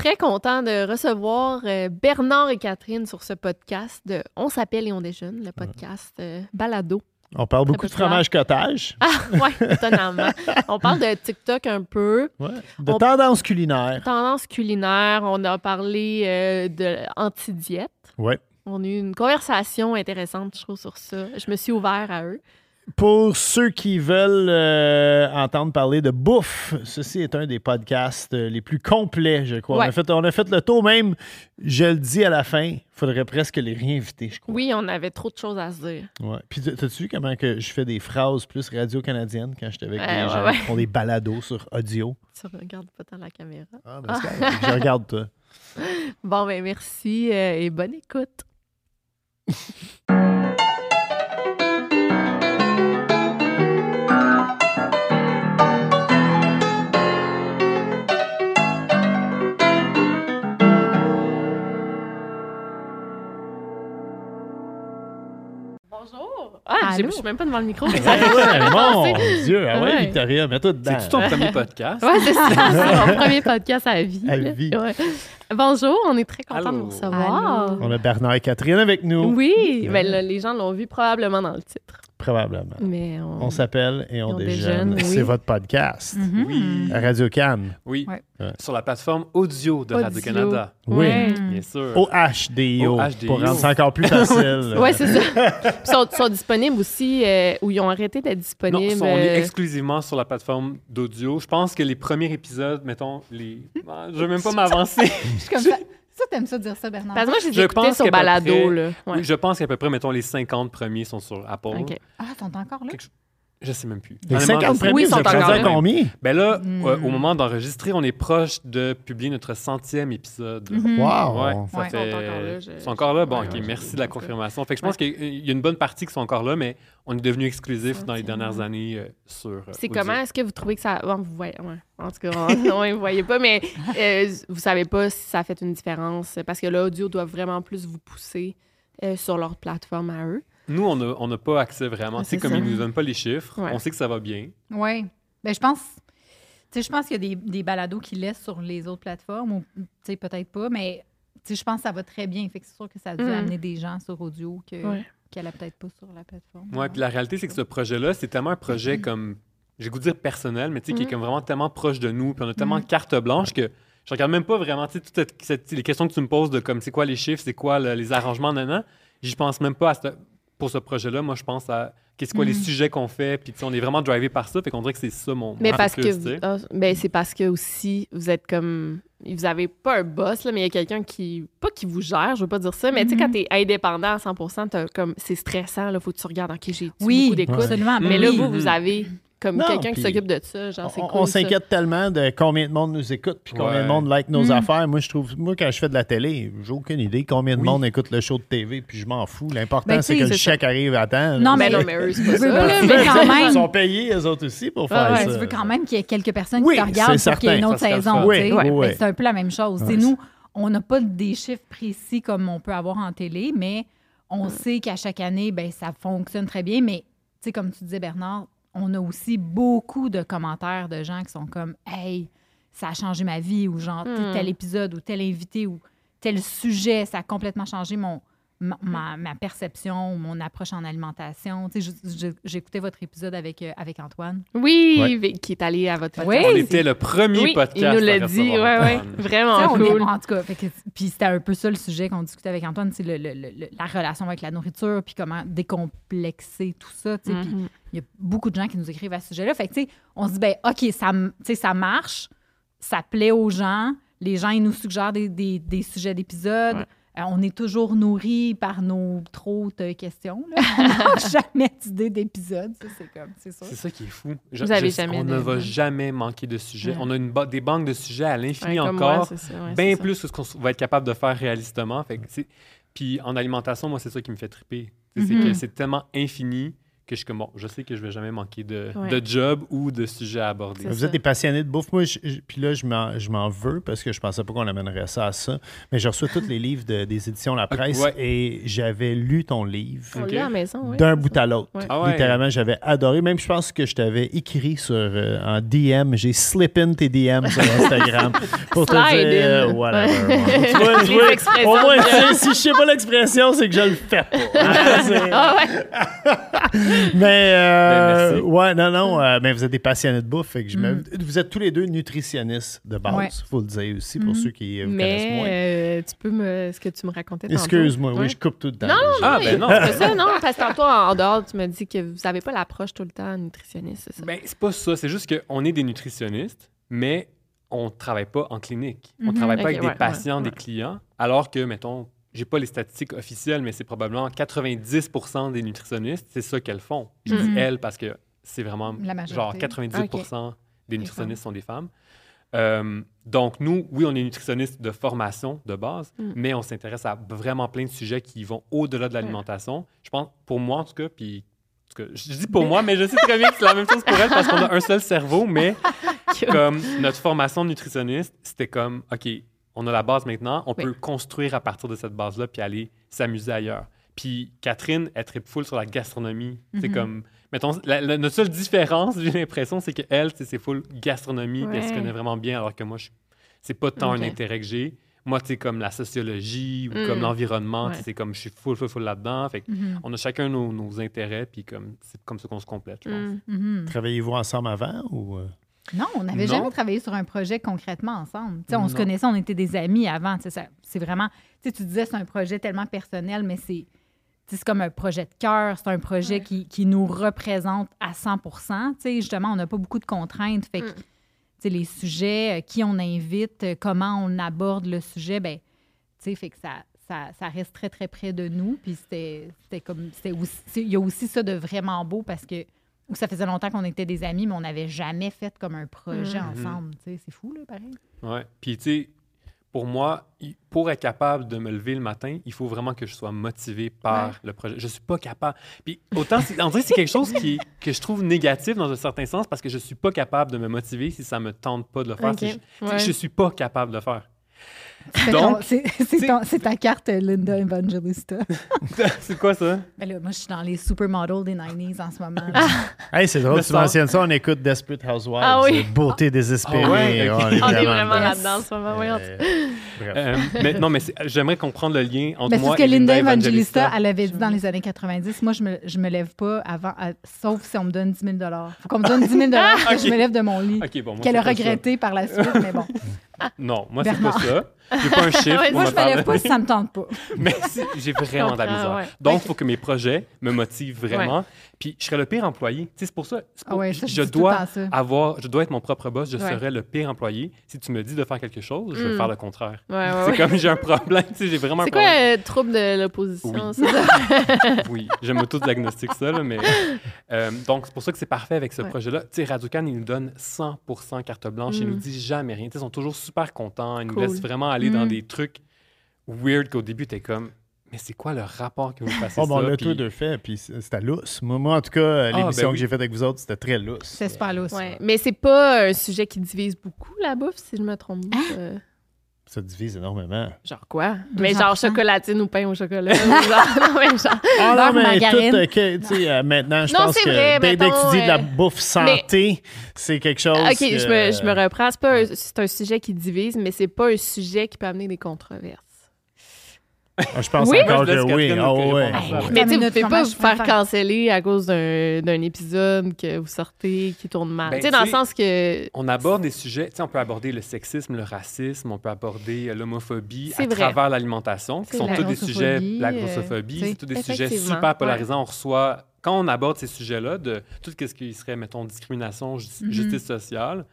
Très content de recevoir euh, Bernard et Catherine sur ce podcast de On s'appelle et on déjeune, le podcast euh, Balado. On parle beaucoup de fromage cottage. Ah, ouais, étonnamment. on parle de TikTok un peu, Ouais. De On- tendance culinaire. tendance culinaire, on a parlé euh, de anti-diète. Ouais. On a eu une conversation intéressante, je trouve, sur ça. Je me suis ouvert à eux. Pour ceux qui veulent euh, entendre parler de bouffe, ceci est un des podcasts euh, les plus complets, je crois. On, Ouais. a fait, on a fait le tour même, je le dis à la fin, il faudrait presque les réinviter, je crois. Oui, on avait trop de choses à se dire. Ouais. Puis t'as- t'as-tu vu comment que je fais des phrases plus radio-canadiennes quand j'étais avec Ouais, ouais, gens qui font des balados sur audio? Tu regardes pas tant la caméra. Ah, ben, correct. je regarde toi. Bon, ben merci euh, et bonne écoute. je suis même pas devant le micro. Ouais, ouais, mon Dieu, ah ouais, Ouais. Victoria, mets-toi dedans. C'est-tu ton premier podcast? Ouais, c'est ça. C'est mon premier podcast à vie. À là. vie. Bonjour, on est très content de vous recevoir. Allô. On a Bernard et Catherine avec nous. Oui, ben, là, les gens l'ont vu probablement dans le titre. Probablement. Mais on... On s'appelle et on, on déjeune. déjeune, oui. C'est votre podcast. Mhm. Oui. À Radio Cannes. Oui. Ouais. Ouais. Sur la plateforme audio de Audio. Radio-Canada. Oui. Ouais. Bien sûr. OHDIO. OHDIO. Pour rendre ça encore plus facile. Ouais, c'est ça. Puis Ils sont, sont disponibles aussi, euh, ou ils ont arrêté d'être Non, disponibles. on est euh, exclusivement sur la plateforme d'audio. Je pense que les premiers épisodes, mettons, les. Ah, Je veux même pas m'avancer. Suis comme ça. Ça, t'aimes ça dire ça, Bernard? Parce que moi, j'ai Je écouté pense sur Balado. près- Là. Ouais. Oui, je pense qu'à peu près, mettons, les 50 premiers sont sur Apple. Ah, t'es encore là? Quelque Je sais même plus. Les Honnêtement, 50 je sais- premiers, Oui, sont à là. combien? Ben là, Mm. euh, au moment d'enregistrer, on est proche de publier notre centième épisode. Mhm. Wow! Ouais, ça Ouais. Ils sont fait... encore là, je- Ils sont encore là? Bon, Ouais, OK, merci de la confirmation. Fait que je pense qu'il y a une bonne partie qui sont encore là, mais on est devenu exclusif dans les dernières années euh, sur euh, C'est comment? Est-ce que vous trouvez que ça. Bon, vous voyez. Ouais. En tout cas, on- vous voyez pas, mais euh, vous savez pas si ça fait une différence. Parce que l'audio doit vraiment plus vous pousser euh, sur leur plateforme à eux. Nous, on n'a pas accès vraiment. C'est comme ils nous donnent pas les chiffres. Ouais. On sait que ça va bien. Oui. Ben, je pense. Tu sais, je pense qu'il y a des, des balados qui laissent sur les autres plateformes, ou tu sais, peut-être pas, mais tu sais, je pense que ça va très bien. Fait que c'est sûr que ça a dû Mm. amener des gens sur audio que, Ouais. qu'elle a peut-être pas sur la plateforme. Ouais, puis la réalité, c'est que ce projet-là, c'est tellement un projet comme, j'ai goût de dire personnel, mais tu sais, qui est Mhm. comme vraiment tellement proche de nous, puis on a tellement Mhm. carte blanche que je regarde même pas vraiment, tu sais, toutes cette- cette- les questions que tu me poses de comme, c'est quoi les chiffres, c'est quoi le- les arrangements, nan, j'y pense même pas à ce- pour ce projet-là. Moi, je pense à qu'est-ce quoi les Mhm. sujets qu'on fait, puis on est vraiment drivé par ça, fait qu'on dirait que c'est ça mon, Mais parce que tu sais. ah, ben, c'est parce que aussi vous êtes comme vous avez pas un boss là, mais il y a quelqu'un qui pas qui vous gère, je veux pas dire ça, mais tu sais quand t'es indépendant à 100%, t'as comme c'est stressant là, faut que tu regardes OK, j'ai Oui, beaucoup d'écoute. absolument. Mais ben là vous vous avez comme quelqu'un qui s'occupe de ça, genre c'est On, cool. on s'inquiète tellement de combien de monde nous écoute puis combien Ouais. de monde like nos Mm. affaires. Moi, je trouve, moi, quand je fais de la télé, j'ai aucune idée combien de Oui. monde écoute le show de TV puis je m'en fous. L'important, Ben, c'est que le chèque arrive à temps. Non, mais- non, mais eux, c'est pas ça. mais quand Ils même. sont payés, eux autres aussi, pour faire Ah ouais, ça. Tu veux quand même qu'il y ait quelques personnes Oui, qui te regardent pour qu'il y ait une autre saison. Oui, Ben. C'est un peu la même chose. Nous, on n'a pas des chiffres précis comme on peut avoir en télé, mais on sait qu'à chaque année, ben, ça fonctionne très bien. Mais tu sais, comme tu disais, Bernard, on a aussi beaucoup de commentaires de gens qui sont comme Hey, ça a changé ma vie, ou genre tu sais, Mm. tel épisode, ou tel invité, ou tel sujet, ça a complètement changé mon, ma, ma- ma perception ou mon approche en alimentation. Tu sais, écouté votre épisode avec, euh, avec Antoine. Oui, Ouais. qui est allé à votre Oui. On était le premier Oui, podcast. il nous l'a dit. Ouais, ouais. Antoine. Tu sais, Vraiment est- cool. en tout cas, que- puis c'était un peu ça le sujet qu'on discutait avec Antoine, c'est le, le- la relation avec la nourriture, puis comment décomplexer tout ça. tu sais. Puis Mhm. il y a beaucoup de gens qui nous écrivent à ce sujet-là. Fait que, tu sais, on se dit, ben, OK, ça, m- tu sais, ça marche, ça plaît aux gens, les gens, ils nous suggèrent des, des- des sujets d'épisodes. Ouais. Euh, on est toujours nourris par nos trop de questions. là. On n'a jamais d'idée d'épisode. Ça, c'est comme, c'est sûr. C'est ça qui est fou. Je- Vous avez je- jamais on ne va jamais manquer de sujets. Ouais. On a une ba- des banques de sujets à l'infini Ouais, comme moi, encore. c'est ça, ouais, bien plus que ce qu'on va être capable de faire réalistement. Fait que, puis en alimentation, moi, c'est ça qui me fait triper. C'est Mhm. que c'est tellement infini que je suis comme, bon, je sais que je vais jamais manquer de, Ouais. de job ou de sujet à aborder. Vous ça. êtes des passionnés de bouffe. Moi, je- je- puis là, je m'en, je m'en veux parce que je pensais pas qu'on amènerait ça à ça. Mais je reçois tous les livres de- des éditions La Presse ouais. et j'avais lu ton livre On Ok. l'a à la maison, oui. d'un bout à l'autre. Ouais. Ah ouais. Littéralement, j'avais adoré. Même, je pense que je t'avais écrit sur, euh, en DM. J'ai slip in tes DM sur Instagram pour te dire. euh, whatever, Ouais. ouais. Tu vois, tu au moins, si je sais pas l'expression, c'est que je le fais pas. Ah ouais. mais, euh, Ben, merci. ouais, non, non, euh, mais vous êtes des passionnés de bouffe. fait que je me- Mm. Vous êtes tous les deux nutritionnistes de base, Ouais. faut le dire aussi pour Mhm. ceux qui euh, vous connaissent Mais moins. euh, tu peux me. Ce que tu me racontais tantôt. Excuse-moi, Ouais. oui, je coupe tout le temps. Non, Ah, ben non. C'est ça, non, parce que tantôt, en dehors, tu m'as dit que vous n'avez pas l'approche tout le temps nutritionniste, c'est ça? Ben, c'est pas ça. C'est juste qu'on est des nutritionnistes, mais on travaille pas en clinique. On Mhm. travaille pas avec ouais, des patients, ouais, des ouais. clients, alors que, mettons, j'ai pas les statistiques officielles, mais c'est probablement 90% des nutritionnistes, c'est ça qu'elles font. Je dis Mhm. elles parce que c'est vraiment La genre 98 des Des nutritionnistes sont des femmes. Euh, donc, nous, oui, on est nutritionnistes de formation de base, Mm. mais on s'intéresse à vraiment plein de sujets qui vont au-delà de l'alimentation. Je pense, pour moi en tout cas, puis en tout cas, je dis pour moi, mais je sais très bien que c'est la même chose pour elle parce qu'on a un seul cerveau, mais comme notre formation de nutritionniste, c'était comme, OK, on a la base maintenant, on Oui. peut construire à partir de cette base-là puis aller s'amuser ailleurs. Puis Catherine, elle tripe full sur la gastronomie. C'est Mhm. comme, mettons, la- la- notre seule différence, j'ai l'impression, c'est qu'elle, c'est full gastronomie, puis elle se Ouais. connaît vraiment bien, alors que moi, je- c'est pas tant un intérêt que j'ai. Moi, c'est comme la sociologie ou Mm. comme l'environnement, Ouais. c'est comme je suis full, full, full là-dedans. Fait que Mhm. on a chacun nos, nos intérêts, puis comme c'est comme ça qu'on se complète, je pense. Mm. Mhm. Travaillez-vous ensemble avant ou. Non, on n'avait jamais travaillé sur un projet concrètement ensemble. Tu sais, on se connaissait, on était des amis avant. tu sais, ça- C'est vraiment. Tu sais, tu disais c'est un projet tellement personnel, mais c'est. C'est comme un projet de cœur, c'est un projet qui, qui nous représente à 100 Tu sais, Justement, on n'a pas beaucoup de contraintes. Fait que, Mm. tu sais, les sujets, euh, qui on invite, euh, comment on aborde le sujet, ben, tu sais, fait que ça, ça, ça reste très, très près de nous. Puis c'était c'était comme. Il y a aussi ça de vraiment beau parce que où ça faisait longtemps qu'on était des amis, mais on n'avait jamais fait comme un projet Mhm. ensemble. Tu sais, C'est fou, là, pareil. Ouais. Puis, tu sais, pour moi, pour être capable de me lever le matin, il faut vraiment que je sois motivé par Ouais. le projet. Je suis pas capable. Puis, autant, dirait que c'est quelque chose qui, que je trouve négatif dans un certain sens parce que je suis pas capable de me motiver si ça me tente pas de le faire. Ok. Si je, tu sais, Ouais. je suis pas capable de le faire. C'est ta carte Linda Evangelista. c'est quoi ça? Ben là, moi, je suis dans les supermodels des 90s en ce moment. Hey, c'est drôle, Le tu mentionnes ça, on écoute Desperate Housewives. Ah oui. Beauté désespérée. Ah ouais, on est On est vraiment vraiment dedans. là-dedans en ce moment. oui. Euh, bref. Euh, mais non, mais j'aimerais comprendre le lien entre Mais c'est moi ce que et Linda Evangelista, elle avait dit dans les années 90. Moi, je me, je me lève pas avant, à- sauf si on me donne 10 000 Faut qu'on me donne 10 000 que je me lève de mon lit. Bon, Qu'elle a ça. regretté par la suite, mais bon. Non, moi, c'est pas ça. J'ai pas un chiffre. Pour Moi, me je me lève pas si ça me tente pas. Mais j'ai vraiment de la misère. ouais. Donc, il faut que mes projets me motivent vraiment. Puis, je serais le pire employé. Tu sais, c'est pour ça. Ah pour- ouais, ça, je dois avoir, je dois être mon propre boss. Je serais le pire employé. Si tu me dis de faire quelque chose, je vais Mm. faire le contraire. C'est comme j'ai un problème. Tu sais, j'ai vraiment un C'est quoi le trouble de l'opposition? Oui. ça? Oui, je m'auto-diagnostique ça, là, mais. euh, donc, c'est pour ça que c'est parfait avec ce projet-là. Tu sais, Radoucan, il nous donne 100 carte blanche. Il nous dit jamais rien. Tu sais, ils sont toujours super contents. Ils nous Cool. laissent vraiment aller dans Mm. des trucs weird qu'au début, t'es comme. Mais c'est quoi le rapport que vous passez Oh, bon, ça? on l'a Puis- tous deux fait, puis c'était lousse. Moi, moi, en tout cas, Ah, l'émission ben oui. que j'ai faite avec vous autres, c'était très lousse. C'est super lousse. Ouais. Mais c'est pas un sujet qui divise beaucoup, la bouffe, si je me trompe pas. Euh, Ça divise énormément. Genre quoi? 200%. Mais genre chocolatine ou pain au chocolat. genre, non, mais genre. Ah Beurre, non, mais tout, margarine. euh, tu sais, euh, maintenant, je Non, pense c'est que vrai, dès, dès que tu dis de la euh, bouffe santé, c'est quelque chose. OK, que- je, me, je me reprends. C'est pas un- c'est un sujet qui divise, mais c'est pas un sujet qui peut amener des controverses. Ah, Je pense Oui? encore que oui. Ouais. Ouais. Mais tu sais, vous pouvez pas vous faire canceller à cause d'un épisode que vous sortez qui tourne mal. Ben, tu sais, dans le sens que. On aborde des sujets, tu sais, on peut aborder le sexisme, le racisme, on peut aborder euh, l'homophobie C'est à vrai. travers l'alimentation, qui sont tous des sujets, la euh, grossophobie, sais, c'est tous des sujets super ouais. polarisants. On reçoit, quand on aborde ces sujets-là, de tout ce qui serait, mettons, discrimination, Mhm. justice sociale,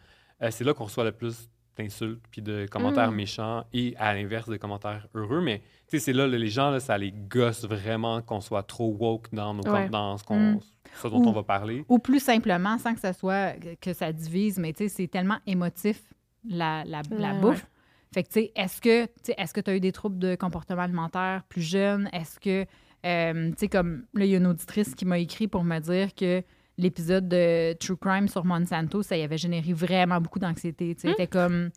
euh, c'est là qu'on reçoit le plus d'insultes puis de commentaires Mm. méchants et à l'inverse de commentaires heureux. Mais tu sais, c'est là, là, les gens, là, ça les gosse vraiment qu'on soit trop woke dans, nos, Ouais. dans ce, qu'on, Mm. ce dont Ou- on va parler. Ou plus simplement, sans que ça soit que ça divise, mais tu sais, c'est tellement émotif, la, la, bouffe. Fait que, tu sais, est-ce que tu sais, est-ce que tu as eu des troubles de comportement alimentaire plus jeunes? Est-ce que, euh, tu sais, comme là, il y a une auditrice qui m'a écrit pour me dire que l'épisode de True Crime sur Monsanto, ça y avait généré vraiment beaucoup d'anxiété. Tu sais, c'était comme.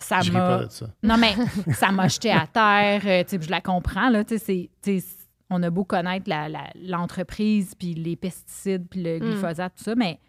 Ça Je ris pas m'a. Non, mais ça m'a jeté à terre. euh, tu sais, je la comprends, là. Tu sais, c'est- on a beau connaître la- la- l'entreprise, puis les pesticides, puis le glyphosate, tout ça, mais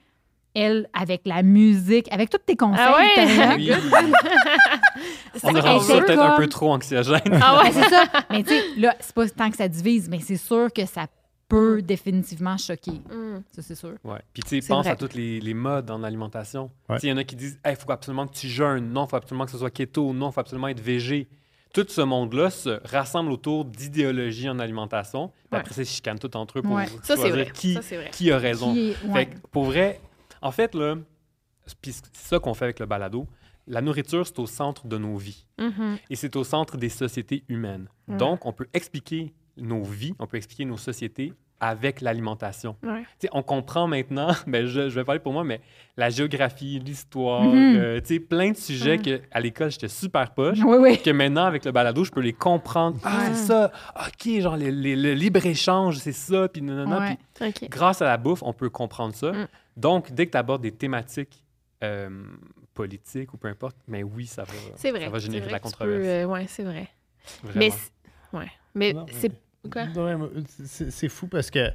elle, avec la musique, avec tous tes conseils, Ah ouais? Oui. on a rendu ça peut-être un peu trop anxiogène. Ah ouais, c'est ça. Mais tu sais, là, c'est pas tant que ça divise, mais c'est sûr que ça peut définitivement choquer. Mm. Ça, c'est sûr. Ouais. Puis tu sais, pense vrai. à toutes les, les modes en alimentation. Ouais. Il y en a qui disent il faut absolument que tu jeûnes, non, il faut absolument que ce soit keto, non, il faut absolument être végé. Tout ce monde-là se rassemble autour d'idéologies en alimentation. Puis Ouais. après, ça, ils se chicanent tout entre eux pour Ouais. Ça, c'est choisir vrai. qui, Ça, c'est vrai. qui a raison. Qui est- Fait ouais. que, pour vrai, en fait, là, puis c'est ça qu'on fait avec le balado. La nourriture, c'est au centre de nos vies Mhm. et c'est au centre des sociétés humaines. Ouais. Donc, on peut expliquer nos vies, on peut expliquer nos sociétés avec l'alimentation. Ouais. Tu sais, on comprend maintenant, ben je, je vais parler pour moi, mais la géographie, l'histoire, euh, tu sais, plein de sujets que à l'école, j'étais super poche. Oui, oui. Que maintenant, avec le balado, je peux les comprendre. Ah, c'est ça. OK, genre, les- les- le libre-échange, c'est ça. Puis, nanana. Ouais. Puis OK. grâce à la bouffe, on peut comprendre ça. Mm. Donc, dès que tu abordes des thématiques euh, politiques ou peu importe, mais oui, ça va, C'est vrai. ça va c'est générer vrai de la controverse. euh, ouais, c'est vrai. Vraiment. Mais, c'est- ouais. Mais Non, mais- c'est. C'est fou parce que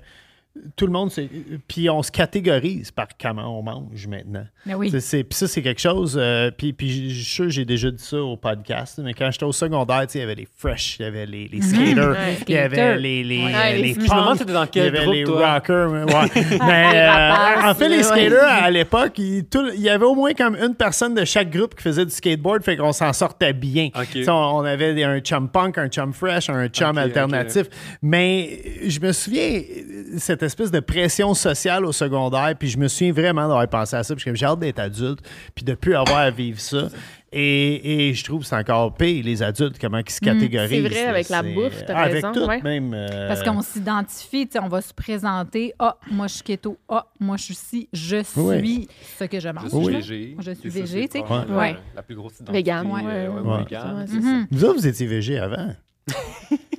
tout le monde, c'est- puis on se catégorise par comment on mange maintenant. Mais oui. C'est- c'est- Puis ça, c'est quelque chose. euh, puis, puis je suis sûr j'ai déjà dit ça au podcast, mais quand j'étais au secondaire, il y avait les fresh, il y avait les, les skaters, Ouais. il y avait Skaters. les, les, Ouais. les- les c'était il y avait groupe, les toi? rockers. mais ouais. mais euh, rapaces, en fait, les skaters, à l'époque, il, tout- il y avait au moins comme une personne de chaque groupe qui faisait du skateboard, fait qu'on s'en sortait bien. On, on avait un chum punk, un chum fresh, un chum alternatif. Mais je me souviens, cette espèce de pression sociale au secondaire, puis je me souviens vraiment d'avoir pensé à ça, parce que j'ai hâte d'être adulte, puis de plus avoir à vivre ça. Et, et je trouve que c'est encore pire, les adultes, comment ils se catégorisent. C'est vrai, avec la bouffe, t'as Avec raison, tout, ouais. même. euh, Parce qu'on s'identifie, tu sais, on va se présenter. Ah, moi, je suis keto. Ah, moi, je suis ci. Je suis Oui. ce que je mange. Je suis Oui. végé. Je suis végé, tu sais. Ouais. euh, La plus grosse identité. Vegan. euh, Ouais, ouais, ouais. Vous autres, vous étiez végé avant.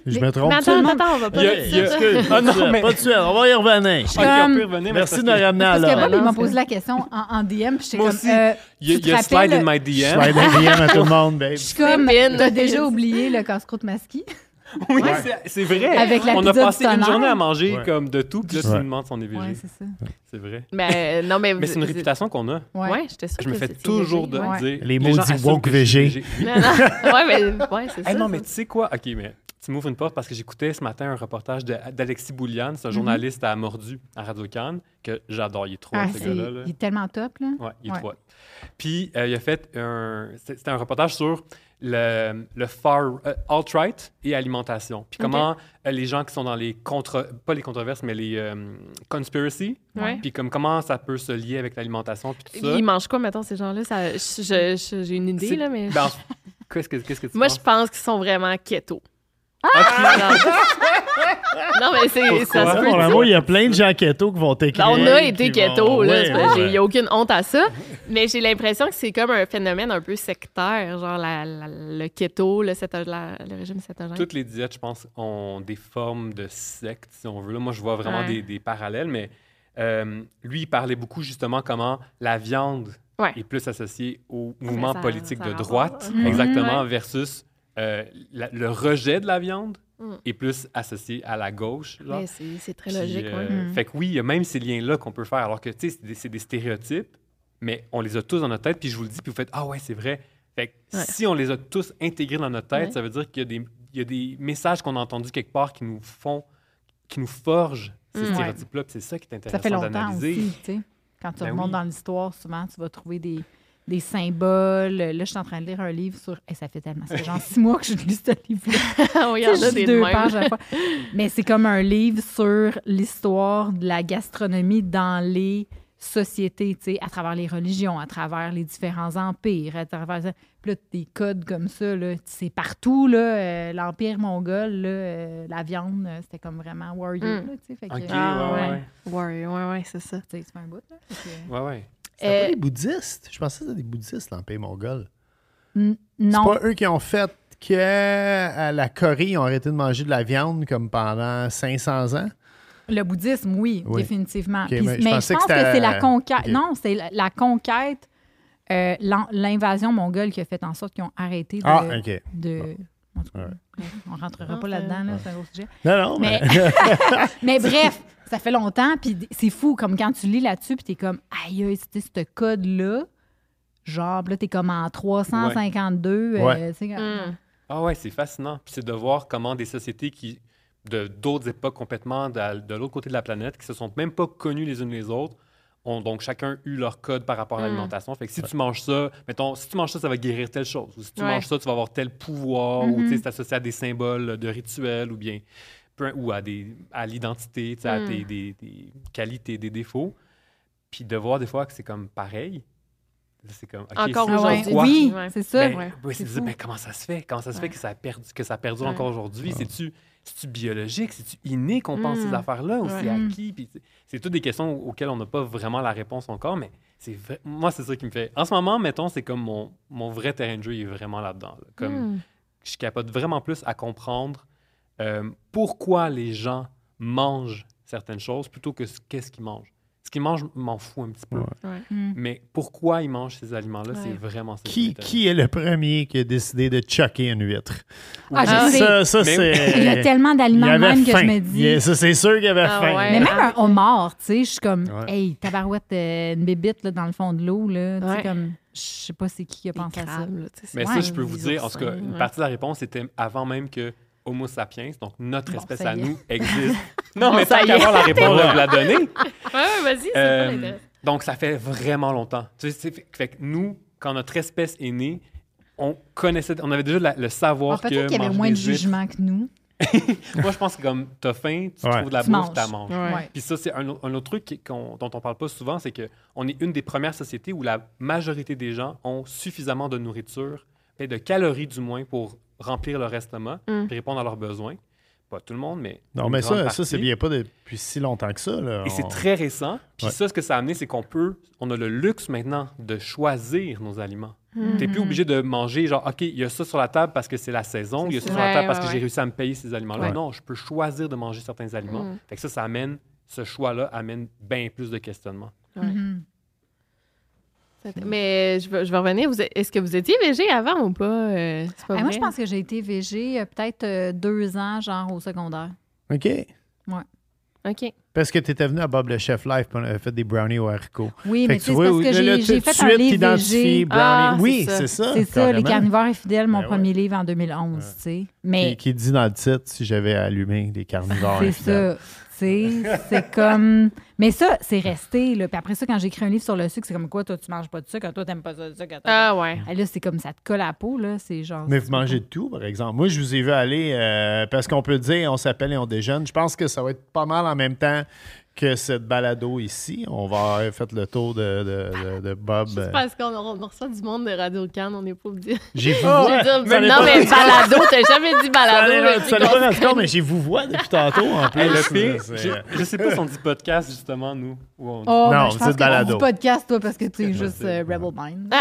Je me trompe. Mais attends, attends, on va pas dire ça. Ah non, pas de suite, mais- pas de suite, on va y revenir. Ok, Comme- on peut revenir, mais Merci de me ramener à Parce que. Bob, il m'a posé la question en, en DM, puis j'étais Moi comme. euh, Il y a, slide in my DM. vais être DM à tout le monde, babe. Je suis comme, t'as déjà oublié le casse-croûte masqué? Oui, c'est- c'est vrai. Avec la on a passé une journée à manger Ouais. comme de tout, puis là, tu Ouais. me demandes si on est végé. Ouais, c'est ça. c'est vrai. Mais non, mais. Mais c'est une réputation qu'on a. Ouais. Ouais, j'étais sûre Je me fais toujours de végé, ouais. dire. Les maudits assument woke. Oui. Non, non. Ouais, mais. Ouais, c'est ça. Hey, non, ça. mais tu sais quoi? OK, mais tu m'ouvres une porte parce que j'écoutais ce matin un reportage d'Alexis Boulian, c'est un journaliste à Mordu, à Radio-Can, que j'adore. Il est trop Ah, ce gars-là. là. il est tellement top, là. Ouais, il est Ouais. trop. Puis, euh, il a fait un... C'était un reportage sur le, le far... euh, alt-right et alimentation. Puis comment euh, les gens qui sont dans les contre... Pas les controverses, mais les euh, conspiracy. Ouais. Puis comme comment ça peut se lier avec l'alimentation, puis tout ça. Ils mangent quoi, mettons, ces gens-là? J'ai une idée, là, mais. Ben, Qu'est-ce que, qu'est-ce que tu Moi, penses? je pense qu'ils sont vraiment keto. OK. non, mais c'est, ça se peut il y a plein de gens keto qui vont t'écrire. Ben, on a été vont- keto, là. Ouais. Il n'y a aucune honte à ça. Mais j'ai l'impression que c'est comme un phénomène un peu sectaire, genre la- la- le keto, le, la- le régime cétogène. Toutes les diètes, je pense, ont des formes de secte, si on veut. Là, moi, je vois vraiment Ouais. des, des parallèles, mais euh, lui, il parlait beaucoup justement comment la viande Ouais. est plus associée au mouvement ça- politique ça de droite, exactement, Ouais. versus euh, la- le rejet de la viande Mm. est plus associé à la gauche. c'est, c'est très Puis, logique, euh. Mm. Fait que oui, il y a même ces liens-là qu'on peut faire, alors que, tu sais, c'est des, c'est des stéréotypes, mais on les a tous dans notre tête, puis je vous le dis, puis vous faites « Ah ouais, c'est vrai ». Fait que Ouais. si on les a tous intégrés dans notre tête, Ouais. ça veut dire qu'il y a des, il y a des messages qu'on a entendus quelque part qui nous font, qui nous forgent ces Mm. stéréotypes-là. C'est ça qui est Ça fait intéressant longtemps d'analyser. aussi, tu sais. Quand tu Ben remontes oui. dans l'histoire, souvent, tu vas trouver des, des symboles. Là, je suis en train de lire un livre sur... Eh, ça fait tellement... Ça fait genre six mois que je lis ce livre-là. oui, il y en a des deux pages à la fois. Mais c'est comme un livre sur l'histoire de la gastronomie dans les sociétés, tu sais, à travers les religions, à travers les différents empires, à travers... Puis là, des codes comme ça, là, c'est partout, là. euh, L'Empire mongol, là, euh, la viande, euh, c'était comme vraiment warrior, Mm. là, tu sais. Fait que, OK, Ah, ouais, ouais. ouais. Ouais, ouais, ouais, c'est ça. tu sais, c'est un bout, là. Ouais, ouais. C'était pas Euh, des bouddhistes. Je pensais que c'était des bouddhistes, l'Empire mongol. N- C'est Non. pas eux qui ont fait que à la Corée, ils ont arrêté de manger de la viande comme pendant 500 ans? Le bouddhisme, oui, Oui. définitivement. Puis- mais mais je pense que c'est la conquête. Non, c'est la, la conquête, euh, l'invasion mongole qui a fait en sorte qu'ils ont arrêté de. Ah, OK. de- en tout cas, Ouais. On rentrera Ah, pas là-dedans, là, c'est un gros sujet. Non, non, mais. Mais, mais bref, ça fait longtemps, puis c'est fou, comme quand tu lis là-dessus, puis t'es comme, aïe, aïe, c'était ce code-là. Genre, là, t'es comme en 352. euh, Ouais. tu sais, comme- Mm. Ah ouais, c'est fascinant. Puis c'est de voir comment des sociétés qui, de d'autres époques complètement de, de l'autre côté de la planète, qui se sont même pas connues les unes les autres, ont donc chacun eu leur code par rapport à Mm. l'alimentation. Fait que si tu manges ça, mettons, si tu manges ça, ça va guérir telle chose. Ou si tu Ouais. manges ça, tu vas avoir tel pouvoir. Ou tu Mhm. sais, c'est associé à des symboles de rituels ou bien ou à, des, à l'identité, à Mm. tes- des, des qualités, des défauts. Puis de voir des fois que c'est comme pareil. C'est comme, OK, Encore aujourd'hui. Oui, c'est ça. Ben, Ouais. oui, c'est C'est de dire, fou. mais comment ça se fait? Comment ça se fait Ouais. que ça, a perdu, que ça perdure Ouais. encore aujourd'hui? C'est-tu, c'est-tu biologique? C'est-tu inné qu'on pense ces affaires-là? Ou c'est acquis? Puis c'est- toutes des questions auxquelles on n'a pas vraiment la réponse encore, mais c'est moi, c'est ça qui me fait... En ce moment, mettons, c'est comme mon, mon vrai terrain de jeu il est vraiment là-dedans. là. Comme Mm. je capote vraiment plus à comprendre euh, pourquoi les gens mangent certaines choses plutôt que ce- qu'est-ce qu'ils mangent. Ce qu'ils mangent, je m'en fous un petit peu. Ouais. Ouais. Mm. Mais pourquoi ils mangent ces aliments-là, c'est vraiment ça. qui est le premier qui a décidé de choquer une huître? Ah, je sais. Ça, ça c'est. Il y a tellement d'aliments même que faim. je me dis. Il- Ça, c'est sûr qu'il avait Ah faim. ouais. Mais même un homard, tu sais, je suis comme, Ouais. hey, tabarouette, euh, une bébite là, dans le fond de l'eau, là. Tu sais, Ouais. comme, je sais pas c'est qui qui a pensé à ça. là, Mais Ouais, ça, je peux vous dire, en tout cas, une partie de la réponse était avant même que Homo sapiens, donc notre Bon, espèce à nous, existe. non, Bon, mais ça tant y qu'à est. avoir la réponse, je la donner. Ouais, ouais, vas-y, c'est Euh, donc, ça fait vraiment longtemps. Tu sais, c'est- fait, fait que nous, quand notre espèce est née, on connaissait, on avait déjà la- le savoir Ah, que Peut-être qu'il y avait moins de jugement que nous. Moi, je pense que comme t'as faim, tu Ouais. trouves de la Tu bouffe, t'as manges. Ouais. Puis ça, c'est un, au- un autre truc qui- qu'on- dont on parle pas souvent, c'est qu'on est une des premières sociétés où la majorité des gens ont suffisamment de nourriture, et de calories du moins, pour remplir leur estomac Mm. puis répondre à leurs besoins. Pas tout le monde, mais. Non, mais ça, ça c'est bien pas depuis si longtemps que ça. Là. Et c'est On- très récent. Puis Ouais. ça, ce que ça a amené, c'est qu'on peut, on a le luxe maintenant de choisir nos aliments. Mm. T'es plus obligé de manger, genre, OK, il y a ça sur la table parce que c'est la saison, il y a ça sur la table Ouais, parce ouais, que j'ai réussi à me payer ces aliments-là. Ouais. Non, je peux choisir de manger certains aliments. Mm. Fait que ça, ça amène, ce choix-là amène bien plus de questionnements. Ouais. Mhm. Mais je vais, je vais revenir. Est-ce que vous étiez végé avant ou pas? Euh, pas Ah, moi, je pense que j'ai été végé euh, peut-être euh, deux ans, genre au secondaire. OK. OK. Parce que tu étais venu à Bob le Chef Live avait fait des brownies au haricot. Oui, Fait mais tu sais, tu c'est vois, parce que j'ai tout j'ai de fait suite, un livre brownie. Ah, oui, c'est ça. c'est ça. Les carnivores infidèles, mon Ben ouais. premier livre en 2011, tu sais. Mais Qui, qui dit dans le titre si j'avais allumé des carnivores. c'est ça. Tu sais, c'est comme. Mais ça, c'est resté. Là. Puis après ça, quand j'écris un livre sur le sucre, c'est comme quoi, toi, tu manges pas de sucre, toi, t'aimes pas ça de sucre. toi, Ah ouais. Ah, là, c'est comme ça te colle à la peau, là. C'est genre. Mais vous mangez de tout, par exemple. Moi, je vous ai vu aller euh, parce qu'on peut dire on s'appelle et on déjeune. Je pense que ça va être pas mal en même temps que cette balado ici. On va avoir fait le tour de, de, de- de Bob. Juste parce qu'on on reçoit du monde de Radio Cannes, on n'est pas obligé. J'ai vous n'est non, pas- mais balado, t'as jamais dit balado. ça n'est pas mais j'ai vous vois depuis tantôt en plus. Hey, le pire, C'est- je, je sais pas si on dit podcast, justement, nous. Ou on dit- Oh, Non, mais je c'est pense que balado. tu podcast, toi, parce que tu es juste euh, Rebel Mind.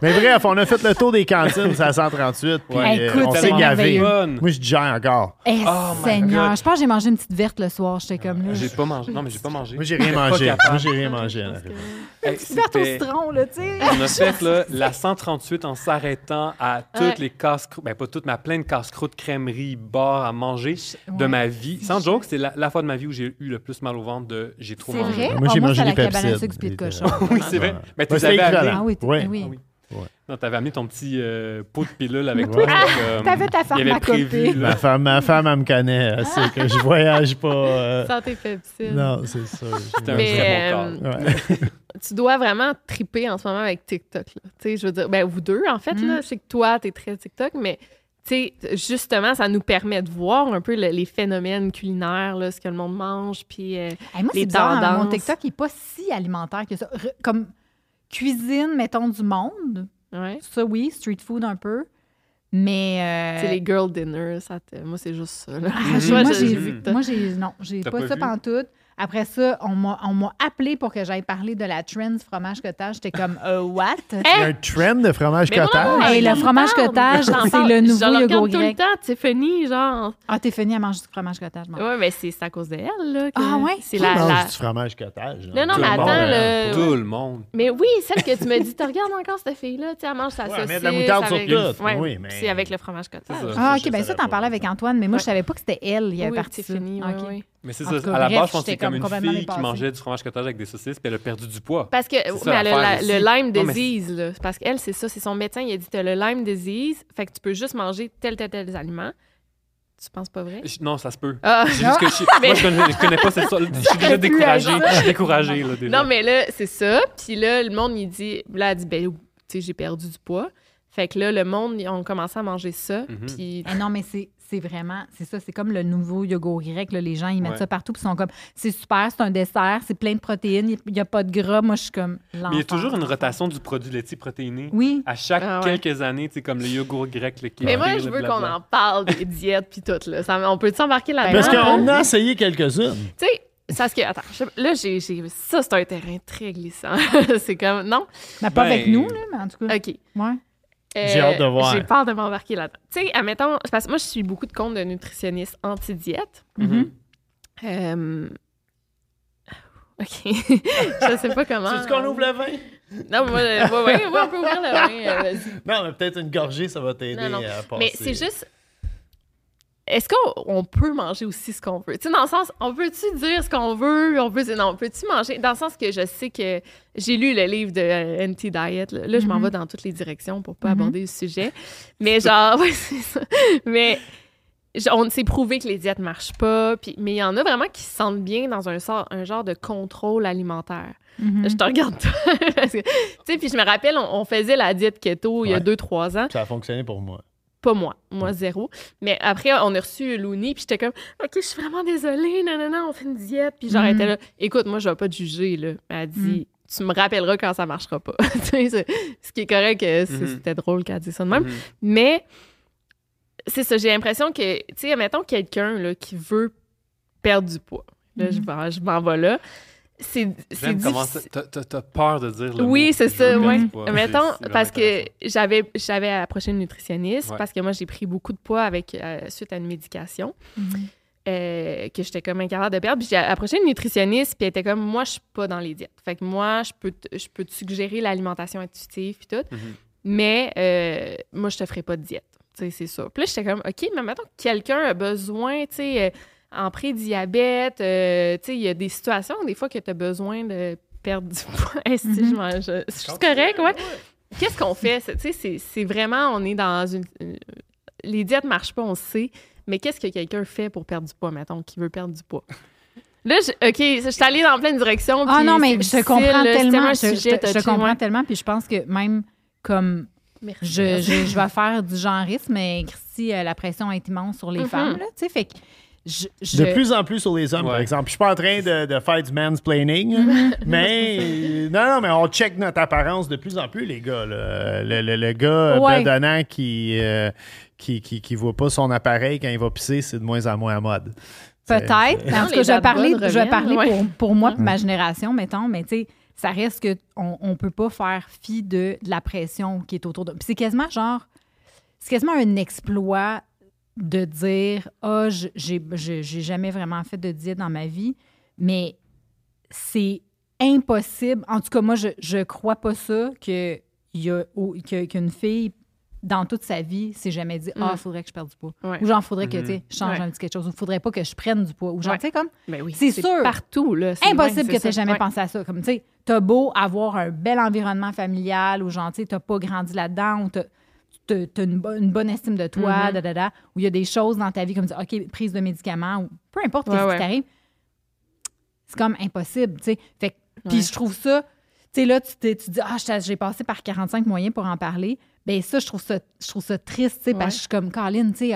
Mais bref, on a fait le tour des cantines, c'est à 138. Puis Ouais. euh, Écoute, on c'est s'est gavé. Moi, je digère encore. Eh, Oh Seigneur. Je pense que j'ai mangé une petite verte le soir. J'étais comme là. J'ai pas mangé. Non, mais j'ai pas mangé. Moi, j'ai rien mangé. Moi, j'ai rien mangé. Hey, citron, là, tu sais. On a fait là, la 138 en s'arrêtant à toutes Ouais. les casse-croûtes, ben pas toutes, mais à plein de casse-croûtes, crèmeries, bars à manger de Ouais. ma vie. Sans joke, c'est la, la fois de ma vie où j'ai eu le plus mal au ventre de j'ai trop C'est mangé. vrai? Moi, j'ai Ah, mangé c'est des la cabane à Pepsi. sucre puis de cochon. Oui, c'est vrai. Mais tu les avais. Ah oui, t- Ouais. Ah. Non, t'avais amené ton petit euh, pot de pilule avec Ouais. toi. comme- T'avais ta il avait prévu, pharmacopée. là. Ma femme, ma femme, elle me connaît. Elle sait que je voyage pas. euh, Santé fébrile. Non, c'est ça. C'était un très bon euh. Ouais. tu dois vraiment triper en ce moment avec TikTok. Là. Tu sais, je veux dire, ben, vous deux, en fait, là, je sais que toi, t'es très TikTok, mais tu sais, justement, ça nous permet de voir un peu le- les phénomènes culinaires, là, ce que le monde mange, puis... euh, Hey, moi, Les bizarre, hein, mon tendances. TikTok n'est pas si alimentaire que ça. Re- comme cuisine, mettons, du monde. ouais. Ça, oui, street food un peu. Mais. euh, Tu sais, les girl dinners, ça te- moi, c'est juste ça. Là. ah, Moi, j'ai Moi, j'ai. Non, j'ai pas, pas ça pantoute. Après ça, on m'a appelé pour que j'aille parler de la trend du fromage cottage. J'étais comme, euh, what? Il y a un trend de fromage Mais cottage? Hey, le fromage cottage, c'est le nouveau yogourt regarde tout le grec. temps, Tiffany, genre. Ah, t'es fini à manger du fromage cottage. moi. Ouais, mais c'est à cause d'elle, là. que- Ah ouais? C'est Qui la, mange la- du fromage cottage? Non, non, Tout mais attends, le- Tout le monde. Mais oui, celle que tu m'as dit, tu regardes encore cette fille-là, tu sais, elle mange sa Ouais, saucisse. elle met de la moutarde sur avec- tout. Ouais, Oui, mais- C'est avec le fromage cottage. Ah, OK, ben ça, t'en parlais avec Antoine, mais moi, je savais pas que c'était elle. Il y avait Oui. Tiffany, Ah, ouais. Mais c'est ça. cas, À la bref, base, je pense que c'est comme une fille qui mangeait du fromage cottage avec des saucisses, puis elle a perdu du poids. Parce que, C'est oui, ça, mais elle a le aussi. Lyme Non, mais disease, là. Parce qu'elle, c'est ça, c'est son médecin, il a dit, t'as le Lyme disease, fait que tu peux juste manger tel, tel, tel aliment. Tu penses pas vrai? Je- Non, ça se peut. Ah! C'est juste que je, Mais- moi, je connais, je connais pas cette sorte. Je suis déjà découragé. Je suis là, déjà. Non, mais là, c'est ça. Puis là, le monde, il dit, là, elle dit, ben, tu sais, j'ai perdu du poids. Fait que là, le monde, ils ont commencé à manger ça. Mhm. Puis Eh non, mais c'est c'est vraiment, c'est ça, c'est comme le nouveau yogourt grec. là. Les gens, ils mettent Ouais. ça partout, puis ils sont comme, c'est super, c'est un dessert, c'est plein de protéines, il n'y a pas de gras. Moi, je suis comme, Mais il y a toujours une rotation du produit laitier protéiné. Oui. À chaque Ah ouais. quelques années, tu sais, comme le yogourt grec, le kéfir, Mais moi, je veux qu'on en parle des diètes puis tout, là. Ça- on peut s'embarquer là-dedans? Parce hein? qu'on a essayé quelques-unes. Tu sais, c'est que, attends, je- là, j'ai, j'ai- ça, c'est un terrain très glissant. c'est comme, non? Mais pas Ben- avec nous, là, mais en tout cas. OK. Ouais. Euh, J'ai hâte de voir. J'ai peur de m'embarquer là-dedans. Tu sais, admettons, c'est parce que moi, je suis beaucoup de comptes de nutritionnistes anti-diète. Mhm. Euh, OK. je sais pas comment. Tu veux qu'on ouvre le vin? Non, moi, euh, ouais, ouais, ouais, on peut ouvrir le vin. euh. Non, mais peut-être une gorgée, ça va t'aider Non, non. à passer. Mais c'est juste. Est-ce qu'on on peut manger aussi ce qu'on veut? Tu sais, dans le sens, on peut-tu dire ce qu'on veut? On peut, non, on peut-tu manger? Dans le sens que je sais que j'ai lu le livre de euh, Anti-Diet. Là, Là, je m'en Mhm. vais dans toutes les directions pour pas Mhm. aborder le sujet. Mais genre, ouais, c'est ça. Mais je- on s'est prouvé que les diètes marchent pas. Puis, mais il y en a vraiment qui se sentent bien dans un, sort, un genre de contrôle alimentaire. Mhm. Je te regarde toi. tu sais, puis je me rappelle, on, on faisait la diète keto il y a Ouais. deux, trois ans. Ça a fonctionné pour moi. Pas moi. Moi, zéro. Mais après, on a reçu Looney, puis j'étais comme, OK, je suis vraiment désolée, non, non, non, on fait une diète. Puis genre, elle était là, écoute, moi, je vais pas te juger, là. Elle a dit, tu me rappelleras quand ça marchera pas. Tu sais, c'est- ce qui est correct, Mhm. c'était drôle qu'elle dise ça de même. Mhm. Mais c'est ça, j'ai l'impression que, tu sais, mettons quelqu'un qui veut perdre du poids. Là, je m'en vais là. C'est c'est t'as- peur de dire le Oui, c'est ça, oui. Mettons, parce que j'avais j'avais approché une nutritionniste Ouais. parce que moi, j'ai pris beaucoup de poids avec, euh, suite à une médication Mhm. euh, que j'étais comme incapable de perdre. Puis j'ai approché une nutritionniste, puis elle était comme, moi, je suis pas dans les diètes. Fait que moi, je peux te, je peux te suggérer l'alimentation intuitive, puis tout, Mhm. mais euh, moi, je te ferai pas de diète. Tu sais, c'est ça. Puis là, j'étais comme, OK, mais mettons que quelqu'un a besoin, tu sais, euh, en prédiabète, euh, tu sais, il y a des situations, des fois, que tu as besoin de perdre du poids. Est-ce que je mange? C'est juste correct, ouais. Qu'est-ce qu'on fait? C'est- Tu sais, c'est- c'est vraiment, on est dans une... une- Les diètes marchent pas, on le sait, mais qu'est-ce que quelqu'un fait pour perdre du poids, mettons, qui veut perdre du pois? Là, je, OK, je suis allée dans plein de directions. Ah non, mais je te comprends là, tellement. Je, je- je comprends ouais. tellement. Puis je pense que même comme Merci. je, je, je vais faire du genrisme, mais Christy, euh, la pression est immense sur les Mhm. femmes. Là, tu sais, fait que je, je- De plus en plus sur les hommes, par exemple. Je suis pas en train de, de faire du mansplaining, mais non, non, mais on check notre apparence de plus en plus, les gars. là. Le, le- le gars Ouais. bedonnant qui, euh, qui, qui, qui voit pas son appareil quand il va pisser, c'est de moins en moins à mode. Peut-être. En tout cas, je vais parler, je vais parler pour, pour moi et ma génération, mettons, mais tu sais, ça reste que on, on peut pas faire fi de, de la pression qui est autour de. Puis c'est quasiment genre, c'est quasiment un exploit de dire, ah, je- j'ai jamais vraiment fait de diète dans ma vie, mais c'est impossible. En tout cas, moi, je, je crois pas ça que il y a, ou- que- qu'une fille dans toute sa vie, s'est jamais dit Ah, Mm. il faudrait que je perde du poids. Ouais. Ou genre, faudrait que Mhm. tu je change Ouais. un petit quelque chose. Ou faudrait pas que je prenne du poids. Ou genre, Ouais. tu sais, comme. Ben oui, C'est sûr. Partout, là. c'est Impossible même, que tu jamais Ouais. pensé à ça. Comme, tu sais, t'as beau avoir un bel environnement familial ou genre, tu sais, t'as pas grandi là-dedans ou t'as t'as- t'as une, bo- une bonne estime de toi, Mhm. da, da, da, où il y a des choses dans ta vie comme, OK, prise de médicaments ou peu importe Ouais, ce ouais. qui t'arrive, c'est comme impossible, tu sais. Fait puis Ouais. je trouve ça, tu sais, là, tu, tu dis, ah, j'ai passé par 45 moyens pour en parler. Ben ça, je trouve ça, je trouve ça triste, tu sais, parce que je suis comme, Caroline, tu sais,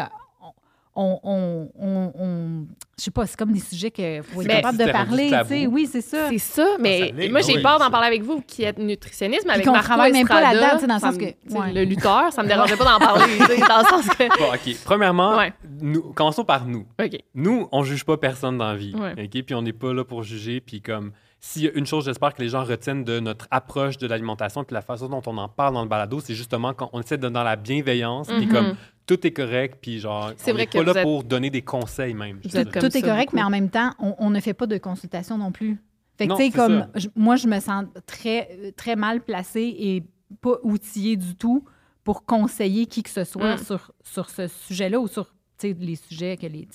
on, on, on, on- je sais pas, c'est comme des sujets qu'il faut être capable de parler, tu sais. Oui, c'est ça. C'est ça, mais ça moi, j'ai oui, peur d'en parler avec vous qui êtes nutritionniste, mais avec Marco travaille même pas là-dedans, tu sais, dans le sens que- ouais. Le lutteur, ça me dérangeait pas d'en parler, tu sais, dans le sens que... Bon, OK. Premièrement, Ouais. nous, commençons par nous. OK. Nous, on juge pas personne dans la vie. Ouais. OK? Puis on n'est pas là pour juger. Puis comme, s'il y a une chose, j'espère que les gens retiennent de notre approche de l'alimentation puis la façon dont on en parle dans le balado, c'est justement quand on essaie de dans la bienveillance. Puis Mhm. comme, tout est correct. Puis genre, on vrai que pas là êtes- pour donner des conseils même. je Vous êtes dirais. comme Tout est correct, beaucoup. mais en même temps, on, on ne fait pas de consultation non plus. Fait que, Non, tu sais, comme, je- moi, je me sens très, très mal placée et pas outillée du tout pour conseiller qui que ce soit Mm. sur, sur ce sujet-là ou sur, les sujets que les,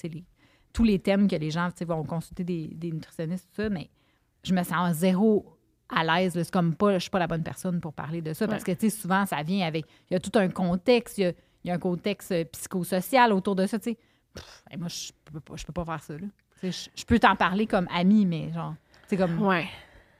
tous les thèmes que les gens, vont consulter des, des nutritionnistes, tout ça, mais je me sens zéro à l'aise. C'est comme pas, je suis pas la bonne personne pour parler de ça parce que, tu sais, souvent, ça vient avec, il y a tout un contexte, il y a, il y a un contexte euh, psychosocial autour de ça, tu sais. Hey, moi, je peux pas, je peux pas faire ça, là. Tu sais, Je, je peux t'en parler comme ami, mais genre, c'est comme... Ouais.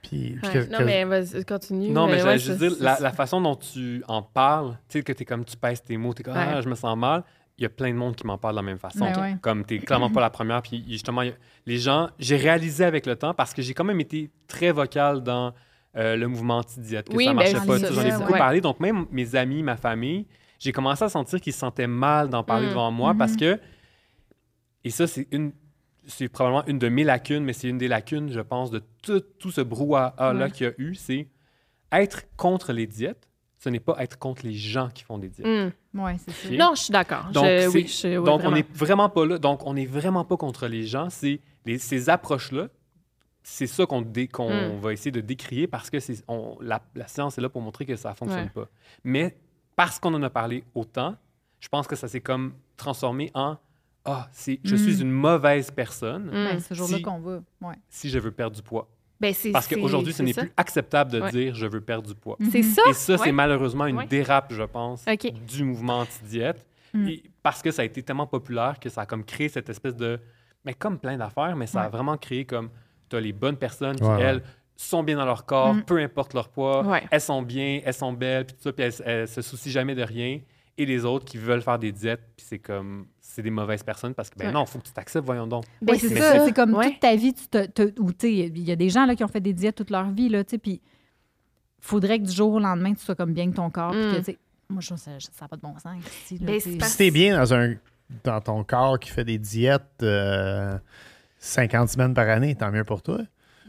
Puis, puis Ouais. que- Non, que- mais vas-y, continue. Non, mais ouais, ça, juste dire, la, la façon dont tu en parles, tu sais, que tu es comme, tu pèses tes mots, tu es comme, Ouais. ah, je me sens mal. Il y a plein de monde qui m'en parle de la même façon. Ben ouais. Comme tu clairement pas la première. Puis justement, les gens, j'ai réalisé avec le temps, parce que j'ai quand même été très vocal dans euh, le mouvement anti-diète, que Oui, ça ben, marchait pas. J'en ai beaucoup Ouais. parlé. Donc même mes amis, ma famille, j'ai commencé à sentir qu'ils se sentaient mal d'en parler Mm. devant moi Mhm. parce que, et ça, c'est une. C'est probablement une de mes lacunes, mais c'est une des lacunes, je pense, de tout, tout ce brouhaha-là Ouais. qu'il y a eu. C'est être contre les diètes, ce n'est pas être contre les gens qui font des diètes. Hmm. Ouais, c'est ça. Non, je suis d'accord. Donc, Je- c'est- oui, je- oui, donc on n'est vraiment pas là. Donc, on n'est vraiment pas contre les gens. C'est les- ces approches-là, c'est ça qu'on dé- qu'on Mm. va essayer de décrier parce que c'est on- la, la science est là pour montrer que ça ne fonctionne Ouais. pas. Mais parce qu'on en a parlé autant, je pense que ça s'est comme transformé en Ah, c'est je Mm. suis une mauvaise personne Hmm. Ben, ce jour-là Si- qu'on va. Ouais. si je veux perdre du poids. Ben, c'est- Parce qu'aujourd'hui, ce n'est ça. plus acceptable de Ouais. dire je veux perdre du poids. C'est ça. Et ça, c'est malheureusement une Ouais. dérape, je pense, du mouvement anti-diète. Mm. Et Parce que ça a été tellement populaire que ça a comme créé cette espèce de... Mais comme plein d'affaires, mais ça a vraiment créé comme... Tu as les bonnes personnes qui, elles, sont bien dans leur corps, Mm. peu importe leur poids, Ouais. elles sont bien, elles sont belles, puis tout ça, puis elles, elles se soucient jamais de rien. Et les autres qui veulent faire des diètes, puis c'est comme... C'est des mauvaises personnes parce que, ben Ouais. non, faut que tu t'acceptes, voyons donc. Ben, c'est ça. C'est comme Ouais. toute ta vie, tu te, te- ou tu sais, il y a des gens là, qui ont fait des diètes toute leur vie, là, tu sais, puis faudrait que du jour au lendemain, tu sois comme bien que ton corps, puis que, Mm. tu sais, moi, je trouve ça n'a pas de bon sens. là, Ben, Si t'es bien dans, un, dans ton corps qui fait des diètes euh, 50 semaines par année, tant mieux pour toi.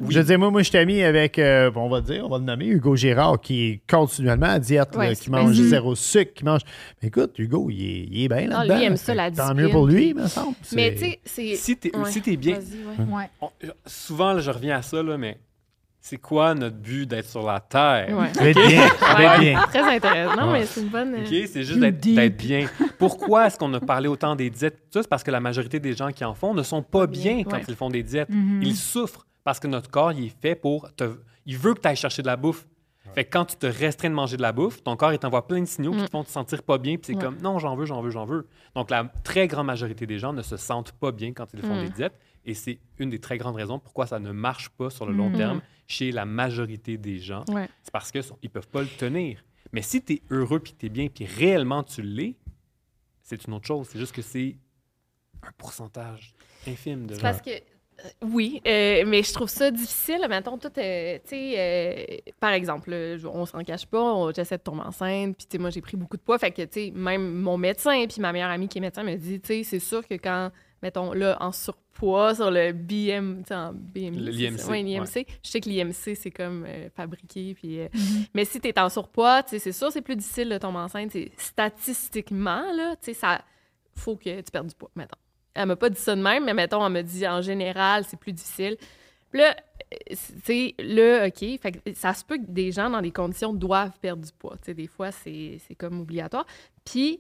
Je veux dire, moi, moi je t'ai mis avec, euh, on va dire, on va le nommer, Hugo Girard, qui est continuellement à diète, Ouais, là, qui mange zéro sucre, qui mange. Mais écoute, Hugo, il est, il est bien là-dedans. lui, il aime ça, la que Tant mieux pour lui, il me semble. Mais tu sais, c'est. Si t'es Ouais. si t'es bien... Ouais. Ouais. on- souvent, là, je reviens à ça, là, mais c'est quoi notre but d'être sur la Terre? Ouais. D'être bien, bien. Très intéressant. Non, Ouais. mais c'est une bonne. euh, OK, c'est juste d'être bien. Pourquoi est-ce qu'on a parlé autant des diètes? Ça, c'est parce que la majorité des gens qui en font ne sont pas bien, bien, quand ouais. ils font des diètes. Mhm. Ils souffrent parce que notre corps, il est fait pour... Te... Il veut que tu ailles chercher de la bouffe. Fait que quand tu te restreins de manger de la bouffe, ton corps, il t'envoie plein de signaux qui Mm. te font te sentir pas bien, puis c'est Ouais. comme, non, j'en veux, j'en veux, j'en veux. Donc, la très grande majorité des gens ne se sentent pas bien quand ils font Mm. des diètes, et c'est une des très grandes raisons pourquoi ça ne marche pas sur le long Mm. terme chez la majorité des gens Ouais. c'est parce qu'ils ne peuvent pas le tenir. Mais si tu es heureux, puis tu es bien, puis réellement tu l'es, c'est une autre chose. C'est juste que c'est un pourcentage infime de C'est gens. parce que. Euh, Oui, euh, mais je trouve ça difficile. Mettons, tout, euh, tu sais, euh, par exemple, là, je- on s'en cache pas, on- j'essaie de tomber enceinte, puis tu sais, moi, j'ai pris beaucoup de poids. Fait que, tu sais, même mon médecin, puis ma meilleure amie qui est médecin me dit, tu sais, c'est sûr que quand, mettons, là, en surpoids, sur le BM, tu sais, en BMI. L'IMC? Ouais, l'IMC. Je sais que l'IMC, c'est comme euh, fabriqué, puis. euh, Mhm. mais si tu es en surpoids, tu sais, c'est sûr, c'est plus difficile de tomber enceinte. Statistiquement, là, tu sais, ça faut que tu perdes du poids, mettons. Elle m'a pas dit ça de même, mais mettons, elle me dit en général, c'est plus difficile. Puis là, euh, tu sais, là, OK, fait que ça se peut que des gens dans des conditions doivent perdre du poids. Tu sais, des fois, c'est c'est comme obligatoire. Puis,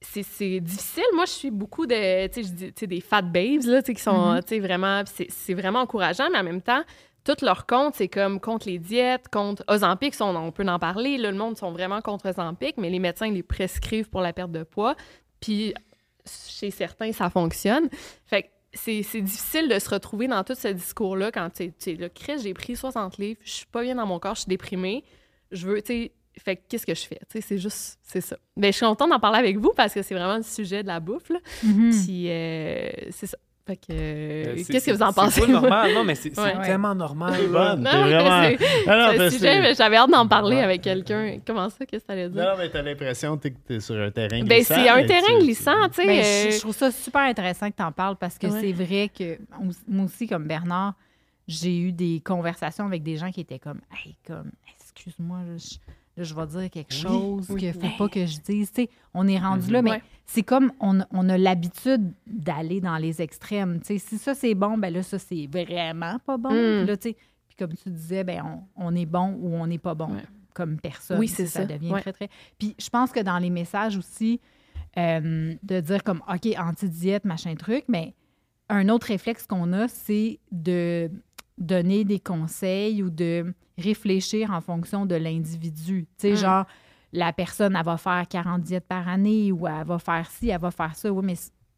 c'est- c'est difficile. Moi, je suis beaucoup de, tu sais, je dis, tu sais, des fat babes, là, tu sais, qui sont, tu sais, vraiment, c'est c'est vraiment encourageant, mais en même temps, tout leur compte, c'est comme contre les diètes, contre Ozempic, on, on peut en parler, là, le monde sont vraiment contre Ozempic, mais les médecins les prescrivent pour la perte de poids, puis chez certains, ça fonctionne. Fait que c'est c'est difficile de se retrouver dans tout ce discours-là quand tu sais, là, Chris, j'ai pris 60 livres, je suis pas bien dans mon corps, je suis déprimée, je veux, tu sais, fait que qu'est-ce que je fais? Tu sais, c'est juste, c'est ça. Ben, je suis contente d'en parler avec vous parce que c'est vraiment le sujet de la bouffe, là. Mhm. Puis, euh, c'est ça. Fait que, euh, Euh, qu'est-ce que vous en pensez? C'est normal. Non, mais c'est Ouais. tellement normal. C'est mais vraiment. Ah un sujet, mais j'avais hâte d'en parler Ouais. avec quelqu'un. Comment ça? Qu'est-ce que t'allais dire? Non, mais t'as l'impression que t'es sur un terrain glissant. Ben, c'est un terrain tu- glissant, tu sais. Ben, euh, je, je trouve ça super intéressant que tu en parles parce que Ouais. c'est vrai que moi aussi, comme Bernard, j'ai eu des conversations avec des gens qui étaient comme Hey, comme excuse-moi, là, je, là, je vais dire quelque chose oui. qu'il faut pas que je dise. Tu sais, on est rendu Mhm. là, mais Ouais. c'est comme on, on a l'habitude d'aller dans les extrêmes. Tu sais, si ça c'est bon, ben là, ça c'est vraiment pas bon. Mm. Puis Là, tu sais, puis comme tu disais, ben on, on est bon ou on n'est pas bon Ouais. comme personne. Oui, c'est sais, ça. devient Ouais. très, très. Puis je pense que dans les messages aussi, euh, de dire comme OK, anti-diète, machin truc, mais un autre réflexe qu'on a, c'est de donner des conseils ou de réfléchir en fonction de l'individu. Tu sais, Mm. genre, la personne, elle va faire 40 diètes par année ou elle va faire ci, elle va faire ça. Oui, mais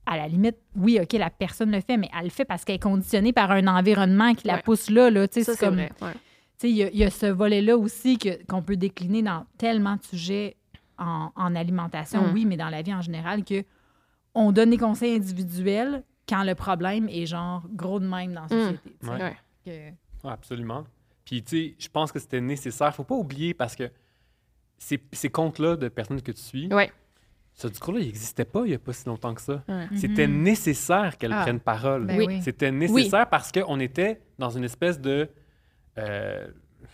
à la limite, oui, OK, la personne le fait, mais elle le fait parce qu'elle est conditionnée par un environnement qui la Ouais. pousse là. là. Tu sais, c'est comme, vrai. ouais. tu sais, il y, a- il y a ce volet-là aussi que- qu'on peut décliner dans tellement de sujets en, en alimentation, Mm. oui, mais dans la vie en général, que on donne des conseils individuels quand le problème est genre gros de même dans la Mm. société. Ouais. Ouais. Que- Ouais, absolument. Puis, tu sais, je pense que c'était nécessaire. faut pas oublier parce que ces, ces comptes-là de personnes que tu suis, Ouais. ce discours-là, il n'existait pas il n'y a pas si longtemps que ça. Ouais. C'était Mhm. nécessaire qu'elles Ah, prennent parole. ben Oui. C'était nécessaire parce qu'on était dans une espèce de. euh,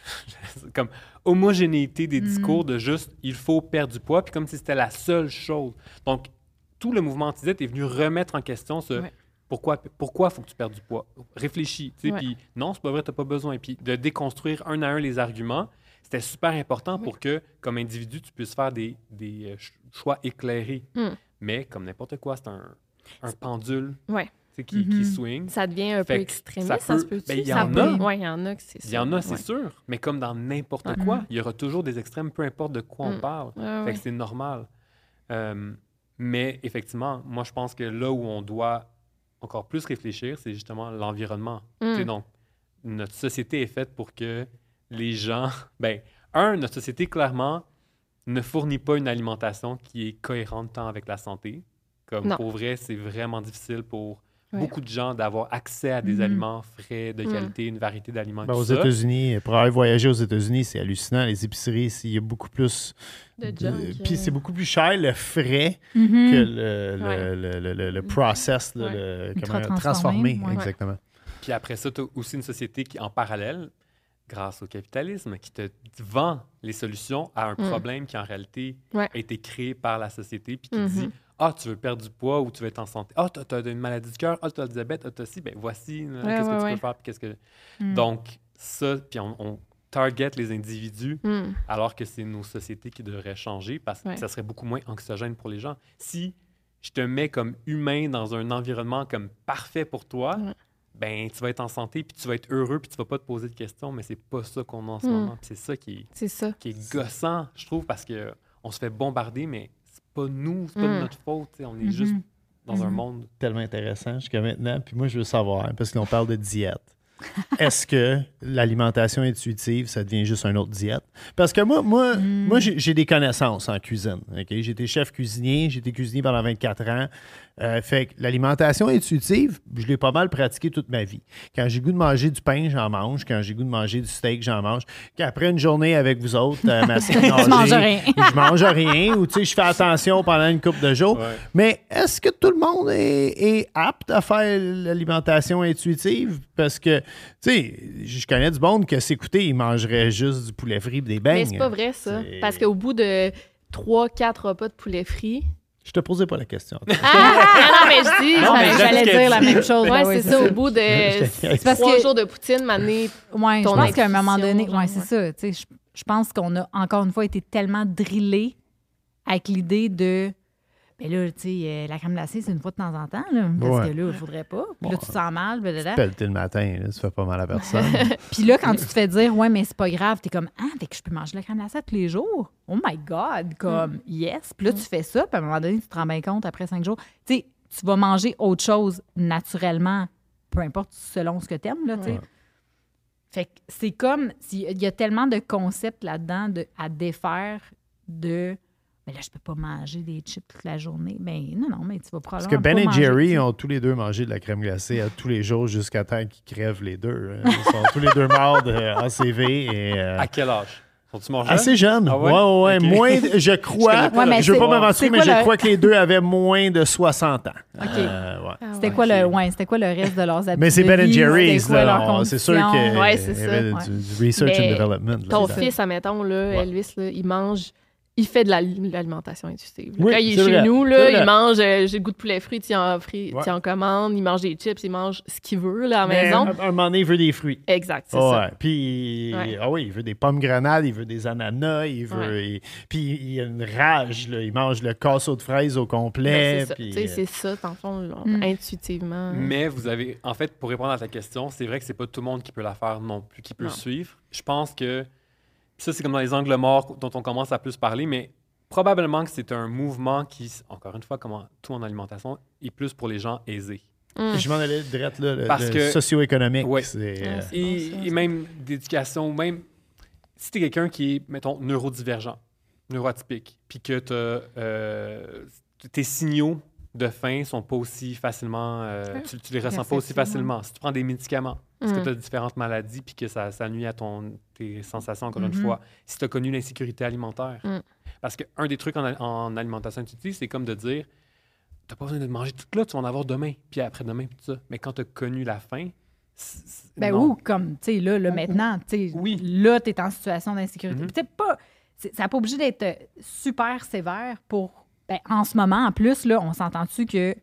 comme homogénéité des Mhm. discours de juste il faut perdre du poids, puis comme si c'était la seule chose. Donc, tout le mouvement anti est venu remettre en question ce Ouais. Pourquoi pourquoi faut que tu perdes du poids? Réfléchis, tu sais, Ouais. puis non, c'est pas vrai, t'as pas besoin. Puis de déconstruire un à un les arguments, c'était super important pour que, comme individu, tu puisses faire des, des euh, ch- choix éclairés. Mm. Mais comme n'importe quoi, c'est un, un pendule Ouais. qui, qui Mhm. swing. Ça devient un Fait peu extrémiste, ça ça, se peut- peut ben, il y en peut. a. Ouais, il y en a c'est ça. Il y en a, c'est Ouais. sûr. Mais comme dans n'importe Ouais. quoi, il y aura toujours des extrêmes, peu importe de quoi on Mm. parle. Fait que c'est normal. Euh, mais effectivement, moi, je pense que là où on doit encore plus réfléchir, c'est justement l'environnement. Mm. Donc, notre société est faite pour que les gens... Ben, un, notre société, clairement, ne fournit pas une alimentation qui est cohérente tant avec la santé. Comme Non. pour vrai, c'est vraiment difficile pour Ouais. beaucoup de gens d'avoir accès à des Mhm. aliments frais, de Mm. qualité, une variété d'aliments. Ben, aux. États-Unis, pour avoir voyagé aux États-Unis, c'est hallucinant. Les épiceries, il y a beaucoup plus. De de- junk, Puis euh. c'est beaucoup plus cher le frais Mhm. que le, le, Ouais. le, le, le- le process, Ouais. le, transformé, transformé. ouais. Exactement. Puis après ça, tu as aussi une société qui, en parallèle, grâce au capitalisme, qui te vend les solutions à un Mm. problème qui, en réalité, Ouais. a été créé par la société, puis qui Mhm. dit Ah, tu veux perdre du poids ou tu veux être en santé. Ah, tu as, une maladie du cœur. Ah, tu as le diabète. Ah, tu as ci. Ben voici, Ouais, qu'est-ce ouais, que tu peux faire. Qu'est-ce que... Mm. Donc, ça, puis on, on target les individus Mm. alors que c'est nos sociétés qui devraient changer parce que ça serait beaucoup moins anxiogène pour les gens. Si je te mets comme humain dans un environnement comme parfait pour toi, ben tu vas être en santé puis tu vas être heureux puis tu vas pas te poser de questions, mais c'est pas ça qu'on a en ce Mm. moment. C'est ça qui est, ça. qui est gossant, je trouve, parce que on se fait bombarder, mais pas nous, c'est pas de Mm. notre faute. On est Mhm. juste dans un Mhm. monde. Tellement intéressant jusqu'à maintenant. Puis moi, je veux savoir, parce qu'on parle de diète. Est-ce que l'alimentation intuitive, ça devient juste une autre diète? Parce que moi, moi, Mm. moi j'ai des connaissances en cuisine. ok? J'ai été chef cuisinier, j'ai été cuisinier pendant 24 ans. Euh, fait que l'alimentation intuitive, je l'ai pas mal pratiquée toute ma vie. Quand j'ai goût de manger du pain, j'en mange. Quand j'ai goût de manger du steak, j'en mange. Qu'après une journée avec vous autres, euh, ma Tu manges rien. je mange rien ou tu sais, je fais attention pendant une couple de jours. Ouais. Mais est-ce que tout le monde est, est apte à faire l'alimentation intuitive? Parce que, tu sais, je connais du monde que s'écouter, il mangerait juste du poulet frit et des beignes. Mais c'est pas vrai, ça. Parce qu'au bout de 3-4 repas de poulet frit, Je te posais pas la question. Ah, non, mais je dis. Non, mais J'allais dire la même chose. Ouais, Ben oui, c'est ça, au bout de C'est parce trois que- jours de poutine, mané. Ouais, je pense qu'à un moment donné, genre, ouais, c'est ça. tu sais, Je, je pense qu'on a encore une fois été tellement drillé avec l'idée de. Ben là, tu sais, euh, la crème glacée, c'est une fois de temps en temps, là, parce Ouais. que là, il faudrait pas. Puis là, tu te sens mal, blablabla. Pelleter le matin, là, ça fait pas mal à personne. Puis là, quand tu te fais dire, ouais, mais c'est pas grave, t'es comme, ah, fait que je peux manger de la crème glacée tous les jours? Oh my God, comme, yes. Puis là, tu fais ça, puis à un moment donné, tu te rends bien compte après cinq jours. Tu sais, tu vas manger autre chose naturellement, peu importe selon ce que t'aimes, là, tu sais. Ouais. Fait que c'est comme, il y a tellement de concepts là-dedans de, à défaire de, mais là, je peux pas manger des chips toute la journée. Ben non, non, mais tu vas Parce probablement que Ben et Jerry ont tous les deux mangé de la crème glacée à tous les jours jusqu'à temps qu'ils crèvent les deux. hein. Ils sont tous les deux morts de ACV et euh, À quel âge? Morts assez jeunes. Ah ouais, ouais? Moins, de- je crois, pas Ouais, mais je veux pas m'aventurer, c'est mais je crois que les deux avaient moins de 60 ans. OK. Euh, ouais. Ah, C'était quoi, le, ouais, c'était quoi le reste de leurs habitudes Mais c'est Ben vie? Jerry's, là. on- C'est sûr qu'il y avait ouais. du, research Mais and development. là, Ton fils, admettons, là, Ouais. Elvis, là, il mange. Il fait de la- l'alimentation intuitive. Oui, Quand il est, chez vrai, nous, là, il mange euh, j'ai le goût de poulet frit, il en, frit, Ouais. il en commande, il mange des chips, il mange ce qu'il veut là, à la Mais maison. un, un moment donné, il veut des fruits. Exact, c'est Ouais. ça. Puis, Ouais. ah oui, il veut des pommes grenades, il veut des ananas, il veut. Ouais. il- puis, il a une rage, là. Il mange le casseau de fraises au complet. Ben, c'est ça. puis, euh, C'est ça, dans le fond, Mm. intuitivement. Mais vous avez, en fait, pour répondre à ta question, c'est vrai que c'est pas tout le monde qui peut la faire non plus, qui peut Non. suivre. Je pense que ça, c'est comme dans les angles morts dont on commence à plus parler, mais probablement que c'est un mouvement qui, encore une fois, comme en- tout en alimentation, est plus pour les gens aisés. Mm. Je m'en allais direct, là, le, Parce le que- socio-économique. Ouais. c'est, Ouais, euh, c'est Et, bon, même d'éducation, même si tu es quelqu'un qui est, mettons, neurodivergent, neuroatypique, puis que t'as, euh, tes signaux de faim sont pas aussi facilement, euh, tu, tu les ressens pas aussi facilement. Si tu prends des médicaments, parce que Mm. tu as différentes maladies, puis que ça, ça nuit à ton, tes sensations, encore une Mhm. fois, si tu as connu l'insécurité alimentaire. Mm. Parce qu'un des trucs en, en alimentation intuitive, c'est comme de dire, tu pas besoin de manger tout là, tu vas en avoir demain, puis après-demain, puis tout ça. Mais quand tu as connu la faim, Ben non. ou comme, tu sais, là, là, maintenant, tu sais, Oui. là, tu es en situation d'insécurité. Puis t'es pas, ça n'a pas obligé d'être super sévère pour, ben, en ce moment, en plus, là, on s'entend-tu que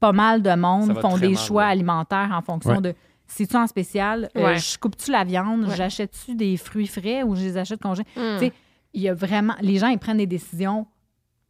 pas mal de monde font des mal, choix ouais. alimentaires en fonction Ouais. de, c'est-tu en spécial, Euh, je coupe-tu la viande, Ouais. j'achète-tu des fruits frais ou je les achète congelés? Mm. Tu sais, il y a vraiment, les gens, ils prennent des décisions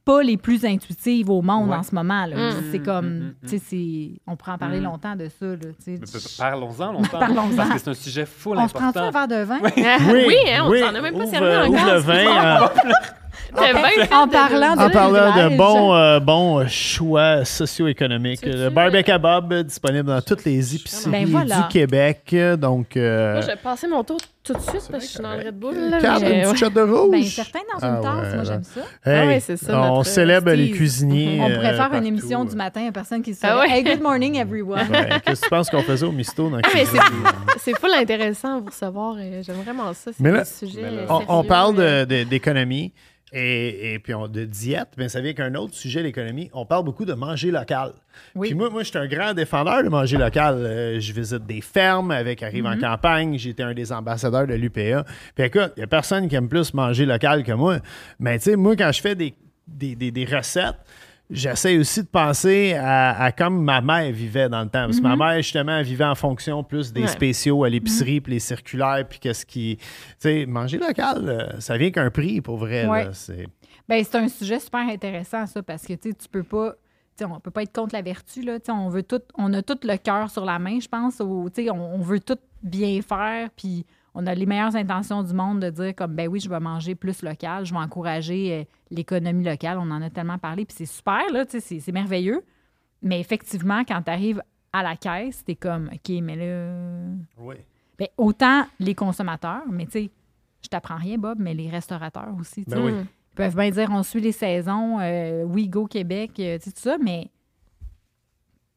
pas les plus intuitives au monde Ouais. en ce moment. là. Mm. C'est comme, Mm, mm, tu sais, on pourrait en parler Mm. longtemps de ça. Tu Parlons-en longtemps. Parlons-en. Parce que c'est un sujet full On se prend-tu important. un verre de vin? oui, hein, on s'en a même pas servi euh, encore. le vin. euh, En parlant de- En parlant de privilèges. bons, euh, bons choix socio-économiques, le barbecue à Bob euh, disponible dans toutes les épiceries Ben voilà. du Québec. Donc, euh, Moi, je vais passer mon tour tout de suite parce que je suis dans le Red Bull. là, Carl, une petite ouais. shot de rouge. Ben, certains dans une Ah tasse, ouais, moi j'aime ça. Hey, Ah ouais, c'est ça, On notre, célèbre euh, les cuisiniers. On euh, pourrait faire une émission du matin, a personne qui se Ah ouais. Hey, good morning everyone. Ouais, Qu'est-ce que tu penses qu'on faisait au Misto dans Ah? C'est full intéressant à vous recevoir. et J'aime vraiment ça. C'est là- euh, On, parle euh, d'économie et, et puis on- de diète, mais ça vient qu'un autre sujet, l'économie. On parle beaucoup de manger local. Oui. Puis moi, moi je suis un grand défendeur de manger local. Euh, je visite des fermes avec Arrive en campagne. J'ai été un des ambassadeurs de l'UPA. Puis écoute, il n'y a personne qui aime plus manger local que moi. Mais tu sais, moi, quand je fais des, des, des- des recettes, J'essaie aussi de penser à, à comme ma mère vivait dans le temps. Parce que ma mère, justement, elle vivait en fonction plus des Ouais. spéciaux à l'épicerie, puis les circulaires, puis qu'est-ce qui. Tu sais, manger local, euh, ça vient qu'un prix pour vrai. Ouais. C'est- Ben, c'est un sujet super intéressant, ça, parce que tu sais, tu peux pas. tu sais, on peut pas être contre la vertu, là. Tu sais, On veut tout, on a tout le cœur sur la main, je pense. sais, On, on veut tout bien faire, puis on a les meilleures intentions du monde de dire comme ben oui, je vais manger plus local, je vais encourager euh, l'économie locale. On en a tellement parlé, puis c'est super, là, tu sais, c'est, merveilleux. Mais effectivement, quand tu arrives à la caisse, t'es comme OK, mais là. Ben, autant les consommateurs, mais tu sais, je t'apprends rien, Bob, mais les restaurateurs aussi. tu sais. Ben oui. Ils peuvent bien dire on suit les saisons, euh, oui, go Québec, euh, tu sais, tout ça, mais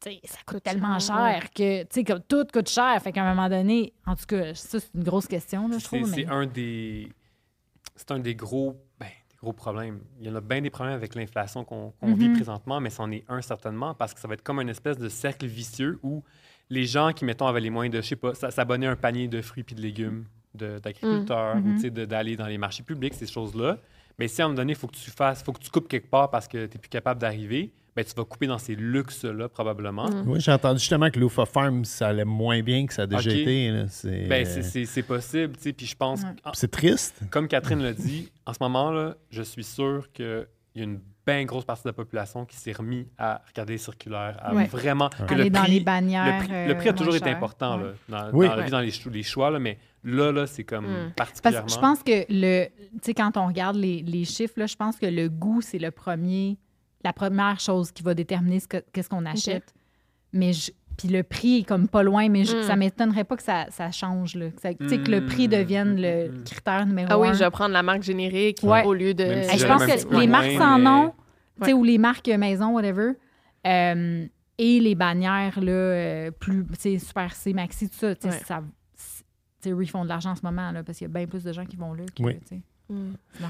ça coûte tellement cher, que, comme tout coûte cher. Fait qu'à un moment donné, en tout cas, ça, c'est une grosse question, là, je trouve. c'est mais- un des c'est un des gros ben, des gros problèmes. Il y en a bien des problèmes avec l'inflation qu'on vit Mhm. présentement, mais c'en est un certainement parce que ça va être comme une espèce de cercle vicieux où les gens qui, mettons, avaient les moyens de, je sais pas, s'abonner à un panier de fruits puis de légumes d'agriculteurs Mhm. ou tu sais, de- d'aller dans les marchés publics, ces choses-là, Mais si à un moment donné, il faut que tu fasses, faut que tu coupes quelque part parce que tu n'es plus capable d'arriver, ben, tu vas couper dans ces luxes-là, probablement. Mm. Oui, j'ai entendu justement que Lufa Farm, ça allait moins bien que ça a déjà Ok. été. là. C'est Ben, c'est- possible, tu sais. Puis je pense, Ouais. ah, c'est triste. comme Catherine l'a dit, en ce moment-là, je suis sûr qu'il y a une bien grosse partie de la population qui s'est remis à regarder les circulaires, à Ouais. vraiment... Que Aller le dans prix, les bannières. le prix, le prix a euh, toujours été important Ouais. là, dans, Oui. dans la vie, dans les, cho- les choix, là, mais là, là c'est comme Mm. Parce particulièrement... que je pense que le, tu sais, quand on regarde les, les chiffres, là, je pense que le goût, c'est le premier, la première chose qui va déterminer ce que- qu'est-ce qu'on achète. Mais je- puis le prix est comme pas loin, mais je- Mm. ça m'étonnerait pas que ça, ça change, là. Que, ça- tu sais, que le Mm. prix devienne le Mm. critère numéro Ah oui, un. je vais prendre la marque générique Ouais. au lieu de. Même si Hey, je pense que les marques sans mais- nom, tu sais, Ouais. ou les marques maison, whatever, euh, et les bannières là, euh, plus, tu sais, Super C, Maxi, tout ça, tu sais, Ouais. ça c'est- tu sais, eux, ils font de l'argent en ce moment, là, parce qu'il y a bien plus de gens qui vont là que, Oui.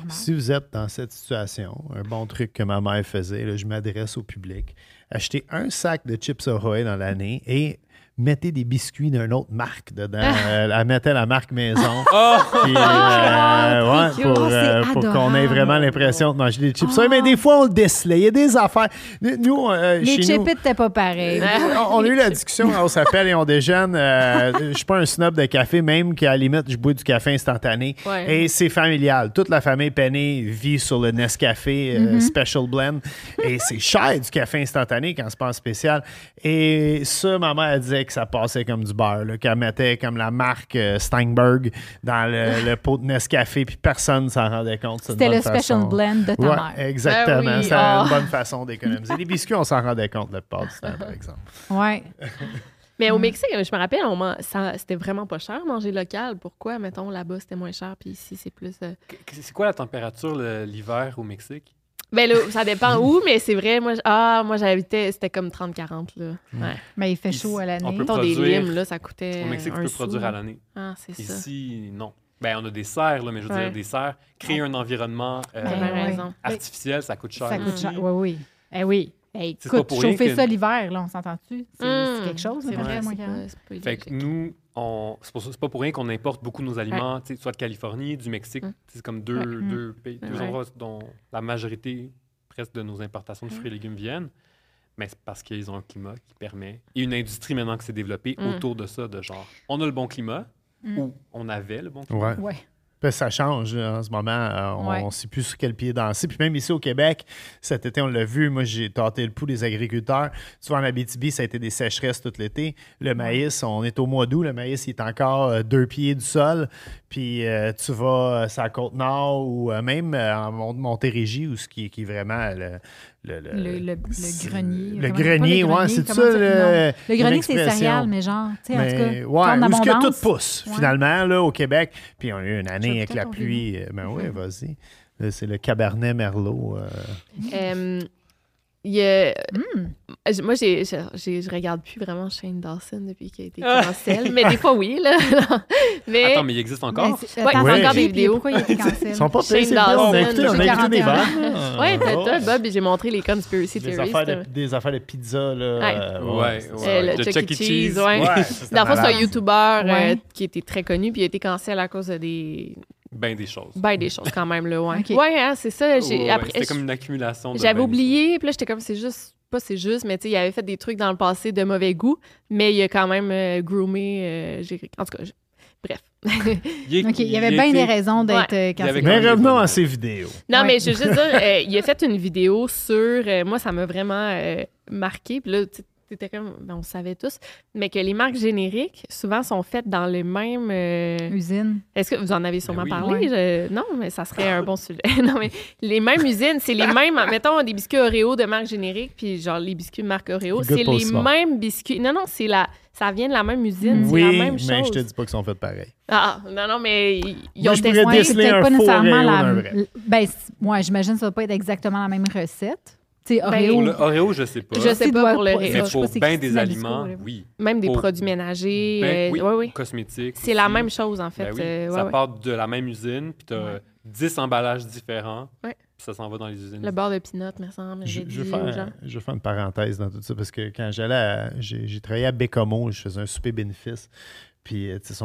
Si vous êtes dans cette situation, un bon truc que ma mère faisait, là, je m'adresse au public, achetez un sac de chips Ahoy dans l'année et mettez des biscuits d'une autre marque dedans. Euh, elle mettait la marque maison. Oh! Puis, euh, ouais, cute. pour, Oh, euh, pour qu'on ait adorable. vraiment l'impression de manger des chips. Oh. Mais des fois, on le décelait. Il y a des affaires. Nous, Les chipettes n'étaient pas pareils. on on a eu la discussion, on s'appelle et on déjeune. Je suis pas un snob de café, même qu'à la limite, je bois du café instantané. Ouais. Et c'est familial. Toute la famille Penny vit sur le Nescafé Mm-hmm. Special Blend. Et c'est cher du café instantané quand c'est pas en spécial. Et ça, ma mère elle disait que ça passait comme du beurre, là, qu'elle mettait comme la marque euh, Steinberg dans le, le pot de Nescafé, puis personne s'en rendait compte. C'est C'était le special blend de ta Ouais, mère. exactement. Ben oui. C'était Ah. une bonne façon d'économiser. Les biscuits, on s'en rendait compte la plupart du temps, par exemple. Ouais. Mais au Mexique, je me rappelle, on man- ça- c'était vraiment pas cher manger local. Pourquoi, mettons, là-bas, c'était moins cher, puis ici, c'est plus. euh, C'est quoi la température le- l'hiver au Mexique? Ben là, ça dépend où, mais c'est vrai, moi, j- ah, moi j'habitais, c'était comme 30-40, là. Ouais. Mais il fait chaud à on l'année. peut Mettons des produire- limes, là, ça coûtait. Au Mexique, tu un peux sou. produire à l'année. Ah, c'est ça. Ici, non. Ben, on a des serres, là, mais je veux Ouais. dire, des serres, créer un environnement euh, Ben ouais. artificiel, ça coûte cher. Ça coûte aussi. cher. Oui, oui. Eh oui. Hey, C'est pas écoute, pour rien chauffer que- ça l'hiver, là, on s'entend-tu? C'est Hum, c'est quelque chose, C'est vrai, moi, c'est quand Fait que nous, on... c'est pas, pour rien qu'on importe beaucoup nos aliments, soit de Californie, du Mexique. Mm. C'est comme deux, Ouais. deux pays, deux Ouais. endroits dont la majorité presque de nos importations de fruits et légumes viennent. Mais c'est parce qu'ils ont un climat qui permet. Et une industrie maintenant qui s'est développée autour de ça, de genre, on a le bon climat, ou on avait le bon climat. Puis ça change en ce moment. Euh, on ne sait plus sur quel pied danser. Puis même ici au Québec, cet été, on l'a vu. Moi, j'ai tâté le pouls des agriculteurs. Tu vois, en Abitibi, ça a été des sécheresses tout l'été. Le maïs, on est au mois d'août. Le maïs, il est encore euh, deux pieds du sol. Puis euh, tu vas euh, sur la Côte-Nord ou euh, même euh, en Mont- Montérégie, où ce qui, qui est vraiment le... Le, le- Le, le- le c'est- grenier. Le Comment- grenier, ouais, c'est ça. Le. Le grenier, c'est céréales, mais genre, tu sais, en tout cas, ouais, où est-ce que tout pousse, Ouais. finalement, là, au Québec. Puis on a eu une année avec la pluie. euh, Ben oui, vas-y. C'est le Cabernet Merlot. euh. Il y a- je- moi, j'ai, je, j'ai- je regarde plus vraiment Shane Dawson depuis qu'il a été Ah. cancel, mais des fois, oui, là. mais Attends, mais il existe encore? C'est- Ouais, attends, il y a c'est encore des vidéos. Pourquoi il a été cancel? Ils sont pas Shane. On Dawson, a écouté, on a j'ai écouté des 41 vannes. Ouais, t'as, Oh. Bob, j'ai montré les conspiracy Des theories. affaires, de, des affaires de pizza, là. Ouais. euh, Ouais, c'est ouais. ça. Euh, le Chuck, Chuck E. E. Cheese, Cheese. ouais. Ouais, Dans le fond, c'est un. YouTuber euh, Ouais. qui était très connu, puis il a été cancel à cause de des. Ben des choses. Ben, des choses quand même, là, ouais. Ouais, hein, c'est ça. J'ai, Ouais, après, C'était comme une accumulation de J'avais oublié, puis là, j'étais comme, c'est juste, pas c'est juste, mais tu sais, il avait fait des trucs dans le passé de mauvais goût, mais il a quand même euh, groomé. euh, j'ai- en tout cas, je- bref. Il est- OK, il y avait bien été- des raisons d'être Ouais. euh, cancel. avait Mais revenons à ces vidéos. non, Ouais. mais je veux juste dire, euh, il a fait une vidéo sur. euh, moi, ça m'a vraiment euh, marqué, puis là, tu c'était comme. ben, on savait tous, mais que les marques génériques, souvent, sont faites dans les mêmes. euh, Usine. Est-ce que vous en avez sûrement oui. parlé? Je- Non, mais ça serait un bon sujet. non, mais les mêmes usines, c'est les mêmes. Mettons des biscuits Oreo de marque générique, puis genre les biscuits de marque Oreo, c'est les mêmes biscuits. Non, non, c'est la. Ça vient de la même usine, c'est Oui, la même mais chose. je te dis pas qu'ils sont faits pareil. Ah, non, non, mais ils ont testé. Ouais, c'est un pas faux nécessairement Oreo la. vrai. Ben, ouais, j'imagine que ça va pas être exactement la même recette. Tu sais, Ben, Oreo. Pour le Oreo, je sais pas. Je sais pas pour le Oreo. Mais pour c'est bien des aliments, oui. Même des Pour- produits ménagers. Ben, euh, oui, ouais, oui. cosmétiques. C'est la même chose, en fait. Ben oui, euh, ouais, ça ouais. part de la même usine, puis tu as Ouais. 10 emballages différents, Ouais. puis ça s'en va dans les usines. Le beurre de pinot, me semble. Je, vais faire, je vais faire une parenthèse dans tout ça parce que quand j'allais à- j'ai, travaillé à Bécomo, je faisais un souper bénéfice. Puis, euh, tu sais,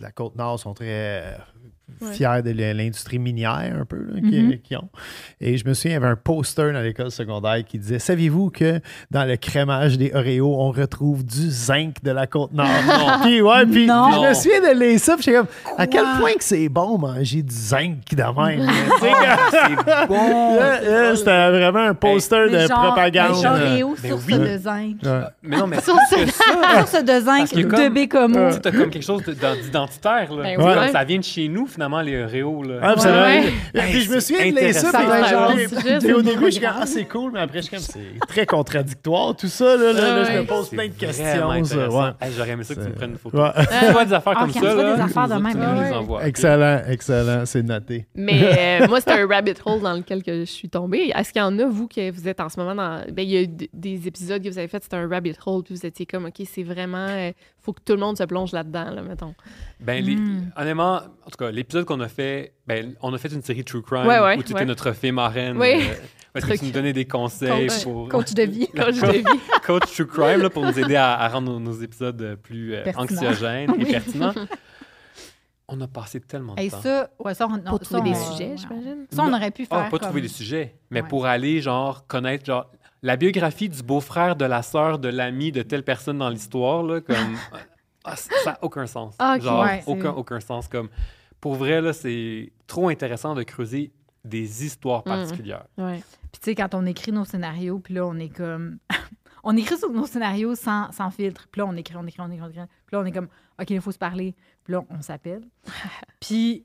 la côte nord sont très fiers de l'industrie minière un peu là, qui- Mhm. qu'ils ont. Et je me souviens, il y avait un poster dans l'école secondaire qui disait Saviez-vous que dans le crémage des Oreos, on retrouve du zinc de la côte nord Puis, ouais, puis, Non. puis je me souviens de lire ça, puis j'étais comme À quel point que c'est bon manger du zinc de même comme- C'est bon! C'était vraiment un poster Mais de genre, propagande. Réo Ben source oui. de zinc. Ouais. Mais non, mais c'est Source- que ça. Source de zinc de comme- Bécomo. Tu t'as comme quelque chose de- d'ident- d'identitaire, là. Ben oui. Ça vient de chez nous, finalement, les Oreos, là. Ah, ça Ouais. Hey, puis je me souviens de ça. puis au début, je suis comme, ah, c'est cool, mais après, je suis comme, c'est très contradictoire, tout ça. Là, là, là, je me pose C'est plein de questions. ça, intéressant. ouais. Hey, J'aurais aimé ça que tu me prennes une photo. Tu vois des affaires Ah, comme ça, tu vois là, des affaires de même. Excellent, excellent, c'est noté. Mais euh, moi, c'est un rabbit hole dans lequel que je suis tombée. Est-ce qu'il y en a, vous, que vous êtes en ce moment dans. Ben, il y a eu des épisodes que vous avez fait, c'était un rabbit hole, puis vous étiez comme, OK, c'est vraiment. Faut que tout le monde se plonge là-dedans, là, mettons. Ben, les- Mm. honnêtement, en tout cas, l'épisode qu'on a fait, ben, on a fait une série True Crime Ouais, ouais, où tu étais ouais. notre fée marraine. Oui. euh, parce que tu nous donnais des conseils Coach- pour. Coach de vie. Coach de vie. Coach True Crime là, pour nous aider à, à rendre nos, nos épisodes euh, plus euh, anxiogènes et pertinents. On a passé tellement de Et temps. ça, ouais, ça, on, Pour ça, trouver des on- sujets, j'imagine. Ça, on aurait pu Ah, faire. pas comme- trouver des sujets, mais Ouais. pour aller, genre, connaître, genre, la biographie du beau-frère, de la sœur, de l'ami de telle personne dans l'histoire, là, comme. ah, ça n'a aucun sens. Ah. Genre, Ouais, aucun, aucun sens. Comme, pour vrai, là, c'est trop intéressant de creuser des histoires Mm. particulières. Ouais. Puis tu sais, quand on écrit nos scénarios, puis là, on est comme... on écrit sur nos scénarios sans, sans filtre. Puis là, on écrit, on écrit, on écrit, on écrit. Puis là, on est comme, OK, il faut se parler. Puis là, on s'appelle. Puis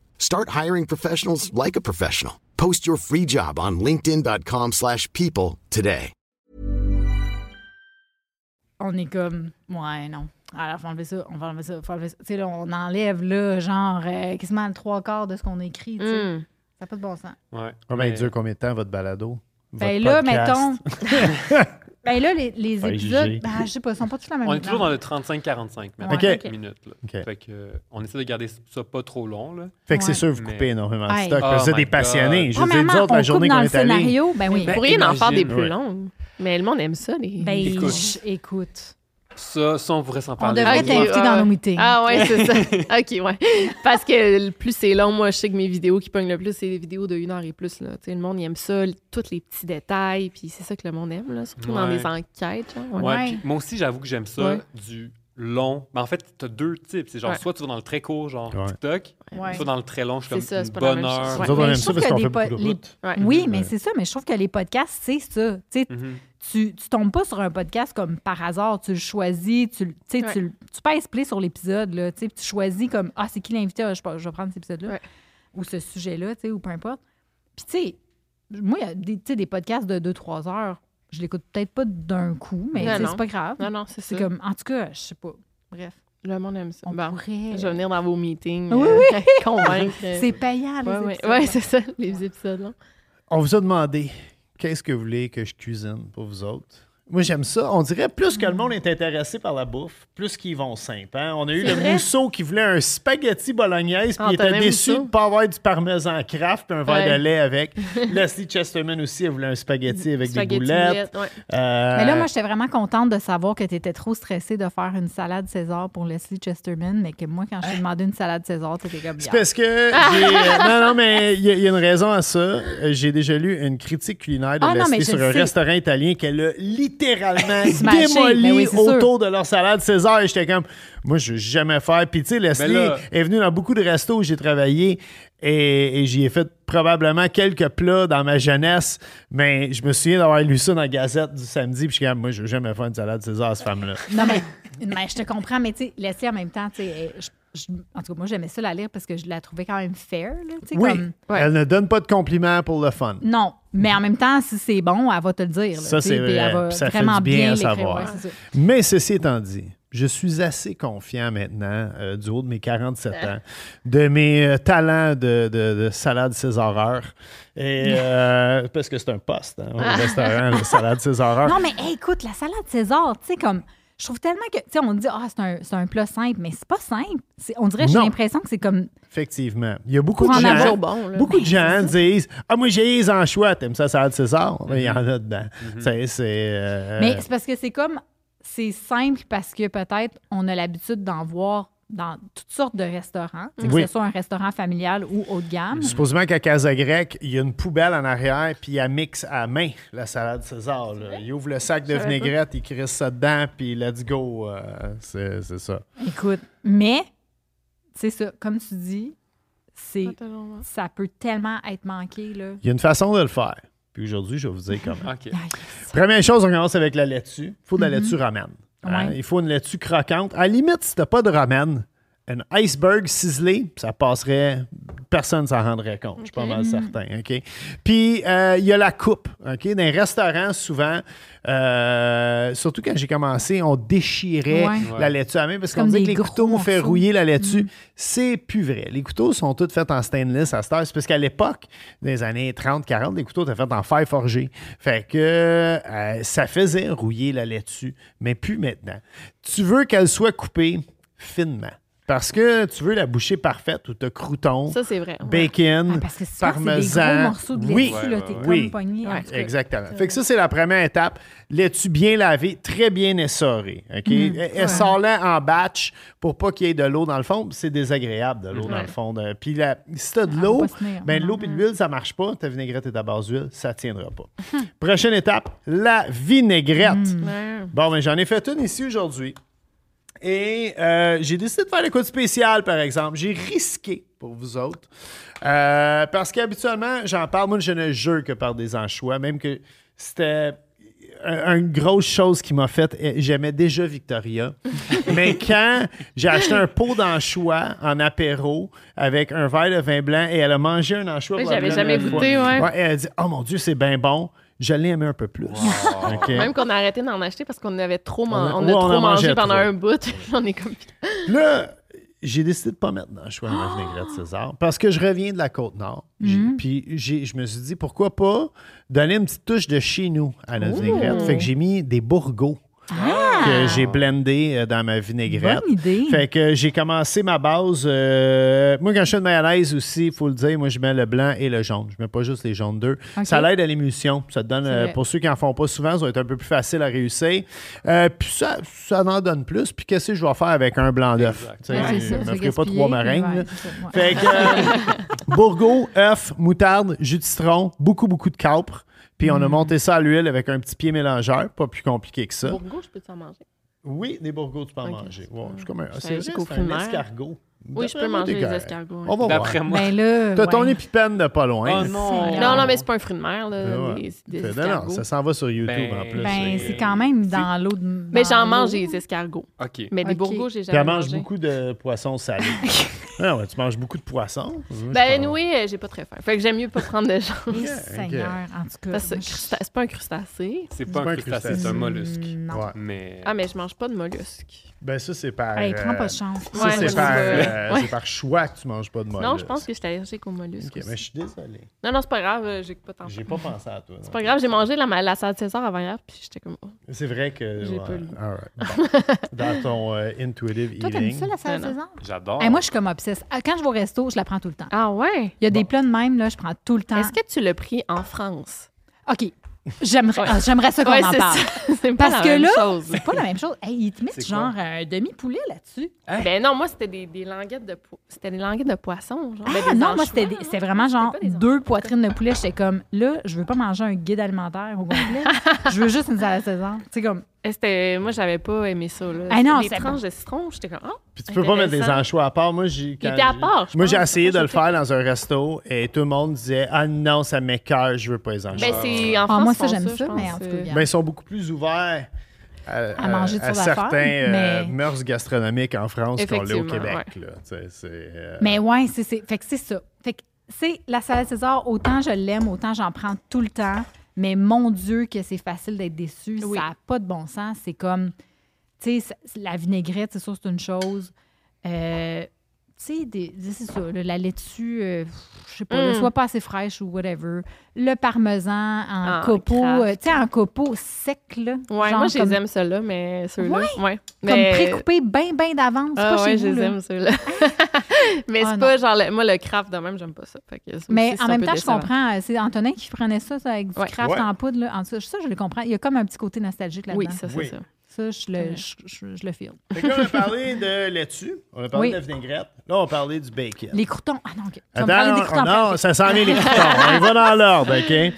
Start hiring professionals like a professional. Post your free job on linkedin.com/people slash people today. on est comme, ouais, non. Alors, faut enlever ça, on va enlever ça, faut enlever ça. Tu sais, là, on enlève, là, genre, euh, quasiment le trois quarts de ce qu'on écrit, tu sais. Mm. Ça n'a pas de bon sens. Ouais. Combien Mais- dure combien de temps votre balado? Ben Votre là, podcast? mettons... ben là, les, les Pas épisodes, jugé. ben, je sais pas, ils sont pas tous la même On est toujours dans le 35-45 maintenant, Ouais, ok. minutes. Là. Ok. Fait que, euh, on essaie de garder ça pas trop long. Là. Fait que c'est Ouais. sûr, vous Mais- coupez énormément de Hey. stock. parce que Oh vous êtes my des passionnés. Je veux dire, Premièrement, nous autres, on la journée coupe qu'on dans est le allé. scénario, ben oui. Vous pourriez en faire des imagine, plus ouais. longues. Mais le monde aime ça, les. Ben, Écoute. je- écoute. Ça, ça, on pourrait s'en On parler. devrait t'inviter ouais, dans nos meetings. Ah ouais, c'est ça. OK, ouais. Parce que le plus c'est long, moi, je sais que mes vidéos qui pognent le plus, c'est des vidéos de une heure et plus. Là. Tu sais, le monde, il aime ça, tous les petits détails, puis c'est ça que le monde aime, là, surtout dans les enquêtes. Genre, ouais. Ouais, Ouais. puis moi aussi, j'avoue que j'aime ça, Ouais. du long. Mais en fait, tu as deux types. C'est genre, Ouais. soit tu vas dans le très court, genre Ouais. TikTok, Ouais. soit dans le très long, je suis comme C'est ça, une c'est pas la bonne même chose. heure. Mais aime je trouve que po- les-. Oui, mais Ouais. c'est ça, mais je trouve que les podcasts, c'est ça. Tu sais, Mhm. tu, tu tombes pas sur un podcast comme par hasard, tu le choisis, tu, le- tu tu, pèses play sur l'épisode, là, tu sais, puis tu choisis comme Ah, c'est qui l'invité, Ah, je, je vais prendre cet épisode-là, Ouais. ou ce sujet-là, tu sais, ou peu importe. Puis tu sais, moi, il y a des, tu sais, des podcasts de 2-3 heures, je l'écoute peut-être pas d'un coup, mais c'est pas grave. Non, non, c'est ça. C'est comme, en tout cas, je sais pas. Bref, Le monde aime ça. on Bon, pourrait. je vais venir dans vos meetings. Oui, euh, convaincre. euh, C'est payant, les Ouais, ouais. épisodes. Ouais, c'est ça, les épisodes. Là. On vous a demandé qu'est-ce que vous voulez que je cuisine pour vous autres? Moi, j'aime ça. On dirait plus que le monde est intéressé par la bouffe, plus qu'ils vont simple. hein. On a eu le vrai? mousseau qui voulait un spaghetti bolognaise, puis il était déçu de ne pas avoir du parmesan craft puis un verre Ouais. de lait avec. Leslie Chesterman aussi, elle voulait un spaghetti avec Spaghetti des boulettes. boulettes, ouais. Euh, Mais là, moi, j'étais vraiment contente de savoir que tu étais trop stressée de faire une salade César pour Leslie Chesterman, mais que moi, quand je t'ai demandé une salade César, tu étais comme C'est parce que euh, non, non, mais il y, a- il y a une raison à ça. Euh, J'ai déjà lu une critique culinaire de Ah Leslie sur un sais. restaurant italien qu'elle a littéralement Démolis Ben oui, sûr. autour de leur salade César. Et j'étais comme, moi, je vais jamais faire. Puis, tu sais, Leslie là- est venue dans beaucoup de restos où j'ai travaillé et, et j'y ai fait probablement quelques plats dans ma jeunesse. Mais je me souviens d'avoir lu ça dans la Gazette du samedi. Puis, je suis comme, moi, je vais jamais faire une salade César à cette femme-là. Non, mais, mais je te comprends, mais tu sais, laisser en même temps, tu sais, je- je- en tout cas, moi, j'aimais ça la lire parce que je la trouvais quand même fair, là, tu sais, Oui, comme... Ouais. elle ne donne pas de compliments pour le fun. Non, mais en même temps, si c'est bon, elle va te le dire. là, Ça, c'est vrai. Elle va ça fait vraiment du bien à savoir. ouais. Mais ceci étant dit, je suis assez confiant maintenant, euh, du haut de mes 47 ans, de mes euh, talents de, de, de salade Césareur. Et, euh, parce que c'est un poste hein, au restaurant, la salade Césareur. Non, mais hey, écoute, la salade César, tu sais, comme. Je trouve tellement que. Tu sais, on dit, ah, c'est un, c'est un plat simple, mais c'est pas simple. C'est- On dirait, j'ai Non. l'impression que c'est comme. Effectivement. Il y a beaucoup de en gens. bon, là. Beaucoup de Ben, gens disent Ah, moi, j'ai les anchois. T'aimes ça, salade César? Ben, Il y en a dedans. Mhm. Tu sais, c'est. euh, Mais c'est parce que c'est comme. C'est simple parce que peut-être on a l'habitude d'en voir dans toutes sortes de restaurants, Oui. que ce soit un restaurant familial ou haut de gamme. Supposément qu'à Casa Grecque, il y a une poubelle en arrière, puis il mixe à main la salade César. là. Il ouvre le sac de vinaigrette, il crisse ça dedans, puis let's go. euh, c'est c'est ça. Écoute, mais c'est ça, comme tu dis, c'est ça peut tellement être manqué là. Il y a une façon de le faire. Puis aujourd'hui, je vais vous dire comment. OK. Ah, Première chose, on commence avec la laitue. Il faut de la laitue ramen. Hein? Ouais. Il faut une laitue croquante. À la limite, si t'as pas de ramen, un iceberg ciselé, ça passerait, personne s'en rendrait compte. Je suis pas mal certain. OK? Puis, euh, il y a la coupe. OK? Dans les restaurants, souvent, euh, surtout quand j'ai commencé, on déchirait Ouais. la laitue à main parce qu'on des que les couteaux ont fait rouiller la laitue. C'est plus vrai. Les couteaux sont tous faits en stainless à cette heure. C'est parce qu'à l'époque, dans les années 30-40, les couteaux étaient faits en fer forgé. Fait que euh, ça faisait rouiller la laitue, mais plus maintenant. Tu veux qu'elle soit coupée finement. Parce que tu veux la boucher parfaite crouton, Ça, c'est vrai. ouais. bacon, Ah, parce que c'est des parmesan. gros morceaux de laitue, oui, là, t'es oui. comme pogné. Ouais. Exactement. Fait que ça, c'est la première étape. Laitue bien lavé, très bien essoré. OK? Mm. Essore-la en batch pour pas qu'il y ait de l'eau dans le fond. C'est désagréable de l'eau dans le fond. de- Puis la- si de Ah, l'eau, se tenir. ben de l'eau Mhm. et de l'huile, ça marche pas. Ta vinaigrette et ta base d'huile, ça tiendra pas. Prochaine étape, la vinaigrette. Mm. Ouais. Bon, ben j'en ai fait une ici aujourd'hui. Et euh, j'ai décidé de faire l'écoute spéciale, par exemple. J'ai risqué pour vous autres. Euh, parce qu'habituellement, j'en parle, moi, je ne jure que par des anchois, même que c'était un- une grosse chose qui m'a fait. J'aimais déjà Victoria. Mais quand j'ai acheté un pot d'anchois en apéro avec un verre de vin blanc et elle a mangé un anchois. Oui, j'avais jamais goûté, ouais. et elle a dit Oh mon Dieu, c'est bien bon. Je l'ai aimé un peu plus. Même qu'on a arrêté d'en acheter parce qu'on avait trop, man- On a- on ouais, on mangé pendant trop. un bout. J'en ai comme. Là, j'ai décidé de pas mettre dans le choix de ma vinaigrette César parce que je reviens de la Côte-Nord. J'ai- Puis j'ai- je me suis dit, pourquoi pas donner une petite touche de chez nous à la vinaigrette? Fait que j'ai mis des bourgots que j'ai blendés euh, dans ma vinaigrette. Ah! Bonne idée. Fait que j'ai commencé ma base. euh, moi, quand je fais de mayonnaise aussi, il faut le dire, moi, je mets le blanc et le jaune. Je mets pas juste les jaunes d'œufs. OK. Ça l'aide à l'émulsion. Ça te donne, euh, pour ceux qui en font pas souvent, ça va être un peu plus facile à réussir. Euh, puis ça, ça en donne plus. Puis qu'est-ce que je vais faire avec un blanc d'œuf? Je ça, me ferai pas trois meringues. ouais. Fait que euh, bourgots, œufs, moutarde, jus de citron, beaucoup, beaucoup de capre. Puis on a Mm. monté ça à l'huile avec un petit pied mélangeur. Pas plus compliqué que ça. Bourgo, je peux t'en manger? Oui, des bourgots, tu peux en manger. Ouais, c'est comme un, Je c'est un escargot. Oui, je peux manger les escargots. On va voir. D'après moi. Ben là, T'as ton ouais. épipène de pas loin. Oh non! Non, non, mais c'est pas un fruit de mer, là. Ouais. Des, des Fait, non, non, escargots. ça s'en va sur YouTube Ben, en plus. Ben, C'est- quand même dans l'eau de. Mais dans j'en l'eau. mange des escargots. OK. Mais des Ok. bourgots, j'ai Puis jamais elle mange mangé. beaucoup de poissons salés. ah ouais, tu manges beaucoup de poissons. Ben, oui, j'ai pas très faim. Fait que j'aime mieux pas prendre de chance. Eh, Seigneur, en tout cas. Parce que moi, je- crusta- c'est pas un crustacé. C'est pas un crustacé, c'est un mollusque. Non. Ouais. Mais. Ah, mais je mange pas de mollusques. Ben ça, c'est par... Hey, prends euh, pas de chance. Ça, Ouais, c'est par, euh, Ouais. c'est par choix que tu manges pas de mollusques. Non, je pense que je suis allergique aux mollusques. OK, mais je suis désolé. Non, non, c'est pas grave, euh, j'ai pas tant J'ai pas pensé à toi. C'est pas grave, j'ai mangé la, la salade César avant hier, puis j'étais comme. oh. C'est vrai que... J'ai ouais, pas le goût. all right. Bon. Dans ton euh, intuitive Toi, t'aimes eating. ça, la salade. César? J'adore. Hey, moi, je suis comme obsesse. Ah, Quand je vais au resto, je la prends tout le temps. Ah ouais? Il y a des plats de même, là, je prends tout le temps. Est-ce que tu l'as pris en France? OK. J'aimerais ah, j'aimerais ça qu'on Ouais, en parle. C'est pas Parce la que même là, chose. c'est pas la même chose. Hey, ils te mettent genre un demi-poulet là-dessus. Ben non, moi, c'était des, des languettes de po- c'était des languettes de poisson. Genre. Ben, Ah des non, moi, c'était des- c'était vraiment genre C'était deux poitrines de poulet. J'étais comme, là, je veux pas manger un guide alimentaire au complet. je veux juste une salade César. C'est comme, C'était, moi, j'avais pas aimé ça. Là. Ah non, les c'est tranches de citron, j'étais comme, oh, Puis tu peux pas mettre des anchois à part. Moi, j'ai. quand était à j'ai- part, je Moi, j'ai essayé de le faire dans un resto et tout le monde disait Ah non, ça m'écoeure, je veux pas les anchois. Ben, c'est en Ah, France, moi, ça, j'aime ça, mais en tout cas, euh. Ben, ils sont beaucoup plus ouverts à, À manger à sur l'affaire, certains euh, mœurs gastronomiques en France qu'on l'est au Québec. ouais. là. Tu sais, c'est, euh, Mais ouais, c'est c'est- fait que c'est ça. Fait que c'est la salade César, autant je l'aime, autant j'en prends tout le temps. Mais mon Dieu, que c'est facile d'être déçu. Oui. Ça n'a pas de bon sens. C'est comme, tu sais, la vinaigrette, c'est sûr, c'est une chose. Euh, tu sais, des- c'est ça, la laitue, euh, je sais pas, Mm. soit pas assez fraîche ou whatever. Le parmesan en En copeaux, euh, tu sais, en copeaux secs, là. Ouais, Genre moi, je comme, les aime, ceux-là, mais ceux-là. Ouais? Ouais. Comme Mais- précoupés bien, bien d'avance. Ah pas ouais, chez je vous, les là. aime, ceux-là. mais Ah, c'est pas genre, le- moi, le craft de même, j'aime pas ça. Fait que ça Mais aussi, en même temps, je comprends. euh, C'est Antonin qui prenait ça, ça, avec du Ouais. craft Ouais. en poudre. Là. En ça, je le comprends. Il y a comme un petit côté nostalgique là-dedans. Oui, ça, c'est Oui. ça. Ça, je le, je, je- je le file. Fait que là, on a parlé de laitue, on a parlé Oui. de la vinaigrette. Là, on a parlé du bacon. Les croutons. Ah non, OK. Tu Attends, des non, croutons non, après. ça s'en vient les croutons. on y va dans l'ordre, OK?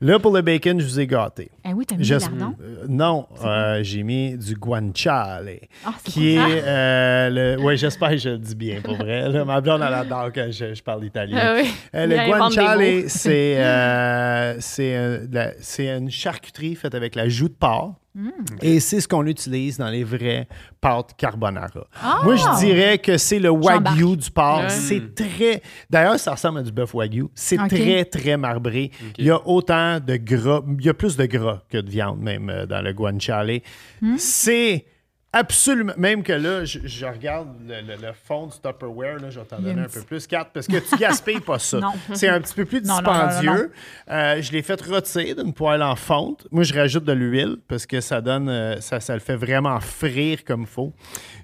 Là, pour le bacon, je vous ai gâté. Ah oui, t'as mis lardons. euh, non, euh, j'ai mis du guanciale, Ah, c'est qui est euh, le. Oui, j'espère que je le dis bien pour vrai. là. ma blonde elle adore quand je, je parle italien. Ah oui. Euh, le guanciale, c'est euh, c'est euh, une charcuterie faite avec la joue de porc. Mm. Et c'est ce qu'on utilise dans les vraies pâtes carbonara. Ah! Moi, je dirais que c'est le wagyu du porc. C'est très. D'ailleurs, ça ressemble à du bœuf wagyu. C'est très, très marbré. Il y a autant de gras. Il y a plus de gras que de viande, même euh, dans le guanciale. Hmm? C'est absolument. Même que là, je, je regarde le, le- le fond du Tupperware. Là, je vais t'en donner un peu plus, 4, parce que tu gaspilles pas ça. C'est un petit peu plus Non, non, non, non, non. dispendieux. Euh, je l'ai fait rôtir d'une poêle en fonte. Moi, je rajoute de l'huile parce que ça donne, euh, ça, ça le fait vraiment frire comme il faut.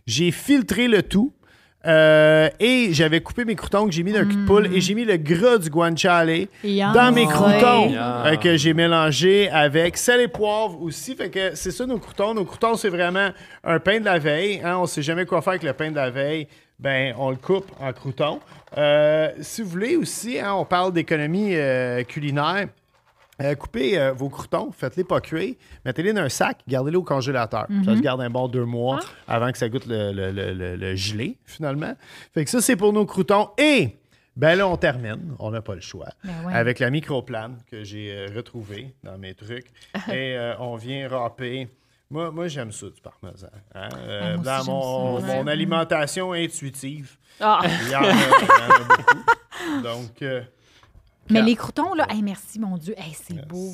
J'ai filtré le tout. Euh, et j'avais coupé mes croutons que j'ai mis d'un cul de poule et j'ai mis le gras du guanciale Yum. dans mes croutons euh, que j'ai mélangé avec sel et poivre aussi. Fait que c'est ça nos croutons. Nos croutons, c'est vraiment un pain de la veille. Hein? On sait jamais quoi faire avec le pain de la veille. Ben, on le coupe en croutons. Euh, si vous voulez aussi, hein, on parle d'économie euh, culinaire. Euh, coupez euh, vos croutons, faites-les pas cuire, mettez-les dans un sac, gardez-les au congélateur. Ça se garde un bon deux mois avant que ça goûte le, le- le- le- le gelé, finalement. Fait que ça, c'est pour nos croutons. Et, ben là, on termine. On n'a pas le choix. Ben ouais. Avec la microplane que j'ai euh, retrouvée dans mes trucs. Et on vient râper. Moi, moi j'aime ça, du parmesan. hein. Ah, moi dans mon, ça. mon alimentation intuitive, Ah, il y en a, il y en a beaucoup. Donc, Mais les croutons, là, hey, merci, mon Dieu. Hey, c'est beau.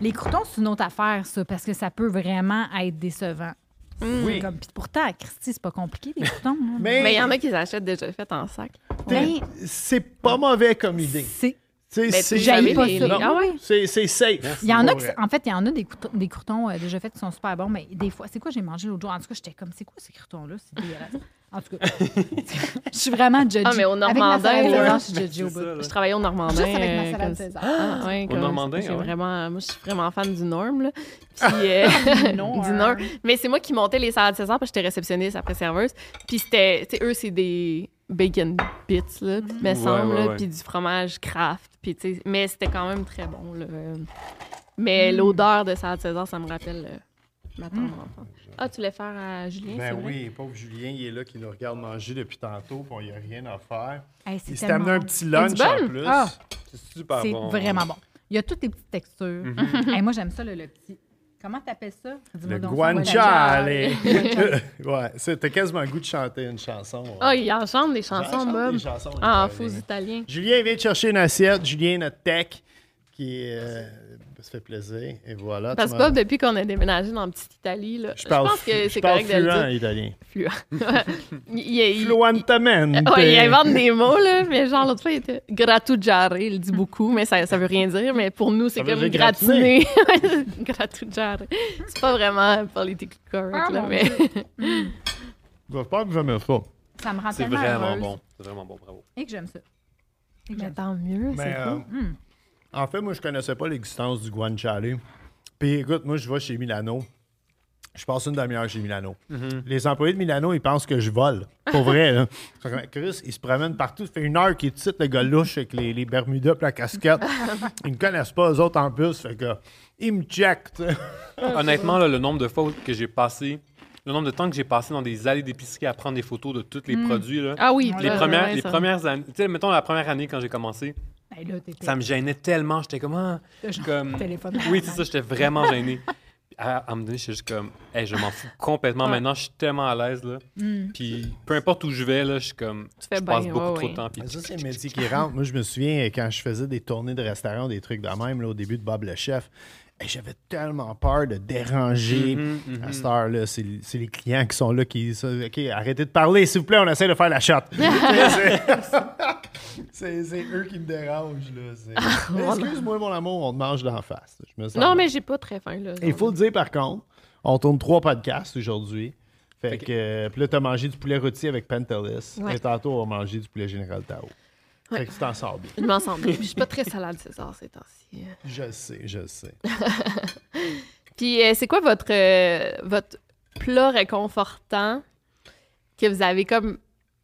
Les croutons, c'est une autre affaire, ça, parce que ça peut vraiment être décevant. oui. Comme, puis pourtant, Christy, c'est pas compliqué, les croutons. Mais, mais il y en a qui les achètent déjà faites en sac. Mais c'est pas mauvais comme idée. c'est. Tu sais, pas ça. Ah ouais? C'est safe. Il y en a qui, en fait, il y en a des croutons, des croutons euh, déjà faits qui sont super bons, mais des fois, c'est quoi j'ai mangé l'autre jour? En tout cas, j'étais comme, c'est quoi ces croutons-là? C'est dégueulasse. En tout cas, je suis vraiment judgy. Ah, mais au Avec ma Normandin, salade César, je suis judgy au c'est bout. ça, là. Je travaillais au Normandin. Juste avec ma euh, salade comme- César. Ah, ouais, Au Normandin, ah ouais. vraiment, moi, je suis vraiment fan du Norm. Là. Puis, euh, du Norm. Mais c'est moi qui montais les salades César parce que j'étais réceptionniste après serveuse. Puis c'était, eux, c'est des bacon bits, là, me Ouais, semble, ouais, là, ouais. puis du fromage craft. Puis, tu sais, mais c'était quand même très bon. Là. Mais l'odeur de salade César, ça me rappelle euh, ma tendre enfance. Ah, tu voulais faire à Julien, c'est Ben vrai? oui, pauvre Julien, il est là qui nous regarde manger depuis tantôt, puis il n'y a rien à faire. Hey, c'est Il s'est tellement amené un bon. petit lunch en bon? plus. Ah, C'est super c'est bon. vraiment bon. Il y a toutes les petites textures. Mhm. Hey, moi, j'aime ça, le, le petit. Comment t'appelles ça? Le guanciale. ouais, c'était quasiment le goût de chanter une chanson. ouais. Ah, il en chante des chansons, Bob. chansons Ah, faux italien. Julien vient de chercher une assiette. Julien, notre tech, qui est, euh, ça fait plaisir. Et voilà. Parce que Bob, depuis qu'on a déménagé dans la petite Italie, là, je, pense que c'est correct de le fluent dire. italien. Fluent. il, il. Ouais, il invente des mots, là, mais genre l'autre fois, il était grattugiare, il dit beaucoup, mais ça, ça veut rien dire, mais pour nous, c'est comme gratiner. grattugiare. C'est pas vraiment politically correct, Ah, là, mais... J'espère que j'aime ça. Ça me rend C'est vraiment heureuse. bon. C'est vraiment bon, bravo. Et que j'aime ça. Et que mais j'aime ça. tant mieux, Mais, c'est euh, cool. En fait, moi, je connaissais pas l'existence du guanciale. Puis écoute, moi, je vais chez Milano. Je passe une demi-heure chez Milano. Les employés de Milano, ils pensent que je vole. Pour vrai, là. Chris, il se promène partout. Ça fait une heure qu'il est le gars louche avec les, les Bermudas et la casquette. Ils me connaissent pas, eux autres en plus. Fait que, ils me checkent. tu sais. Honnêtement, là, le nombre de fois que j'ai passé, le nombre de temps que j'ai passé dans des allées d'épicerie à prendre des photos de tous les produits, là, Ah oui, les, là, premières, ouais, les ça. premières années, tu sais, mettons la première année quand j'ai commencé, Ben là, ça me gênait tellement. J'étais comme, ah, comme- oui, c'est ça, j'étais vraiment gêné. Puis À, à un moment donné, j'étais juste comme, hey, je m'en fous complètement. Ouais. Maintenant, je suis tellement à l'aise, là. Mm. Puis peu importe où je vais, là, je suis comme, Tu fais je passe bien, beaucoup ouais, trop ouais. de temps. Puis Mais ça, c'est un métier qui rentre. Moi, je me souviens quand je faisais des tournées de restaurants, des trucs de même, là, au début de Bob le Chef. J'avais tellement peur de déranger. Mhm, mhm. À cette heure-là, c'est les clients qui sont là qui. ça, OK, arrêtez de parler, s'il vous plaît, on essaie de faire la shot. c'est eux qui me dérangent. là. Mais Excuse-moi, mon amour, on te mange d'en face. Je me sens Non, mal. mais j'ai pas très faim, là. Il faut le dire par contre, on tourne trois podcasts aujourd'hui. Fait, que, euh, puis là, t'as mangé du poulet rôti avec Pentelis. Ouais. Et tantôt, on va manger du poulet Général Tao. Ouais. Fait que tu t'en sors bien. Je m'en sens bien. Puis je suis pas très salade César ces temps-ci. Je le sais, je le sais. Puis euh, c'est quoi votre, euh, votre plat réconfortant que vous avez comme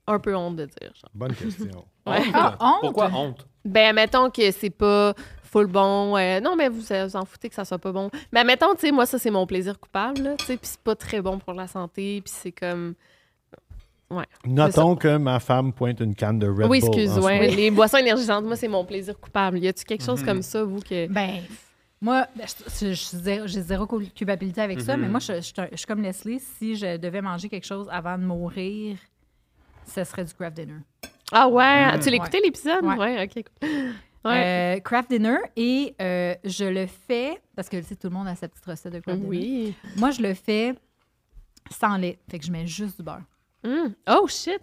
un peu honte de dire? genre? Bonne question. Ouais. Honte? Ah, honte? Pourquoi honte? Ben, mettons que c'est pas full bon. euh, non, mais vous vous en foutez que ça soit pas bon. Ben, mettons, tu sais, moi, ça, c'est mon plaisir coupable, tu sais, puis c'est pas très bon pour la santé, puis c'est comme... Notons que ma femme pointe une canne de Red oui, Bull. en excuse, ouais, moment. les boissons énergisantes, moi, c'est mon plaisir coupable. Y a-tu quelque chose Mhm. comme ça, vous, que... Ben, moi, ben, zéro- j'ai zéro cul- culpabilité avec ça, Mhm. mais moi, je, je suis un- je suis comme Leslie. Si je devais manger quelque chose avant de mourir, ce serait du craft dinner. Ah ouais, Mm. tu l'écoutais, l'épisode? Ouais. Ouais, OK. Ouais. Euh, craft dinner, et euh, je le fais, parce que tu sais, tout le monde a sa petite recette de craft dinner. oui. Moi, je le fais sans lait, fait que je mets juste du beurre. Mm. Oh, shit!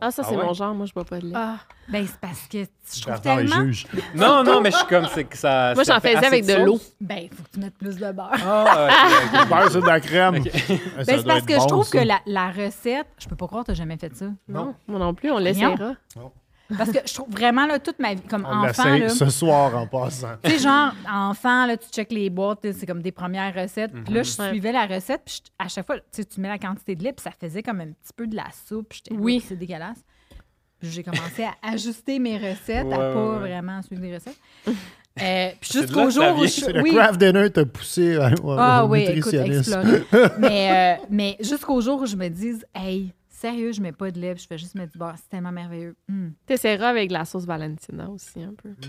Ah, ça, Ah c'est ouais? mon genre. Moi, je bois pas de lait. Ah, ben c'est parce que je trouve est tellement... juge. Non, non, mais je suis comme, c'est que ça. Moi, j'en faisais avec de l'eau. Ben, il faut que tu mettes plus de beurre. Ah, ok, ok. Beurre sur de la crème. Ok. Ça Ben, c'est parce que je trouve ça. que la, la recette, je peux pas croire que tu jamais fait ça. Non, moi non plus, on l'essayera. Parce que je trouve vraiment, là, toute ma vie, comme On enfant, là, ce soir en passant. tu sais, genre, enfant, là, tu checkes les boîtes, c'est comme des premières recettes. Puis là, je Ouais. suivais la recette, puis je- à chaque fois, tu sais, tu mets la quantité de lait, puis ça faisait comme un petit peu de la soupe. Oui. C'est dégueulasse. Puis j'ai commencé à ajuster mes recettes, Ouais, à pas ouais. vraiment suivre des recettes. Euh, puis jusqu'au jour où je le oui. craft dinner t'a poussé à, Ah au oui, écoute, mais, euh, mais jusqu'au jour où je me dise, hey, sérieux, je mets pas de lait, puis je fais juste mettre du beurre. C'est tellement merveilleux. Hum. T'essaieras avec la sauce Valentina aussi, un peu. Tu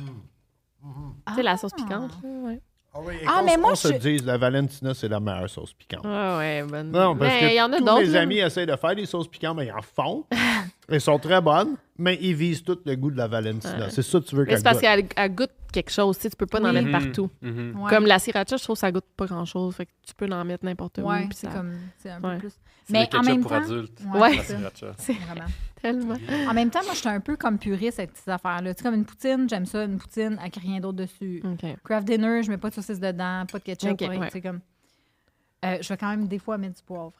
sais, la sauce piquante, là, ouais. Ah, oui, et Ah, qu'on- mais moi, se je- dise, la Valentina, c'est la meilleure sauce piquante. Ah ouais, bonne. Non, parce mais que il y en a tous d'autres. mes amis essayent de faire des sauces piquantes, mais ils en font. Elles sont très bonnes, mais ils visent tout le goût de la Valentina. Ouais. C'est ça que tu veux qu'elle c'est parce goûte. qu'elle elle goûte quelque chose, tu sais, tu peux pas en mettre Mhm, partout. mhm. Ouais. Comme la sriracha, je trouve que ça goûte pas grand-chose, fait que tu peux en mettre n'importe où. C'est ça- comme, c'est un peu plus. C'est Mais en ketchup même pour temps, adultes. Ouais. La sriracha. Vraiment. Tellement. En même temps, moi, je suis un peu comme puriste avec ces affaires-là. Tu sais, comme une poutine, j'aime ça, une poutine avec rien d'autre dessus. OK. Craft dinner, je mets pas de saucisse dedans, pas de ketchup, ouais. Comme... Euh, je vais quand même des fois mettre du poivre.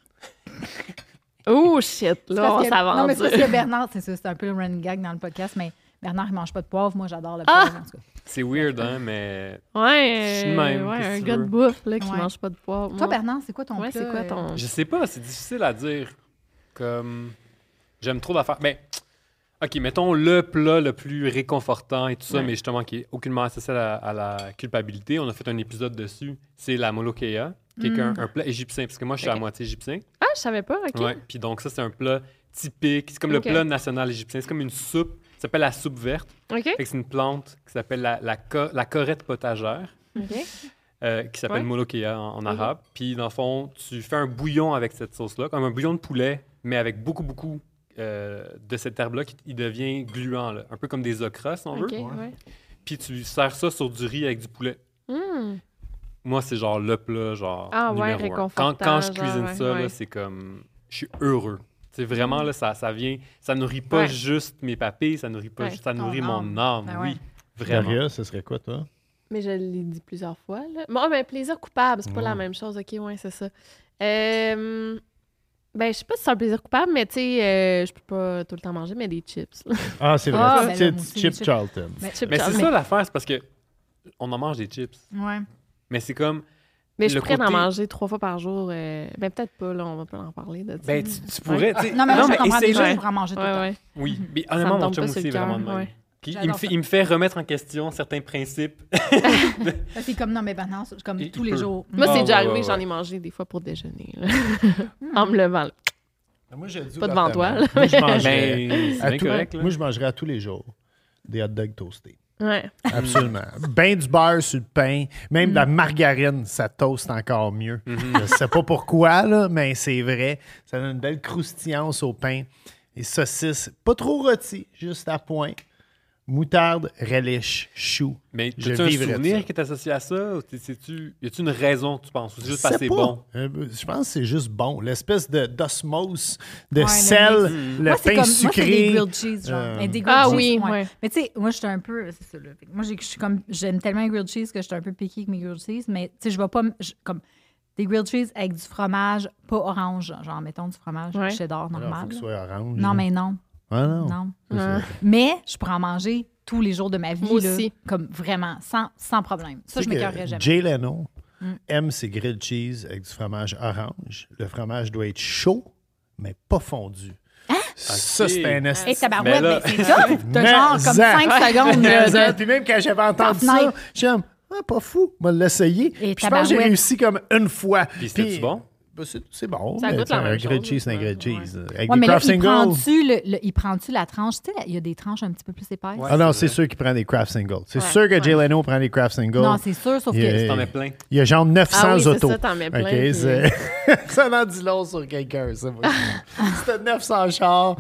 Oh shit, là, on que- Non, mais c'est parce s'avance. que Bernard, c'est ça, c'est un peu le running gag dans le podcast, mais Bernard, il mange pas de poivre. Moi, j'adore le Ah! poivre, en tout cas. C'est weird, hein, mais Ouais, Je suis même, ouais, un gars de bouffe là, qui Ouais. mange pas de poivre. Toi, Bernard, c'est quoi ton Ouais, plat? c'est quoi euh, ton. je sais pas, c'est difficile à dire. Comme. J'aime trop d'affaires. Mais. Ok, mettons le plat le plus réconfortant et tout ça, Ouais. mais justement qui est aucunement associé à la, à la culpabilité. On a fait un épisode dessus. C'est la molokeia, qui est un, un plat égyptien, parce que moi je suis à moitié égyptien. Ah, je savais pas, ok. Ouais. Puis donc ça c'est un plat typique. C'est comme le plat national égyptien. C'est comme une soupe. Ça s'appelle la soupe verte. Ok. Fait que c'est une plante qui s'appelle la, la, co- la corette potagère. Ok. euh, qui s'appelle Ouais. en, arabe. Puis, dans le fond, tu fais un bouillon avec cette sauce-là, comme un bouillon de poulet, mais avec beaucoup, beaucoup euh, de cette herbe-là qui il devient gluant, là. un peu comme des okras, si on veut. ouais. Puis, tu sers ça sur du riz avec du poulet. Hmm. Moi, c'est genre le plat, genre. Ah ouais, numéro un. réconfortant, Quand, quand je cuisine ça, ouais. c'est comme. Je suis heureux. C'est vraiment, là, ça, ça vient. Ça nourrit pas Ouais. juste mes papilles, ça nourrit pas Ouais. juste. Ça nourrit âme. mon âme, Ben oui. Vraiment. Daria, ce serait quoi, toi? Mais je l'ai dit plusieurs fois. Là. Bon, mais plaisir coupable, c'est pas la même chose. OK, ouais, c'est ça. Euh, ben, je sais pas si c'est un plaisir coupable, mais tu sais, euh, je peux pas tout le temps manger, mais des chips. Ah, c'est vrai. Ah, ben Chip. Charlton. Mais- c'est ça l'affaire, c'est parce que on en mange des chips. Ouais. Mais c'est comme. Mais je suis prête à en côté- manger trois fois par jour. euh, Ben, peut-être pas, là, on va pas en parler de ça. Ben, tu, tu pourrais. Non, mais moi, je comprends essaye- déjà, je pourrais en manger tout le Ouais, temps. Oui, mais Ça me honnêtement, mon chum aussi vraiment de même. ouais. Puis il me, fait, il me fait remettre en question certains principes. C'est comme, non, mais maintenant, c'est comme Il- tous il les peut. jours. Moi, Ah, c'est déjà ouais, arrivé, ouais, j'en ai mangé des fois pour déjeuner. là. en me levant. là. Moi, je dis Pas devant toi, là. Moi, je mangerais, Ben, à tout- correct. là. moi, je mangerais à tous les jours des hot dogs toastés. Ouais. Absolument. ben du beurre sur le pain, même de la margarine, ça toast encore mieux. Je sais pas pourquoi, là, mais c'est vrai. Ça donne une belle croustillance au pain. Et saucisses, pas trop rôti, juste à point. Moutarde, relish, chou. Mais Je as-tu un souvenir ça. qui est associé à ça? Ou t'es- c'est-tu- Y a-tu une raison, tu penses? Ou c'est juste Je parce que c'est bon? Euh, je pense que c'est juste bon. L'espèce de d'osmose, de Ouais, le sel, mix. le moi, c'est pain comme, moi, c'est des sucré. grilled cheese, genre. Euh, des grilled Ah cheese, oui, ouais. ouais. Mais tu sais, moi, je suis un peu... C'est ça, là. Moi, j'ai- je suis comme... J'aime tellement les grilled cheese que je suis un peu picky avec mes grilled cheese, mais tu sais, je vais pas... comme des grilled cheese avec du fromage, pas orange, genre, mettons, du fromage Ouais. cheddar Alors, normal. faut que soit orange. Non, mais non. Ah, non. Non. Ça. Ouais. Mais je pourrais en manger tous les jours de ma vie, Moi là, aussi. comme vraiment, sans, sans problème. Ça, je m'écœurerais jamais. Jay Leno Mm. aime ses grilled cheese avec du fromage orange. Le fromage doit être chaud, mais pas fondu. Ça, Ok. c'est un Hey, tabarouette, Mais là- mais c'est ça. T'as genre comme zan. 5 secondes. de- Puis même quand j'avais entendu ça, fenêtre. j'ai comme, ah, pas fou, on va l'essayer. Et Puis je pense que j'ai réussi comme une fois. Puis c'était-tu bon? C'est, c'est bon. Ça mais goûte la un grilled cheese, c'est un grilled cheese. Avec Ouais, des mais là, craft il singles. prend-tu le, le- il prend-tu la tranche? Tu sais, il y a des tranches un petit peu plus épaisses. Ouais. Ah non, c'est sûr qu'il prend des craft singles. C'est Ouais, sûr que ouais. Jay Leno prend des craft singles. Non, c'est sûr, sauf Il que... T'en mets plein. Il y a genre 900 Ah oui, autos. ça, t'en mets plein, puis- ça en dit long sur quelqu'un, ça. t'as 900 chars,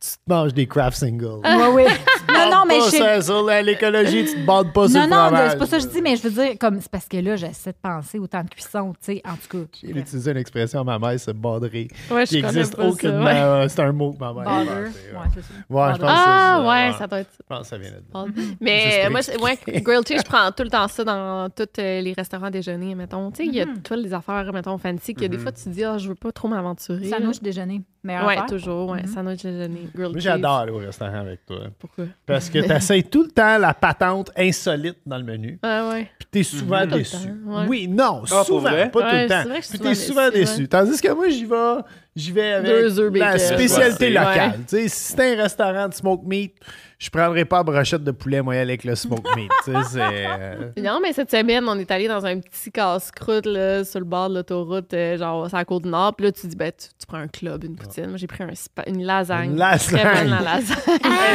tu te manges des craft singles. Oui, oui. Non, non, mais pas je... ça, sur l'écologie, tu te bandes pas sur Non, le non, fromage. c'est pas ça que je dis, mais je veux dire, comme, c'est parce que là, j'essaie de penser au temps de cuisson, tu sais, en tout cas. J'ai utilisé une expression à ma mère, c'est baudrer. Ouais, je qui connais existe pas ça, aucunement. ouais. euh, C'est un mot que ma mère a inventé, Ouais, c'est ça. Ouais, je pense Ah, que c'est ça. ouais, ça doit être ça. Je pense que ça vient de là. Mais pour moi, ouais, grilled cheese, je prends tout le temps ça dans tous euh, les restaurants déjeuner, mettons. Tu sais, il y a Mm-hmm. toutes les affaires, mettons, fancy, que des fois, tu te dis, ah, je veux pas trop m'aventurer. Sandwich déjeuner. Meilleure Ouais, affaire. toujours, ouais. Sandwich déjeuner, grilled Moi, cheese. j'adore aller au restaurant avec toi. Pourquoi? Parce que tu essaies tout le temps la patente insolite dans le menu. Ah, ouais. Puis t'es souvent déçu. temps, ouais. Oui, non, Ah, souvent, pas tout le temps. c'est vrai que je suis Puis t'es souvent souvent déçu, déçu. ouais. Tandis que moi, j'y vais, j'y vais avec Deux œufs la bacon. spécialité Ouais. locale. Tu sais, si c'était un restaurant de smoke meat, je prendrais pas la brochette de poulet moyen avec le smoke meat. Tu sais, c'est... euh, Non, mais cette semaine, on est allé dans un petit casse-croûte là, sur le bord de l'autoroute, euh, genre c'est à la côte du Nord. Puis là, tu dis, ben, tu, tu prends un club, une poutine. Moi, j'ai pris un spa- une lasagne. Une lasagne. Très bonne, la lasagne.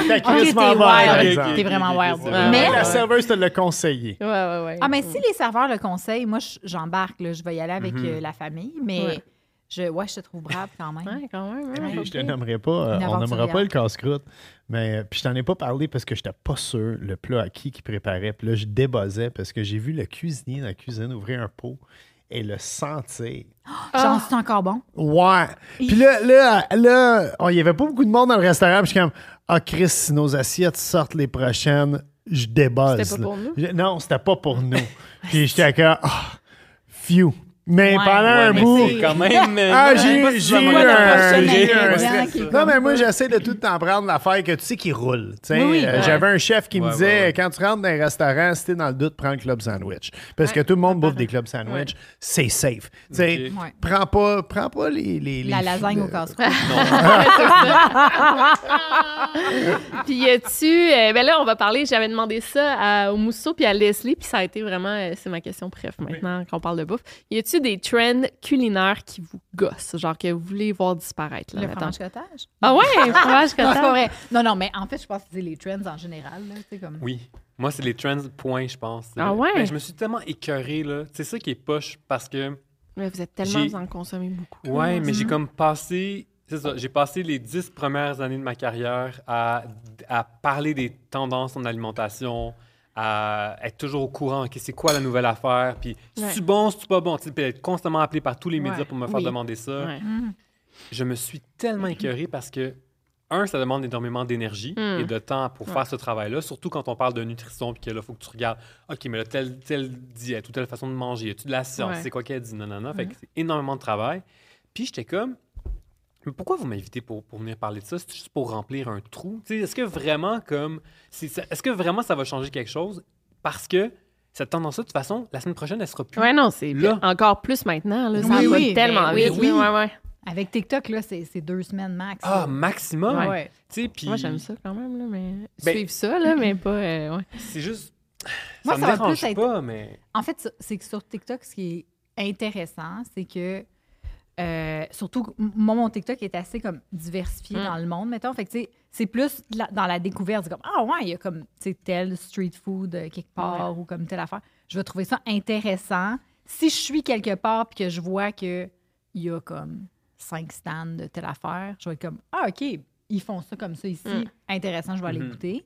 Hey, t'as Ok, crissement t'es bonne, par wild. exemple. T'es vraiment wild. Ouais, Mais, La serveuse te l'a conseillé. ouais, ouais, ouais. ah, mais si les serveurs le conseillent, moi, je- j'embarque, là, je vais y aller avec euh, la famille, mais Ouais. Je, ouais, je te trouve brave quand même. Ouais, quand même. Puis ok. je te nommerai pas, euh, on nommera pas le casse-croûte, mais puis je t'en ai pas parlé parce que j'étais pas sûr le plat à qui qui préparait. Puis là, je débossais parce que j'ai vu le cuisinier dans la cuisine ouvrir un pot et le sentir. Genre, c'est encore bon? Ouais. Puis là, là, là oh, il y avait pas beaucoup de monde dans le restaurant. Puis je suis comme, ah, Chris, si nos assiettes sortent les prochaines, je débosse. C'était pas pour nous? Je- non, c'était pas pour nous. Puis j'étais comme, ah, phew. Mais Ouais. pendant un mais bout. quand même. euh, Ah, j'ai si eu un. j'ai eu un Non, comme mais moi, j'essaie de tout le temps prendre l'affaire que tu sais qui roule. Tu sais, Oui, oui, euh, ouais. J'avais un chef qui me disait ouais, ouais. quand tu rentres dans un restaurant, si t'es dans le doute, prends le club sandwich. Parce que tout le monde bouffe des clubs sandwich. C'est safe. Tu prends pas, prends pas les. les, les La lasagne au casse-croûte. Puis y a-tu. euh, ben là, on va parler. J'avais demandé ça à, au Mousseau puis à Leslie, puis ça a été vraiment. euh, c'est ma question préf maintenant quand on parle de bouffe. Y a-tu des trends culinaires qui vous gossent, genre que vous voulez voir disparaître, là, Le mettons? fromage cottage? Ah ouais, fromage cottage. vrai. Non, non, mais en fait, je pense que c'est les trends en général. Là, comme... Oui. Moi, c'est les trends, point, je pense. Ah ouais? ben, je me suis tellement écœuré, là. C'est ça qui est poche parce que. Mais vous êtes tellement, vous en consommez beaucoup. Ouais, mais Mm-hmm. j'ai comme passé. C'est ça, j'ai passé les dix premières années de ma carrière à, à parler des tendances en alimentation, à être toujours au courant, OK, c'est quoi la nouvelle affaire, puis Ouais. c'est bon, c'est pas bon, tu être constamment appelé par tous les médias Ouais. pour me faire Oui. demander ça. Ouais. Je me suis tellement écœuré parce que, un, ça demande énormément d'énergie Mm. et de temps pour faire ce travail-là, surtout quand on parle de nutrition, puis que là, il faut que tu regardes, OK, mais là, telle, telle diète ou telle façon de manger, as-tu de la science, c'est quoi qu'elle dit, non, non, non. Fait que c'est énormément de travail. Puis j'étais comme, mais pourquoi vous m'invitez pour, pour venir parler de ça? C'est juste pour remplir un trou? Tu sais, Est-ce que vraiment comme. ça- Est-ce que vraiment ça va changer quelque chose? Parce que cette tendance-là, de toute façon, la semaine prochaine, elle sera plus. Ouais, non, c'est Là. encore plus maintenant. Là, ça Oui, va oui, tellement vite. oui. là, Ouais, ouais. Avec TikTok, là, c'est deux semaines max. Ah, maximum? Ouais. Tu sais, puis Moi, j'aime ça quand même, là, mais Ben- suivre ça, là, mais pas. euh, ouais. c'est juste. Moi, ça ça me va dérange plus être- pas, mais. En fait, ça- c'est que sur TikTok, ce qui est intéressant, c'est que euh, surtout, moi, mon TikTok est assez comme diversifié Mm. dans le monde, mettons. Fait que, tu sais, c'est plus la- dans la découverte. C'est comme, ah ouais, il y a comme, tu sais, tel street food euh, quelque part ou comme telle affaire. Je vais trouver ça intéressant. Si je suis quelque part puis que je vois qu'il y a comme cinq stands de telle affaire, je vais être comme, ah, OK, ils font ça comme ça ici. Mm. Intéressant, je vais aller Mhm. écouter.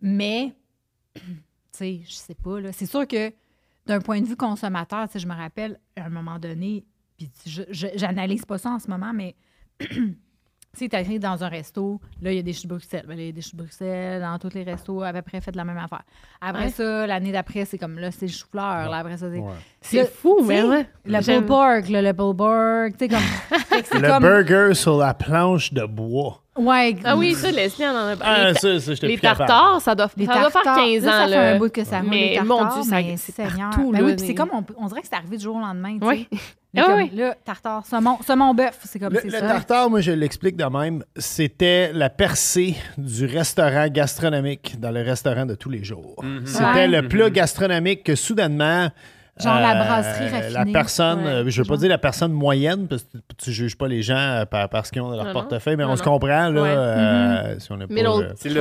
Mais, tu sais, je sais pas, là. C'est sûr que d'un point de vue consommateur, tu sais, je me rappelle, à un moment donné, puis j'analyse pas ça en ce moment, mais tu sais, t'arrives dans un resto, là, il y a des choux de Bruxelles. Ben, là, il y a des choux de Bruxelles, dans tous les restos, à peu près fait de la même affaire. Après Ouais. ça, l'année d'après, c'est comme, là, c'est le chou-fleur. Là, après ça, c'est... Ouais. C'est Le- fou, tu mais ouais. Le pulled pork, là, le pulled pork, tu sais, comme... Le comme- burger sur la planche de bois. Ouais. Ah oui, ça, Leslie, on en a Ah, parlé. ça, ça, j'étais les tartares, ça doit, Les ça doit faire tartares, 15 là, ans. ça fait là. un bout que ça roule, Mais les mon Dieu, ça- mais c'est partout, Ben là, oui, c'est comme, on, dirait que c'est arrivé du jour au lendemain, tu Oui. Ah comme, oui. là, tartare, saumon, saumon bœuf, c'est comme Le, c'est le ça. tartare, moi, je l'explique de même. C'était la percée du restaurant gastronomique dans le restaurant de tous les jours. Mhm. C'était Ouais. le plat gastronomique que soudainement. Genre la euh, brasserie La personne, Ouais. euh, je veux pas dire la personne moyenne, parce que tu, tu juges pas les gens euh, par- parce qu'ils ont leur Non, non. portefeuille, mais Non, on se comprend, là, Ouais. euh, si on n'est pas... Middle C'est le,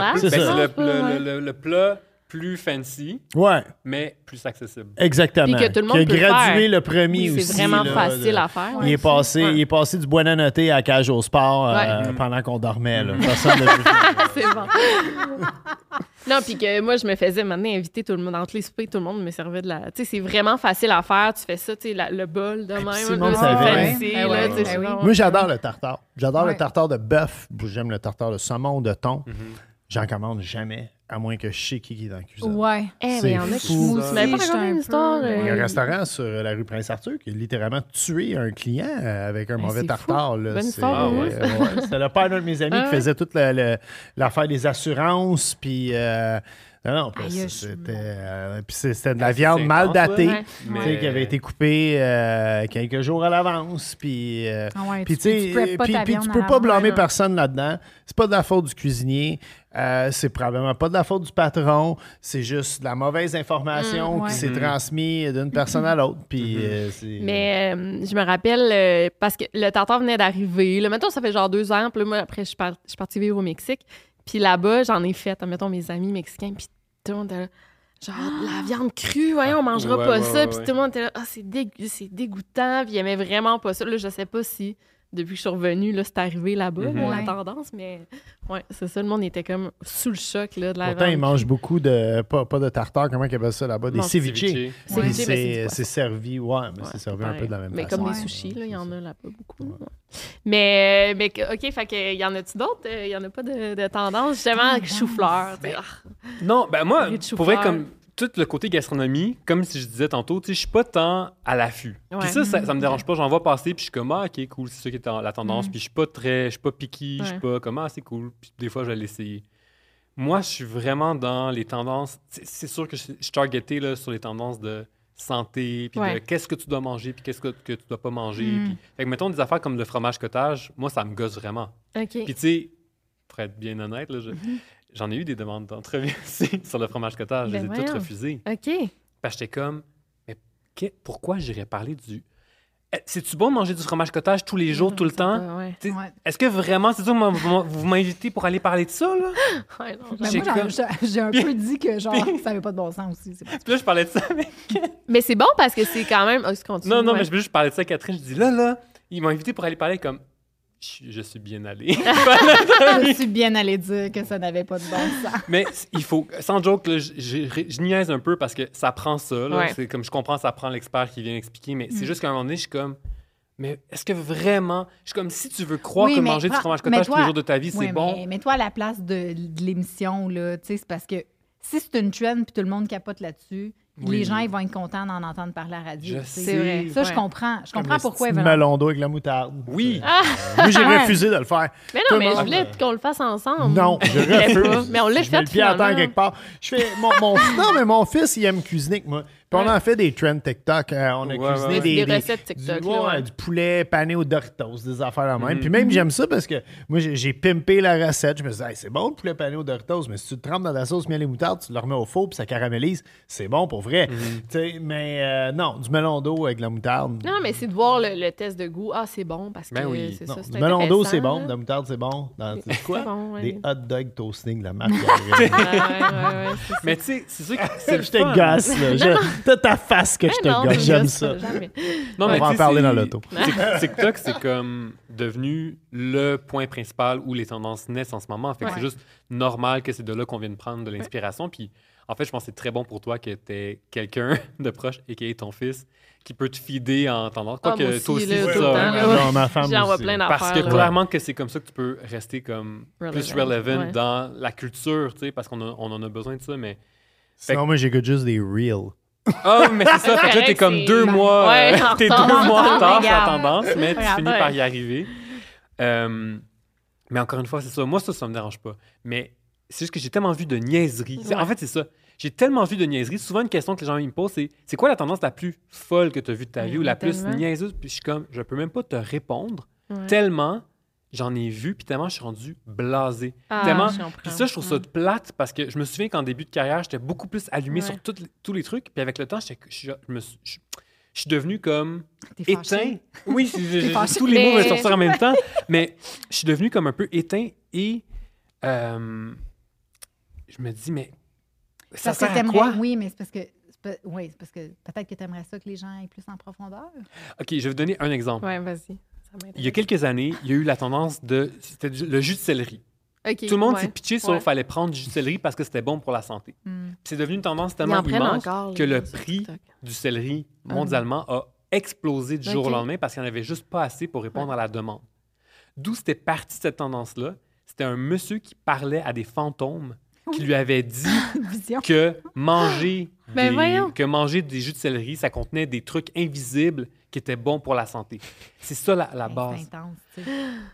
ben, le plat plus fancy, Ouais, mais plus accessible. exactement. Puis que tout le monde Qui a peut le gradué faire. le premier Oui, aussi. c'est vraiment là, facile à faire. Il est, passé, Ouais. il est passé du bois noté à cage au sport euh, Ouais. pendant qu'on dormait. Là. Ça. c'est bon. non, puis que moi, je me faisais maintenant inviter tout le monde. Entre les soupers, tout le monde me servait de la. Tu sais, c'est vraiment facile à faire. Tu fais ça, tu sais, la- le bol de même. tout le monde savait. Moi, j'adore le tartare. J'adore Ouais. le tartare de bœuf. J'aime le tartare de saumon, de thon. Mhm. J'en commande jamais, à moins que je sais qui est dans la cuisine. Ouais. Eh, mais C'est il y en a qui pas j'étais une un histoire. Il y a un restaurant sur la rue Prince-Arthur qui a littéralement tué un client euh, avec un Ben, mauvais tartare. C'est- histoire, Ah ouais. ouais. C'était le père d'un de mes amis Ah qui faisait toute l'affaire des assurances. Puis, euh, non, c'était euh, c'était de la Ah, viande c'est mal datée. ouais. Mais- qui avait été coupée euh, quelques jours à l'avance. Puis, euh, Ah ouais, puis tu- puis- tu peux pas blâmer personne là-dedans. C'est pas de la faute du cuisinier. Euh, c'est probablement pas de la faute du patron. C'est juste de la mauvaise information Mm, ouais. qui s'est Mhm. transmise d'une personne à l'autre. Puis, c'est- Mais euh, je me rappelle, euh, parce que le tartare venait d'arriver. Là, mettons, ça fait genre deux ans. Puis là, moi, après, je suis par- je suis partie vivre au Mexique. Puis là-bas, j'en ai fait, mettons, mes amis mexicains. Puis tout le monde était là, genre, de la viande crue, voyons, on mangera Ouais, pas ouais, ça. ouais, puis ouais. tout le monde était là, ah, c'est dégu- c'est dégoûtant. Puis ils aimaient vraiment pas ça. Là, je sais pas si, depuis que je suis revenue, là, c'est arrivé là-bas, Mhm. là, Ouais. la tendance. Mais ouais, c'est ça. Le monde était comme sous le choc là, de la Pourtant, ils mangent beaucoup de. Pas, pas de tartare, comment ils appellent ça là-bas? Des ceviches. Ceviche. Puis Ceviche, mais c'est servi, ouais, mais Ouais, c'est servi un peu de la même Mais façon. comme des sushis, là, il y en a là pas beaucoup. Ouais. ouais. Mais, mais OK, fait que, y en a-tu d'autres? Euh, Il y en a pas de, de tendance, justement, avec Tendance. chou-fleur. sais. Ah, Non, ben moi, pour vrai, comme tout le côté gastronomie, comme si je disais tantôt, tu sais, je suis pas tant à l'affût. Ouais. Puis ça, ça, ça me dérange pas. J'en vois passer, puis je suis comme, ah, ok, cool, c'est ça qui est en- la tendance. Mm. Puis je suis pas très, je suis pas picky, je suis pas comme, ah, c'est cool. Puis des fois, je vais l'essayer. Moi, je suis vraiment dans les tendances. C'est sûr que je, suis targeté là, sur les tendances de santé, puis de qu'est-ce que tu dois manger, puis qu'est-ce que, que tu dois pas manger. Mm. Puis, fait que, mettons, des affaires comme le fromage cottage, moi, ça me gosse vraiment. Puis, tu sais, pour être bien honnête, là, je- Mhm. J'en ai eu des demandes d'entrevue aussi sur le fromage cottage. Ben je les ai toutes refusées. OK. Parce que j'étais comme, mais que- pourquoi j'irais parler du. Eh, C'est-tu bon de manger du fromage cottage tous les jours, tout le temps? Ouais. Est-ce que vraiment, c'est ça, vous m'invitez pour aller parler de ça, là? Ouais, non, Ben, J'ai comme- j'ai un peu dit que genre, ça avait pas de bon sens aussi. c'est pas- Puis là, je parlais de ça avec. Mais c'est bon parce que c'est quand même. Oh, continue, Non, non, ouais. mais je veux juste parler de ça à Catherine. Je dis, là, là, ils m'ont invité pour aller parler comme. Je, suis bien allé. Je suis bien allée dire que ça n'avait pas de bon sens. Mais il faut, sans joke, là, je, je- je niaise un peu parce que ça prend ça. là. Ouais. C'est comme je comprends, ça prend l'expert qui vient expliquer, mais Mm. c'est juste qu'à un moment donné, je suis comme. Mais est-ce que vraiment. Je suis comme si tu veux croire Oui, que manger du prends- fromage cottage tous toi- les jours de ta vie, c'est bon? Mais mets-toi à la place de, de l'émission, là. Tu sais, c'est parce que si c'est une trend puis tout le monde capote là-dessus, Oui. les gens, ils vont être contents d'en entendre parler à la radio. Je. C'est vrai. Ça, je comprends. Je comprends pourquoi ils veulent. en- melon d'eau avec la moutarde. Oui. Ah! Moi, j'ai Ouais. refusé de le faire. Mais non, mais je voulais qu'on le fasse ensemble. Non, je refuse. Mais on l'a je fait le pied à terre quelque part. Je fais mon, mon- non, mais mon fils, il aime cuisiner. que Moi. Puis on en fait des trends TikTok. euh, on a Ouais, cuisiné ouais, ouais. des, Des des- recettes TikTok, Du, là, ouais, ouais. du poulet pané au Doritos, des affaires de même. Mhm. Puis même, j'aime ça parce que moi, j'ai pimpé la recette. Je me suis dit, Hey, c'est bon le poulet pané au Doritos, mais si tu le trempes dans la sauce miel et moutarde, tu le remets au four puis ça caramélise, c'est bon pour vrai. Mhm. Tu sais, mais euh, non, du melon d'eau avec la moutarde. Non, mais c'est de voir le, le test de goût. Ah, c'est bon parce que Ben oui. c'est ça. c'est du melon d'eau, c'est bon. De la moutarde, c'est bon. Dans, quoi? C'est bon, ouais. Des hot dogs toasting de la marque. Mais tu sais, c'est sûr que fun. gosse, là. T'as ta face que je te gosse. J'aime ça. pas, jamais. Non, On va en parler dans l'auto. Tik- TikTok, c'est comme devenu le point principal où les tendances naissent en ce moment. Fait que Ouais. c'est juste normal que c'est de là qu'on vienne prendre de l'inspiration. Puis en fait, je pense que c'est très bon pour toi que tu quelqu'un de proche, et ton fils, qui peut te fider en tendance. Ah, Quoique moi aussi, toi aussi, c'est ça. temps, hein. Non, ma femme aussi. plein. Parce que là. clairement que c'est comme ça que tu peux rester comme plus Relevant, relevant ouais. dans la culture, tu sais, parce qu'on a- on en a besoin de ça, mais... Sinon, moi, j'écoute juste des reels. Ah, mais c'est ça, fait que là, t'es comme deux mois, Ouais, euh, en t'es deux mois en retard sur la tendance, mais tu finis par y arriver. Euh, mais encore une fois, c'est ça. Moi, ça, ça me dérange pas. Mais c'est juste que j'ai tellement vu de niaiseries. En fait, c'est ça. J'ai tellement vu de niaiseries. Souvent, une question que les gens ils me posent, c'est c'est quoi la tendance la plus folle que tu as vue de ta Ouais, vie ou la plus niaiseuse? Puis je suis comme, je peux même pas te répondre Ouais. tellement j'en ai vu, puis tellement je suis rendu blasé. Ah, tellement. Puis ça, je trouve ça Ouais. plate parce que je me souviens qu'en début de carrière, j'étais beaucoup plus allumé Ouais. sur les- tous les trucs. Puis avec le temps, j'étais- je, je me suis- je- je suis devenu comme éteint. Oui, je- tous les mots vont sortir en même temps. Mais je suis devenu comme un peu éteint et euh, je me dis, mais ça Parce que sert à t'aimerais- quoi? Oui, mais c'est parce que. Oui, c'est parce que peut-être que tu aimerais ça que les gens aillent plus en profondeur. OK, je vais vous donner un exemple. Ouais, vas-y. Il y a quelques années, il y a eu la tendance de... C'était le jus de céleri. Tout le monde ouais. s'est pitché sur Ouais. fallait prendre du jus de céleri parce que c'était bon pour la santé. Hmm. C'est devenu une tendance tellement immense encore, que le prix du céleri mondialement a explosé du jour au lendemain parce qu'il n'y en avait juste pas assez pour répondre à la demande. D'où c'était parti cette tendance-là? C'était un monsieur qui parlait à des fantômes qui lui avait dit que manger, Ben des, que manger des jus de céleri, ça contenait des trucs invisibles qui étaient bons pour la santé. C'est ça la, la base. C'est intense, tu sais.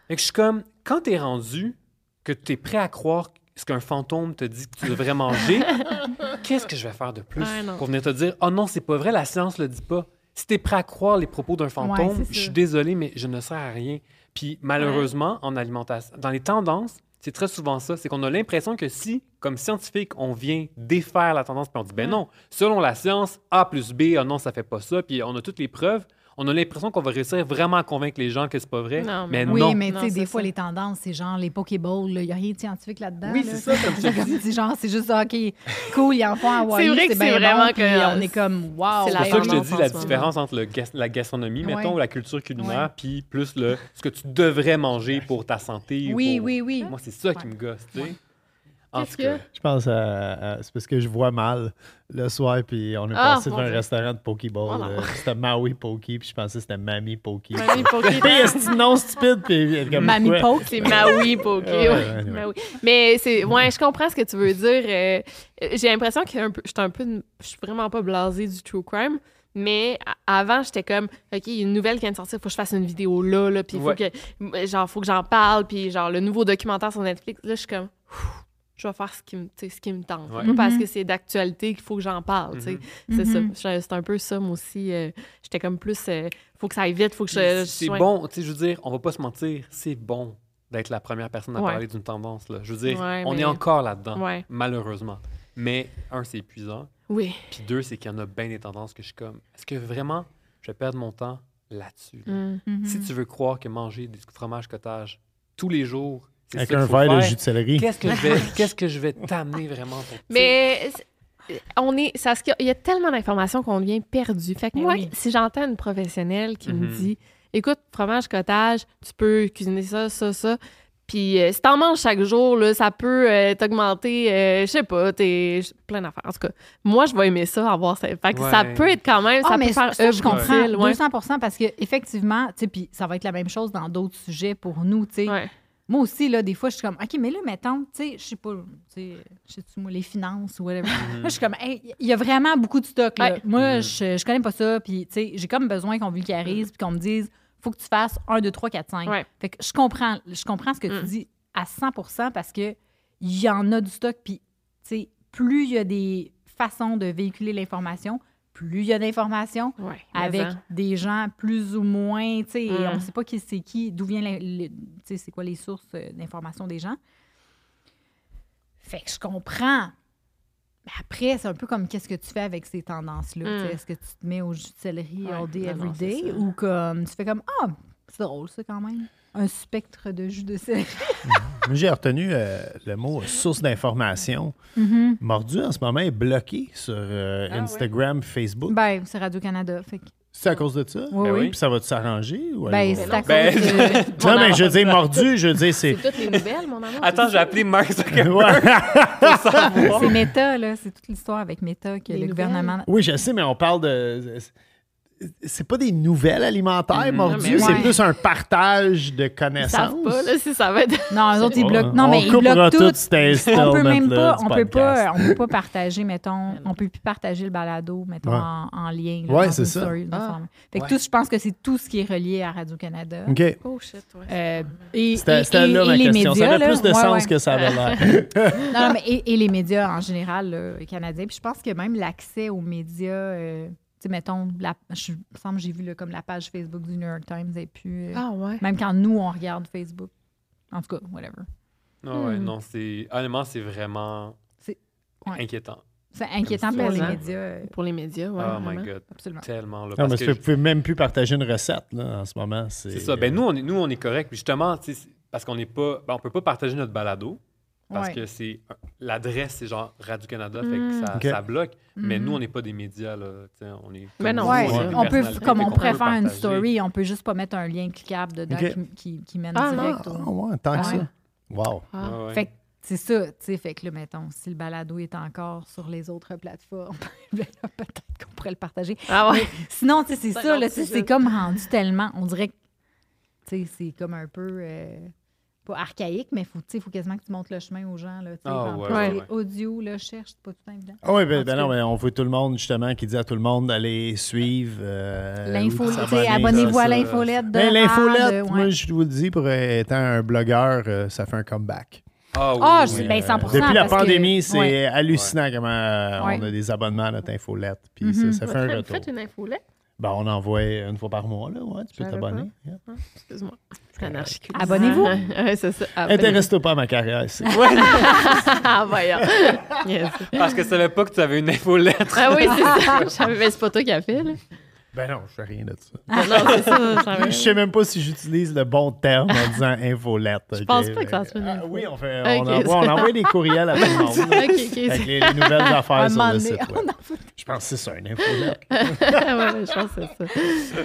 Fait que je suis comme, quand t'es rendu que tu es prêt à croire ce qu'un fantôme te dit que tu devrais manger, qu'est-ce que je vais faire de plus Ouais, non. pour venir te dire, oh non, c'est pas vrai, la science le dit pas. Si t'es prêt à croire les propos d'un fantôme, je suis désolé, mais je ne sers à rien. Puis malheureusement, en alimentation, dans les tendances, c'est très souvent ça. C'est qu'on a l'impression que si, comme scientifique, on vient défaire la tendance, puis on dit, ben non, selon la science, A plus B, ah non, ça fait pas ça, puis on a toutes les preuves, on a l'impression qu'on va réussir vraiment à convaincre les gens que c'est pas vrai. Non, mais mais Oui, non. mais tu sais, c'est des fois, ça. les tendances, c'est genre les Pokéballs, il n'y a rien de scientifique là-dedans. Oui, là. c'est ça, comme je te dis. C'est genre, c'est juste, OK, cool, ils en font à Hawaï, vrai que c'est c'est vraiment bon, puis que- on est comme, wow. C'est C'est la pour ça que je te dis la différence entre le gas- la gastronomie, Ouais. mettons, ou la culture culinaire, puis plus le, ce que tu devrais manger pour ta santé. ou Oui, pour- oui, oui. Moi, c'est ça qui me gosse, tu sais. En Qu'est-ce tout cas, que- Je pense à, à- c'est parce que je vois mal le soir, puis on est Ah, passé devant un restaurant de Pokéball. Oh non. euh, c'était Maui Pokey, puis je pensais que c'était Mamie Pokey. Mamie Poké. Puis, c'est un nom stupide, puis comme Mamie quoi- Poke. C'est Maui Poké. Ouais, ouais. ouais, ouais. Maui. Mais c'est. Ouais, je comprends ce que tu veux dire. Euh, j'ai l'impression que je suis un peu. Je suis vraiment pas blasée du true crime. Mais avant, j'étais comme, OK, il y a une nouvelle qui vient de sortir, faut que je fasse une vidéo là, là, puis il faut Ouais. que, genre, faut que j'en parle, puis genre, le nouveau documentaire sur Netflix, là, je suis comme, je vais faire ce qui me, ce qui me tente. Ouais. Pas parce Mhm. que c'est d'actualité qu'il faut que j'en parle, tu sais. Mhm. C'est ça. Je- C'est un peu ça, moi aussi. euh, j'étais comme plus, euh, faut que ça aille vite, faut que je. je c'est sois- bon, tu sais, je veux dire, on va pas se mentir, c'est bon d'être la première personne à Ouais. parler d'une tendance, là. Je veux dire, Ouais, on mais- est encore là-dedans, Ouais. malheureusement. Mais, un, c'est épuisant. Oui. Puis deux, c'est qu'il y en a bien des tendances que je suis comme, est-ce que vraiment je vais perdre mon temps là-dessus? là? Mm. Si tu veux croire que manger du fromage cottage tous les jours, Avec un verre de jus de céleri. Qu'est-ce que je vais, qu'est-ce que je vais t'amener vraiment pour Mais c'est- on est, c'est parce qu'il y a- il y a tellement d'informations qu'on devient perdu. Fait que Ben moi, oui. si j'entends une professionnelle qui me Mhm. dit, écoute, fromage cottage, tu peux cuisiner ça, ça, ça. Puis euh, si t'en manges chaque jour, là, ça peut euh, t'augmenter, euh, je sais pas, t'es plein d'affaires. En tout cas, moi, je vais aimer ça, avoir ça. Fait que ça peut être quand même, Ah, ça mais peut faire ça, je comprends utile, ouais. 200 parce que effectivement, tu sais, puis ça va être la même chose dans d'autres sujets pour nous, tu sais. Ouais. Moi aussi, là, des fois, je suis comme, OK, mais là, mettons, tu sais, je sais pas, tu sais, je sais-tu, moi, les finances ou whatever. Moi, je suis comme, Hey, il y a vraiment beaucoup de stock, là. Ouais. Moi, je, je connais pas ça, puis, tu sais, j'ai comme besoin qu'on vulgarise, puis qu'on me dise, faut que tu fasses 1, 2, 3, 4, 5. Ouais. Fait que je comprends, je comprends ce que Mm. tu dis à 100 parce que il y en a du stock, puis, tu sais, plus il y a des façons de véhiculer l'information, plus il y a d'informations, Ouais, avec des gens plus ou moins, tu sais, Mm. on ne sait pas qui c'est qui, d'où vient, tu sais, c'est quoi les sources euh, d'informations des gens. Fait que je comprends. Mais après, c'est un peu comme qu'est-ce que tu fais avec ces tendances-là. Mm. Est-ce que tu te mets au jus de céleri Ouais, all day, every day, ou comme tu fais comme Ah, c'est drôle ça quand même. Un spectre de jus de céleri. Moi, j'ai retenu euh, le mot source d'information. Mhm. Mordu, en ce moment, est bloqué sur euh, Ah. Instagram, Facebook. Ben, c'est Radio-Canada. Fait que, c'est à cause de ça? oui, Ben oui. Puis ça va s'arranger? Ou Ben, c'est à cause Ben, de... Non, mais je veux dire, mordu, je veux dire, c'est. C'est toutes les nouvelles, mon amour. Attends, j'ai appelé Mark Zuckerberg Ouais. pour savoir. C'est Meta, là. C'est toute l'histoire avec Meta que Les le nouvelles. gouvernement... Oui, je sais, mais on parle de. C'est pas des nouvelles alimentaires, Mm. mordu, c'est ouais. plus un partage de Ils connaissances. savent pas, là, si ça va être... Non, eux autres, ils bloquent... Non, on mais ils coupera bloquent tout tout. On peut même pas, on peut pas, on peut pas partager, mettons, on peut plus partager le balado, mettons, Ouais. en, en lien. là, Ouais, c'est ça. story, Ah. Fait que Ouais. tout, je pense que c'est tout ce qui est relié à Radio-Canada. OK. Oh, shit, ouais. Euh, et, C'était et- c'était et- là et ma les question. médias, ça avait plus de ouais, sens ouais. que ça avait l'air. Non, mais et, et les médias en général, canadiens. Puis je pense que même l'accès aux médias, euh, sais, mettons, la, je, me semble que j'ai vu là, comme la page Facebook du New York Times et puis euh, Ah, ouais. même quand nous, on regarde Facebook. En tout cas, whatever. Non, ouais, Hmm. non, c'est. Honnêtement, c'est vraiment C'est- ouais. inquiétant. C'est inquiétant Comme pour les médias. euh, Pour les médias, ouais. oh my vraiment. God. absolument. Tellement. Là, Non, parce mais que tu peux même plus partager une recette là, en ce moment. C'est C'est ça. Ben, nous, on est, nous, on est correct. Justement, parce qu'on n'est pas. Ben, on peut pas partager notre balado. Parce Ouais. que c'est. L'adresse, c'est genre Radio-Canada, fait que Mm. ça, Ok. ça bloque. Mais Mhm. nous, on n'est pas des médias, là. On est. Mais comme non, vous, Ouais, des on peut, comme on pourrait faire une story, on peut juste pas mettre un lien cliquable dedans qui, qui, qui mène Ah, direct. Ah, au- ouais, tant que Ouais. ça. Wow. Ah. Fait que c'est ça, tu sais, fait que là, mettons, si le balado est encore sur les autres plateformes, ben là, peut-être qu'on pourrait le partager. Ah, ouais. Sinon, tu sais, c'est C'est ça, là, c'est comme rendu tellement, on dirait que, tu sais, c'est comme un peu, euh, pas archaïque, mais faut, tu sais, faut quasiment que tu montres le chemin aux gens, là, ouais, ouais, ouais. audio, là, cherche, c'est pas tout le temps évident. Ah oui, ben, En ben non, mais on veut tout le monde, justement, qui dit à tout le monde d'aller suivre. euh, L'info, ou de tu sais, s'abonner, abonnez-vous à l'infolette de Ben, l'infolette, Rad, moi, ouais. je vous le dis, pour euh, étant un blogueur, euh, ça fait un comeback. Ah, oui, Ah, oui, je- oui. ben, 100 Depuis la que- pandémie, c'est ouais. hallucinant comment euh, Ouais. on a des abonnements à notre infolette. Puis Mhm. ça, ça fait un retour. Faites une infolette? Ben, on envoie une fois par mois, là. Ouais, tu peux t'abonner. Yeah. Ah, Excuse-moi. Abonnez-vous. Ouais, c'est ça. Abonnez-vous. Intéresse-toi pas à ma carrière. Ah, voyons. Yes. Parce que je savais pas que tu avais une infolettre. Ah oui, c'est ça. Je savais, mais c'est pas toi qui as fait, là. Ben non, je fais rien de ça. Ah, non, c'est ça. je sais même pas si j'utilise le bon terme en disant infolette. Je pense pas que ça se fait une Ah. Oui, on, fait, on, envoie, on envoie des courriels à tout le monde. Avec les, les nouvelles affaires un sur le site. Je pense que c'est ça, une infolette. ouais, ouais, je pense que c'est ça.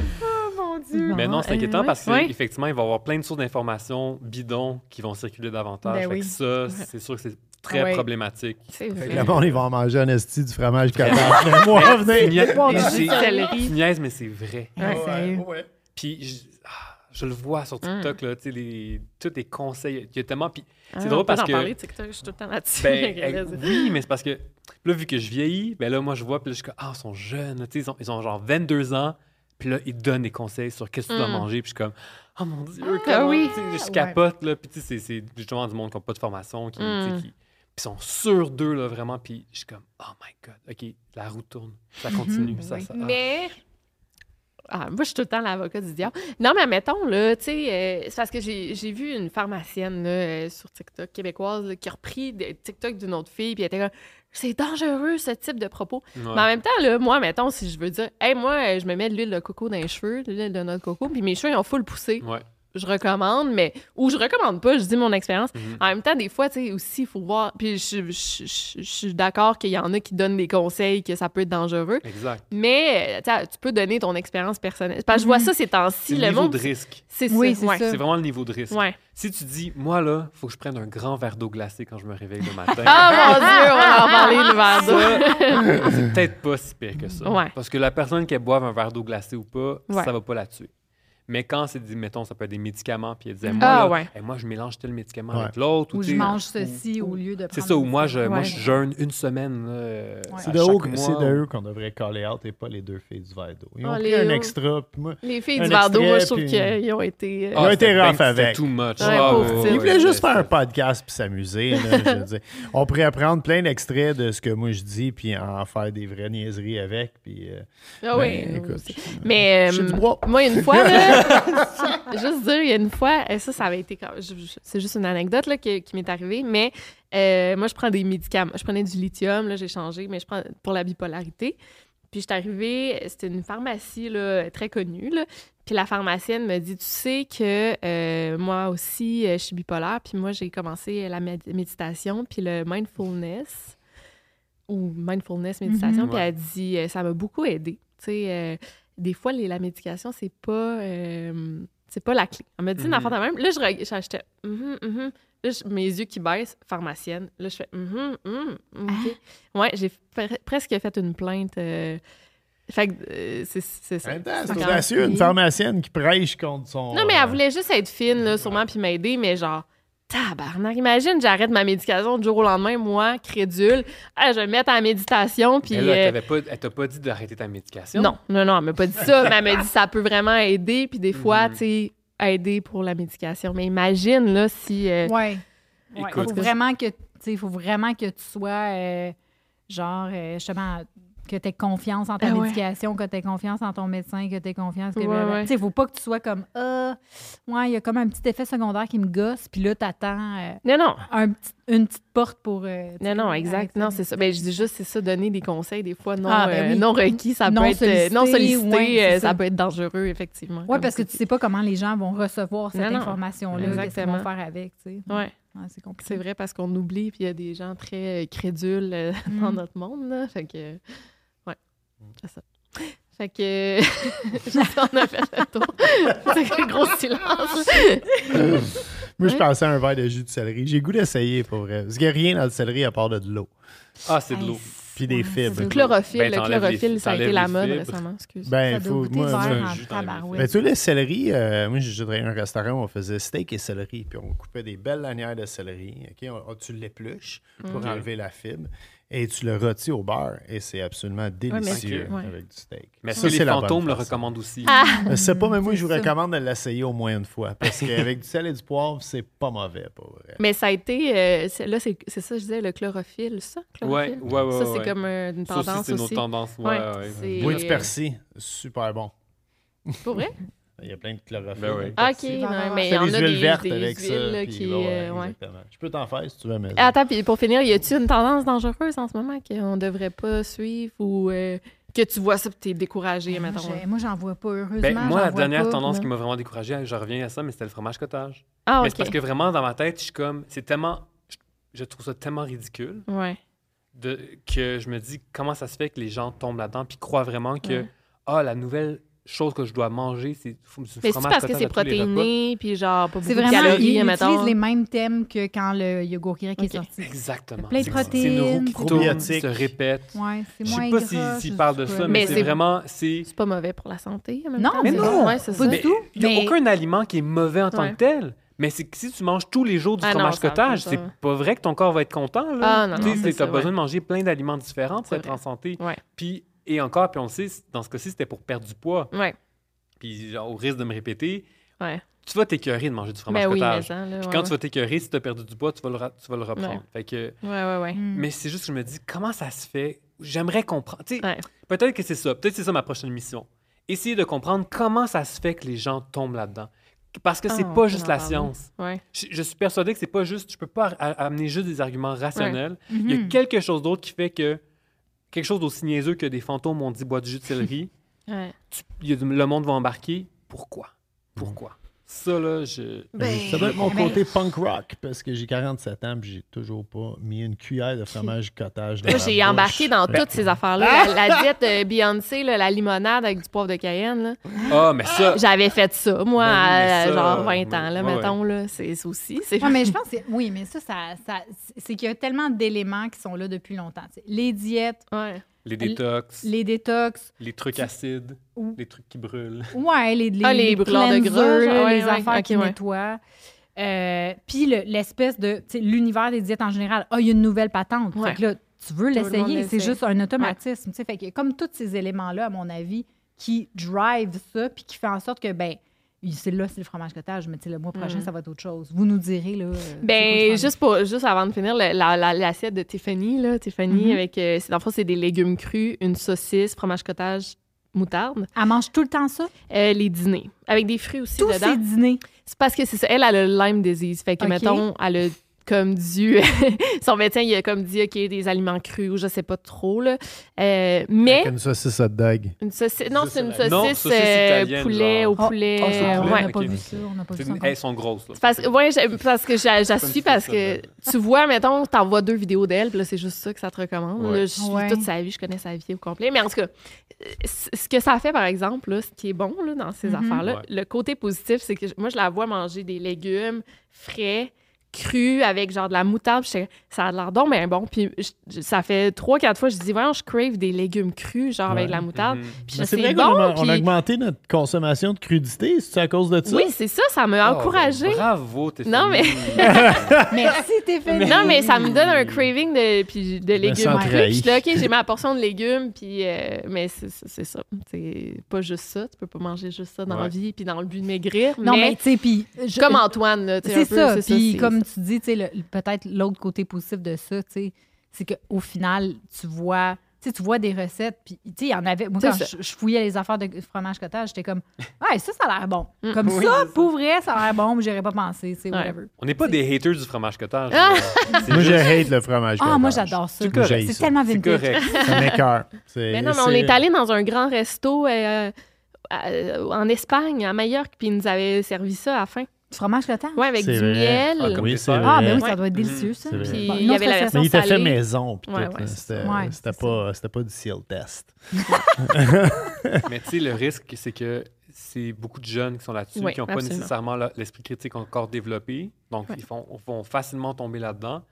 Mon Dieu. Mais non, c'est inquiétant parce qu'effectivement, il va y avoir plein de sources d'informations bidons qui vont circuler davantage. Ben Fait oui. que ça, c'est sûr que c'est très Ouais. problématique. C'est Fait que vrai. le monde, ils vont en manger un esti du fromage. Mais moi, venez. Bon, mais du c'est- vrai. Ouais, sérieux? Puis je, ah, je le vois sur Mm. TikTok, là, tu sais, les, tous les conseils. Il y a tellement. Puis Ah, c'est on drôle peut parce en que. parler, TikTok, je suis tout le temps là-dessus. Ben, vas-y. oui, mais c'est parce que là, vu que je vieillis, ben là, moi, je vois, puis là, je suis comme, ah, ils sont jeunes, tu sais, ils ont, ils ont genre 22 ans, puis là, ils donnent des conseils sur qu'est-ce que tu dois Mm. manger, puis je suis comme, oh mon Dieu, Ah oui. je Ouais. capote, là, puis tu sais, c'est- c'est justement du monde qui n'a pas de formation, qui, Mm. qui puis sont sûrs d'eux, là, vraiment, puis je suis comme, oh my God, OK, la roue tourne, ça continue, ça, oui. ça. ah. Mais. Ah, moi, je suis tout le temps l'avocat du diable. Non, mais mettons, là, tu sais, euh, c'est parce que j'ai j'ai vu une pharmacienne là, euh, sur TikTok québécoise là, qui a repris des TikTok d'une autre fille, puis elle était comme c'est dangereux ce type de propos. Ouais. Mais en même temps, là, moi, mettons, si je veux dire, hey, moi, je me mets de l'huile de coco dans les cheveux, de l'huile de noix de coco, puis mes cheveux, ils ont full poussé. Ouais. Je recommande, mais. Ou je recommande pas, je dis mon expérience. Mhm. En même temps, des fois, tu sais, aussi, il faut voir. Puis je, je- je- je suis d'accord qu'il y en a qui donnent des conseils que ça peut être dangereux. Exact. Mais tu sais, tu peux donner ton expérience personnelle. Parce que je vois ça ces C'est temps-ci. le Le niveau monde. de risque. C'est Oui, ça. c'est ouais. ça. C'est vraiment le niveau de risque. Ouais. Si tu dis, moi, là, faut que je prenne un grand verre d'eau glacée quand je me réveille le matin. Ah mon Dieu, on va en parler le verre d'eau. C'est peut-être pas si pire que ça. Ouais. Parce que la personne qui boive un verre d'eau glacée ou pas, Ouais. ça va pas la tuer. Mais quand c'est, des- mettons, ça peut être des médicaments, puis elle disait, Mhm. moi, Ah, là, ouais. eh, moi, je mélange tel médicament Ouais. avec l'autre. Ou tu je mange ou- ceci ou- au lieu de C'est prendre ça, ou moi, je, moi, je jeûne une semaine. à C'est de, mois. c'est de eux qu'on devrait caller out et pas les deux filles du verre d'eau. Ils ont Ah, pris les un extra. puis moi, Les filles du verre d'eau, moi, je trouve puis- qu'ils ont été. euh, Ils ont été c'était rough avec. Too much. Ouais, Ah. Ils voulaient juste faire un podcast puis s'amuser. là, je veux dire. On pourrait apprendre plein d'extraits de ce que moi je dis puis en faire des vraies niaiseries avec. Puis, euh, Ah ben, oui. écoute, Mais euh, moi, une fois, là, juste dire, il y a une fois, et ça, ça avait été. quand- C'est juste une anecdote là, qui, qui m'est arrivée, mais euh, moi, je prends des médicaments. Je prenais du lithium, là, j'ai changé, mais je prends pour la bipolarité. Puis je suis arrivée, c'était une pharmacie là, très connue, là, puis la pharmacienne me dit Tu sais que euh, moi aussi, euh, je suis bipolaire, puis moi, j'ai commencé la méditation, puis le mindfulness, ou mindfulness méditation, Mhm. puis elle dit euh, Ça m'a beaucoup aidé. Tu sais, euh, des fois, les- la médication, c'est pas. euh, c'est pas la clé. Elle m'a dit une affaire de même. Là, je reg- j'achetais. Mhm, mhm. Là, je- mes yeux qui baissent, pharmacienne. Là, je fais. Mhm, mhm, OK. Ouais, j'ai pre- presque fait une plainte. euh, Fait que euh, c'est c'est ça. C'est audacieux, une pharmacienne qui prêche contre son. Non, mais elle voulait juste être fine, là, sûrement, puis m'aider, mais genre. Tabarnak, imagine, j'arrête ma médication du jour au lendemain, moi, crédule. Je vais me mettre en méditation, puis. Euh, t'avais pas, elle t'a pas dit d'arrêter ta médication? non, non, non, elle m'a pas dit ça, mais elle m'a dit ça peut vraiment aider, puis des fois, Mhm. tu sais, aider pour la médication. Mais imagine, là, si. euh, Ouais. Écoute. faut vraiment que tu sais, il faut vraiment que tu sois euh, genre euh, justement que tu aies confiance en ta Ah ouais. médication, que tu aies confiance en ton médecin, que tu aies confiance que Ouais, ouais. tu sais, faut pas que tu sois comme ah ouais, il y a comme un petit effet secondaire qui me gosse, puis là tu attends Non, non. une petite porte pour euh, Non, non, exact. Non, c'est ça. Ben, je dis juste, c'est ça, donner des conseils, des fois non, Ah, ben euh, oui. non requis, ça Non peut être euh, non sollicité, ouais, euh, ça. ça. peut être dangereux, effectivement. Ouais, comme parce que tu sais pas comment les gens vont recevoir cette information-là, qu'est-ce qu'ils vont faire avec, tu sais. Ouais, c'est compliqué. c'est vrai parce qu'on oublie, puis il y a des gens très euh, crédules euh, Mm. dans notre monde, là. Fait que, c'est ça. Fait que, on a fait le tour. c'est un gros silence. Moi, je Ouais. pensais à un verre de jus de céleri. J'ai goût d'essayer, pour vrai. Parce qu'il n'y a rien dans le céleri à part de l'eau. Ah, c'est de l'eau. Puis des fibres. de chlorophylle, Ben, le les- chlorophylle, ça a été la mode fibres. récemment, excuse. Ben, Ça il doit faut. goûter Moi, vert moi, jus. Ben, tu sais, le céleri, euh, moi, j'ai un restaurant où on faisait steak et céleri, puis on coupait des belles lanières de céleri. ok? On- on- tu l'épluches pour enlever la fibre et tu le rôtis au beurre et c'est absolument mais- délicieux Ouais. avec du steak. Mais Ça, ça, c'est les fantômes le recommandent aussi. Ah! Je sais pas, mais moi, je vous C'est ça. recommande de l'essayer au moins une fois parce qu'avec du sel et du poivre, c'est pas mauvais, pour vrai. Mais ça a été. euh, c'est- là, c'est c'est ça, je disais, le chlorophylle, ça? Ouais, chlorophylle? ouais, ouais. Ça, c'est ouais. comme euh, une Ça tendance aussi, c'est une autre tendance. Ouais, Ouais, ouais. c'est- Bois du euh, persil, super bon. Pour vrai? Il y a plein de chlorophylle. Ben oui. le OK, non, mais il y en des a huiles des, vertes des avec huiles ça. là, puis qui. ouais, euh, ouais. exactement. Je peux t'en faire si tu veux, mais... Attends, puis pour finir, y a-t-il une tendance dangereuse en ce moment qu'on devrait pas suivre ou euh, que tu vois ça et t'es découragé, Moi, mettons? j'ai- Moi, j'en vois pas, heureusement. Ben, moi, la dernière pas. tendance non. qui m'a vraiment découragé, je reviens à ça, mais c'était le fromage cottage. Ah, Mais OK. c'est parce que vraiment, dans ma tête, je suis comme. C'est tellement. Je, trouve ça tellement ridicule Ouais. de, que je me dis comment ça se fait que les gens tombent là-dedans puis croient vraiment que. Ouais. Ah, la nouvelle chose que je dois manger, c'est du Mais c'est parce que c'est protéiné, puis genre, pas beaucoup C'est de vraiment, calories, ils mettons? utilisent les mêmes thèmes que quand le yogourt grec Ok. est sorti. Exactement. Plein de C'est- C'est une protéines, roue qui c'est tourne, probiotique. se répète. Ouais, c'est Je moins sais pas s'ils je parlent de ça, mais, Mais c'est vraiment. C'est C'est pas mauvais pour la santé, en même Non, temps. mais c'est- non, Ouais, c'est pas ça. du tout. Il n'y a Mais- aucun aliment qui est mauvais en tant Ouais. que tel. Mais c'est que si tu manges tous les jours du Ah fromage cottage, c'est pas. vrai que ton corps va être content. Là. Ah, non, Tu non, ça, besoin ouais. de manger plein d'aliments différents pour être vrai. en santé. Ouais. Puis, et encore, puis on le sait, dans ce cas-ci, c'était pour perdre du poids. Ouais. Puis, genre, au risque de me répéter, Ouais. tu vas t'écœurer de manger du fromage Ben oui, mais cottage. ça, là, Puis ouais, quand ouais. tu vas t'écœurer, si tu as perdu du poids, tu vas le, tu vas le reprendre. Ouais. Fait que, Ouais, ouais, ouais. Mm. mais c'est juste que je me dis, comment ça se fait? J'aimerais comprendre. Tu sais, Ouais. Peut-être que c'est ça. Peut-être que c'est ça ma prochaine mission. Essayer de comprendre comment ça se fait que les gens tombent là-dedans. Parce que c'est on pas juste la parler. science. Ouais. Je, je suis persuadé que c'est pas juste. Je peux pas amener juste des arguments rationnels. Il y a Mhm. quelque chose d'autre qui fait que quelque chose d'aussi niaiseux que des fantômes ont dit bois du jus de céleri. Ouais. tu- il y a du- le monde va embarquer. Pourquoi? Pourquoi? Ça là, je. Ben, Ça doit être mon mais- côté punk rock parce que j'ai 47 ans et j'ai toujours pas mis une cuillère de fromage cottage dans Moi, j'ai embarqué dans toutes ces affaires-là. La, la diète de Beyoncé, là, la limonade avec du poivre de Cayenne, là. Ah, mais ça. j'avais fait ça, moi, Ben à ça, genre euh, 20 ans, là, ouais, mettons. Là. C'est aussi. C'est Ouais, mais je pense que c'est- oui, mais ça, ça, ça- c'est qu'il y a tellement d'éléments qui sont là depuis longtemps. Les diètes, Ouais. Les détox, les, les détox, trucs acides, Ou- les trucs qui brûlent. ouais, les, les, Ah, les brûleurs de ouais, les ouais, affaires qui ouais. nettoient. Euh, Puis le- l'espèce de, l'univers des diètes en général. Ah, il y a une nouvelle patente. Ouais. Fait que là, tu veux l'essayer. C'est juste un automatisme. tu sais. Fait que comme tous ces éléments-là, à mon avis, qui drive ça, puis qui fait en sorte que, ben, c'est là, c'est le fromage cottage, mais le mois prochain, ça va être autre chose. Vous nous direz, là. euh, Ben, juste, pour, juste avant de finir, le- la- la- l'assiette de Tiffany, là, Tiffany, Mhm. avec, euh, dans le fond, c'est des légumes crus, une saucisse, fromage cottage, moutarde, Elle mange tout le temps ça? euh, les dîners, avec des fruits aussi Tous dedans. ces dîners. C'est parce que c'est ça. Elle, elle a le Lyme disease. Fait que, mettons, elle a comme dû. son médecin, il a comme dit, OK, des aliments crus ou je sais pas trop, là. Euh, mais. Avec une saucisse hot dog. Une saucisse. Non, c'est une saucisse- non, euh, italienne, poulet genre. au poulet. Oh, Ah, euh, poulet, On ouais. n'a pas vu ça. On n'a pas vu ça. Elles sont grosses. Là. Parce que, ouais, parce que j'a- j'assume parce que tu vois, mettons, t'envoies deux vidéos d'elle, puis là, c'est juste ça que ça te recommande. Ouais. Là, je suis Ouais. toute sa vie, je connais sa vie au complet. Mais en tout cas, ce que ça fait, par exemple, là, ce qui est bon là, dans ces Mhm. affaires-là, Ouais. le côté positif, c'est que moi, je la vois manger des légumes frais, crus, avec genre de la moutarde. Ça a l'air donc bien bon. Puis je- ça fait trois, quatre fois, je dis, voyons, je crave des légumes crus, genre avec de la moutarde. Mhm. Puis C'est vrai bon, a, on a puis- augmenté notre consommation de crudité. C'est à cause de ça? Oui, c'est ça, ça m'a Oh, encouragé. ben, bravo. Non, mais- Merci, Stéphanie. Non, mais ça me donne un craving de, puis de légumes crus. Puis je là, OK, j'ai ma portion de légumes, puis... euh, mais c'est ça. C'est pas juste ça. Tu peux pas manger juste ça dans la vie, puis dans le but de maigrir. Non, mais mais, tu sais, puis. je- comme Antoine, là, tu sais, C'est ça. Puis c'est- comme tu dis, tu sais, le- peut-être l'autre côté positif de ça, tu sais, c'est qu'au final, tu vois, tu sais, tu vois des recettes, puis tu sais, il y en avait. Moi, C'est quand je, je fouillais les affaires de fromage cottage, j'étais comme, ouais, ça, ça a l'air bon. Mm. Comme Oui, ça, c'est ça. pour vrai, ça a l'air bon, mais j'aurais pas pensé, tu sais, Ouais. whatever. On n'est pas des haters du fromage cottage. Ah! C'est Moi, je hate le fromage. Ah, cottage. moi, j'adore ça. C'est correct. C'est ça. tellement C'est vintage. correct. Ça m'écoeure. C'est- Mais non, mais on c'est- est allé dans un grand resto euh, euh, en Espagne, à Majorque, puis ils nous avaient servi ça à la fin. Du fromage cottage? Ouais, avec du vrai. miel. Ah, comme Oui, c'est. Ah, ben oui, Ouais. ça doit être délicieux, ça. Puis Bon, il y avait la version Mais il était fait maison. puis Ouais, tout, ouais, C'était. Ouais, pas, c'était pas du seal test. Mais tu sais, le risque, c'est que c'est beaucoup de jeunes qui sont là-dessus, Oui, qui n'ont pas nécessairement l'esprit critique encore développé. Donc, Ouais. ils font, vont facilement tomber là-dedans.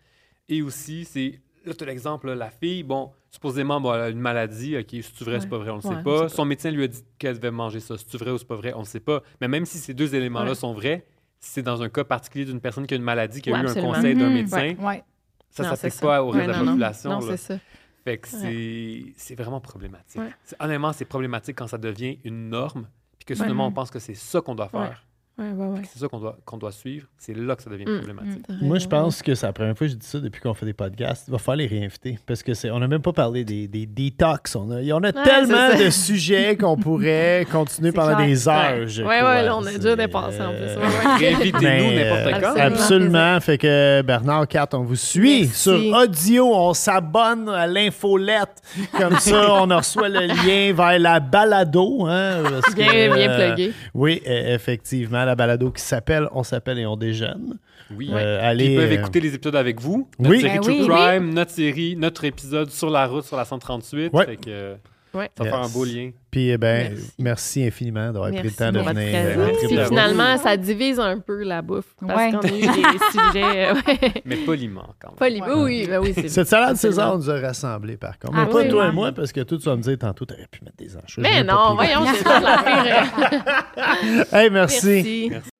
Et aussi, c'est. Là, tu as l'exemple, là, la fille, bon, supposément, bon, elle a une maladie, OK, c'est vrai, c'est pas vrai, on le Ouais, sait on pas. sait pas. Son médecin lui a dit qu'elle devait manger ça. C'est vrai ou c'est pas vrai, on le sait pas. Mais même si ces deux éléments-là Ouais. sont vrais, c'est dans un cas particulier d'une personne qui a une maladie, qui a Ouais, eu absolument. un conseil d'un Mhm. médecin, Ouais. ça ne s'applique pas au reste de la non. population. Non, c'est ça. Fait que c'est c'est vraiment problématique. Honnêtement, c'est problématique quand ça devient une norme, puis que soudainement on pense que c'est ça qu'on doit faire, Ouais. Ouais, ouais, ouais. que c'est ça qu'on doit, qu'on doit suivre. C'est là que ça devient Mm. problématique. T'as Moi, je pense que c'est la première fois que je dis ça depuis qu'on fait des podcasts. Il va falloir les réinviter. Parce que c'est, on n'a même pas parlé des, des detox. On a, il y en a Ouais, tellement de sujets qu'on pourrait continuer pendant clair. des heures. Ouais. je Ouais, crois. ouais, là, on a déjà dépassé en plus. euh. Réinvitez-nous n'importe quand. absolument. Fait que Bernard, Kat, on vous suit Merci. sur audio. On s'abonne à l'infolette. Comme ça, on reçoit le lien vers la balado. Hein, parce que, Bien, bien euh, plugué. Oui, euh, effectivement, la balado qui s'appelle On s'appelle et on déjeune. Oui. Euh, allez, Ils peuvent euh, écouter les épisodes avec vous. Notre Oui. série Ben True oui. Crime, notre série, notre épisode sur la route, sur la 138. Ouais. Fait que, euh, Ouais. ça Yes. un beau lien. Puis, eh ben, Merci. merci. infiniment d'avoir pris le temps de venir. présence. euh, Puis finalement, ça divise un peu la bouffe. Parce Ouais. qu'on a eu des sujets. ouais. Mais poliment, quand même. Pas li- Oui, ben oui, c'est Cette salade. César nous a rassemblés, par contre. Ah Mais pas oui, toi et moi, parce que toi, tu vas me dire tantôt, tu aurais pu mettre des anchois. Mais pas non, voyons, c'est ça la pire. Hey, merci. Merci.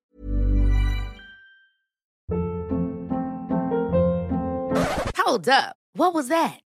Hold up. What was that?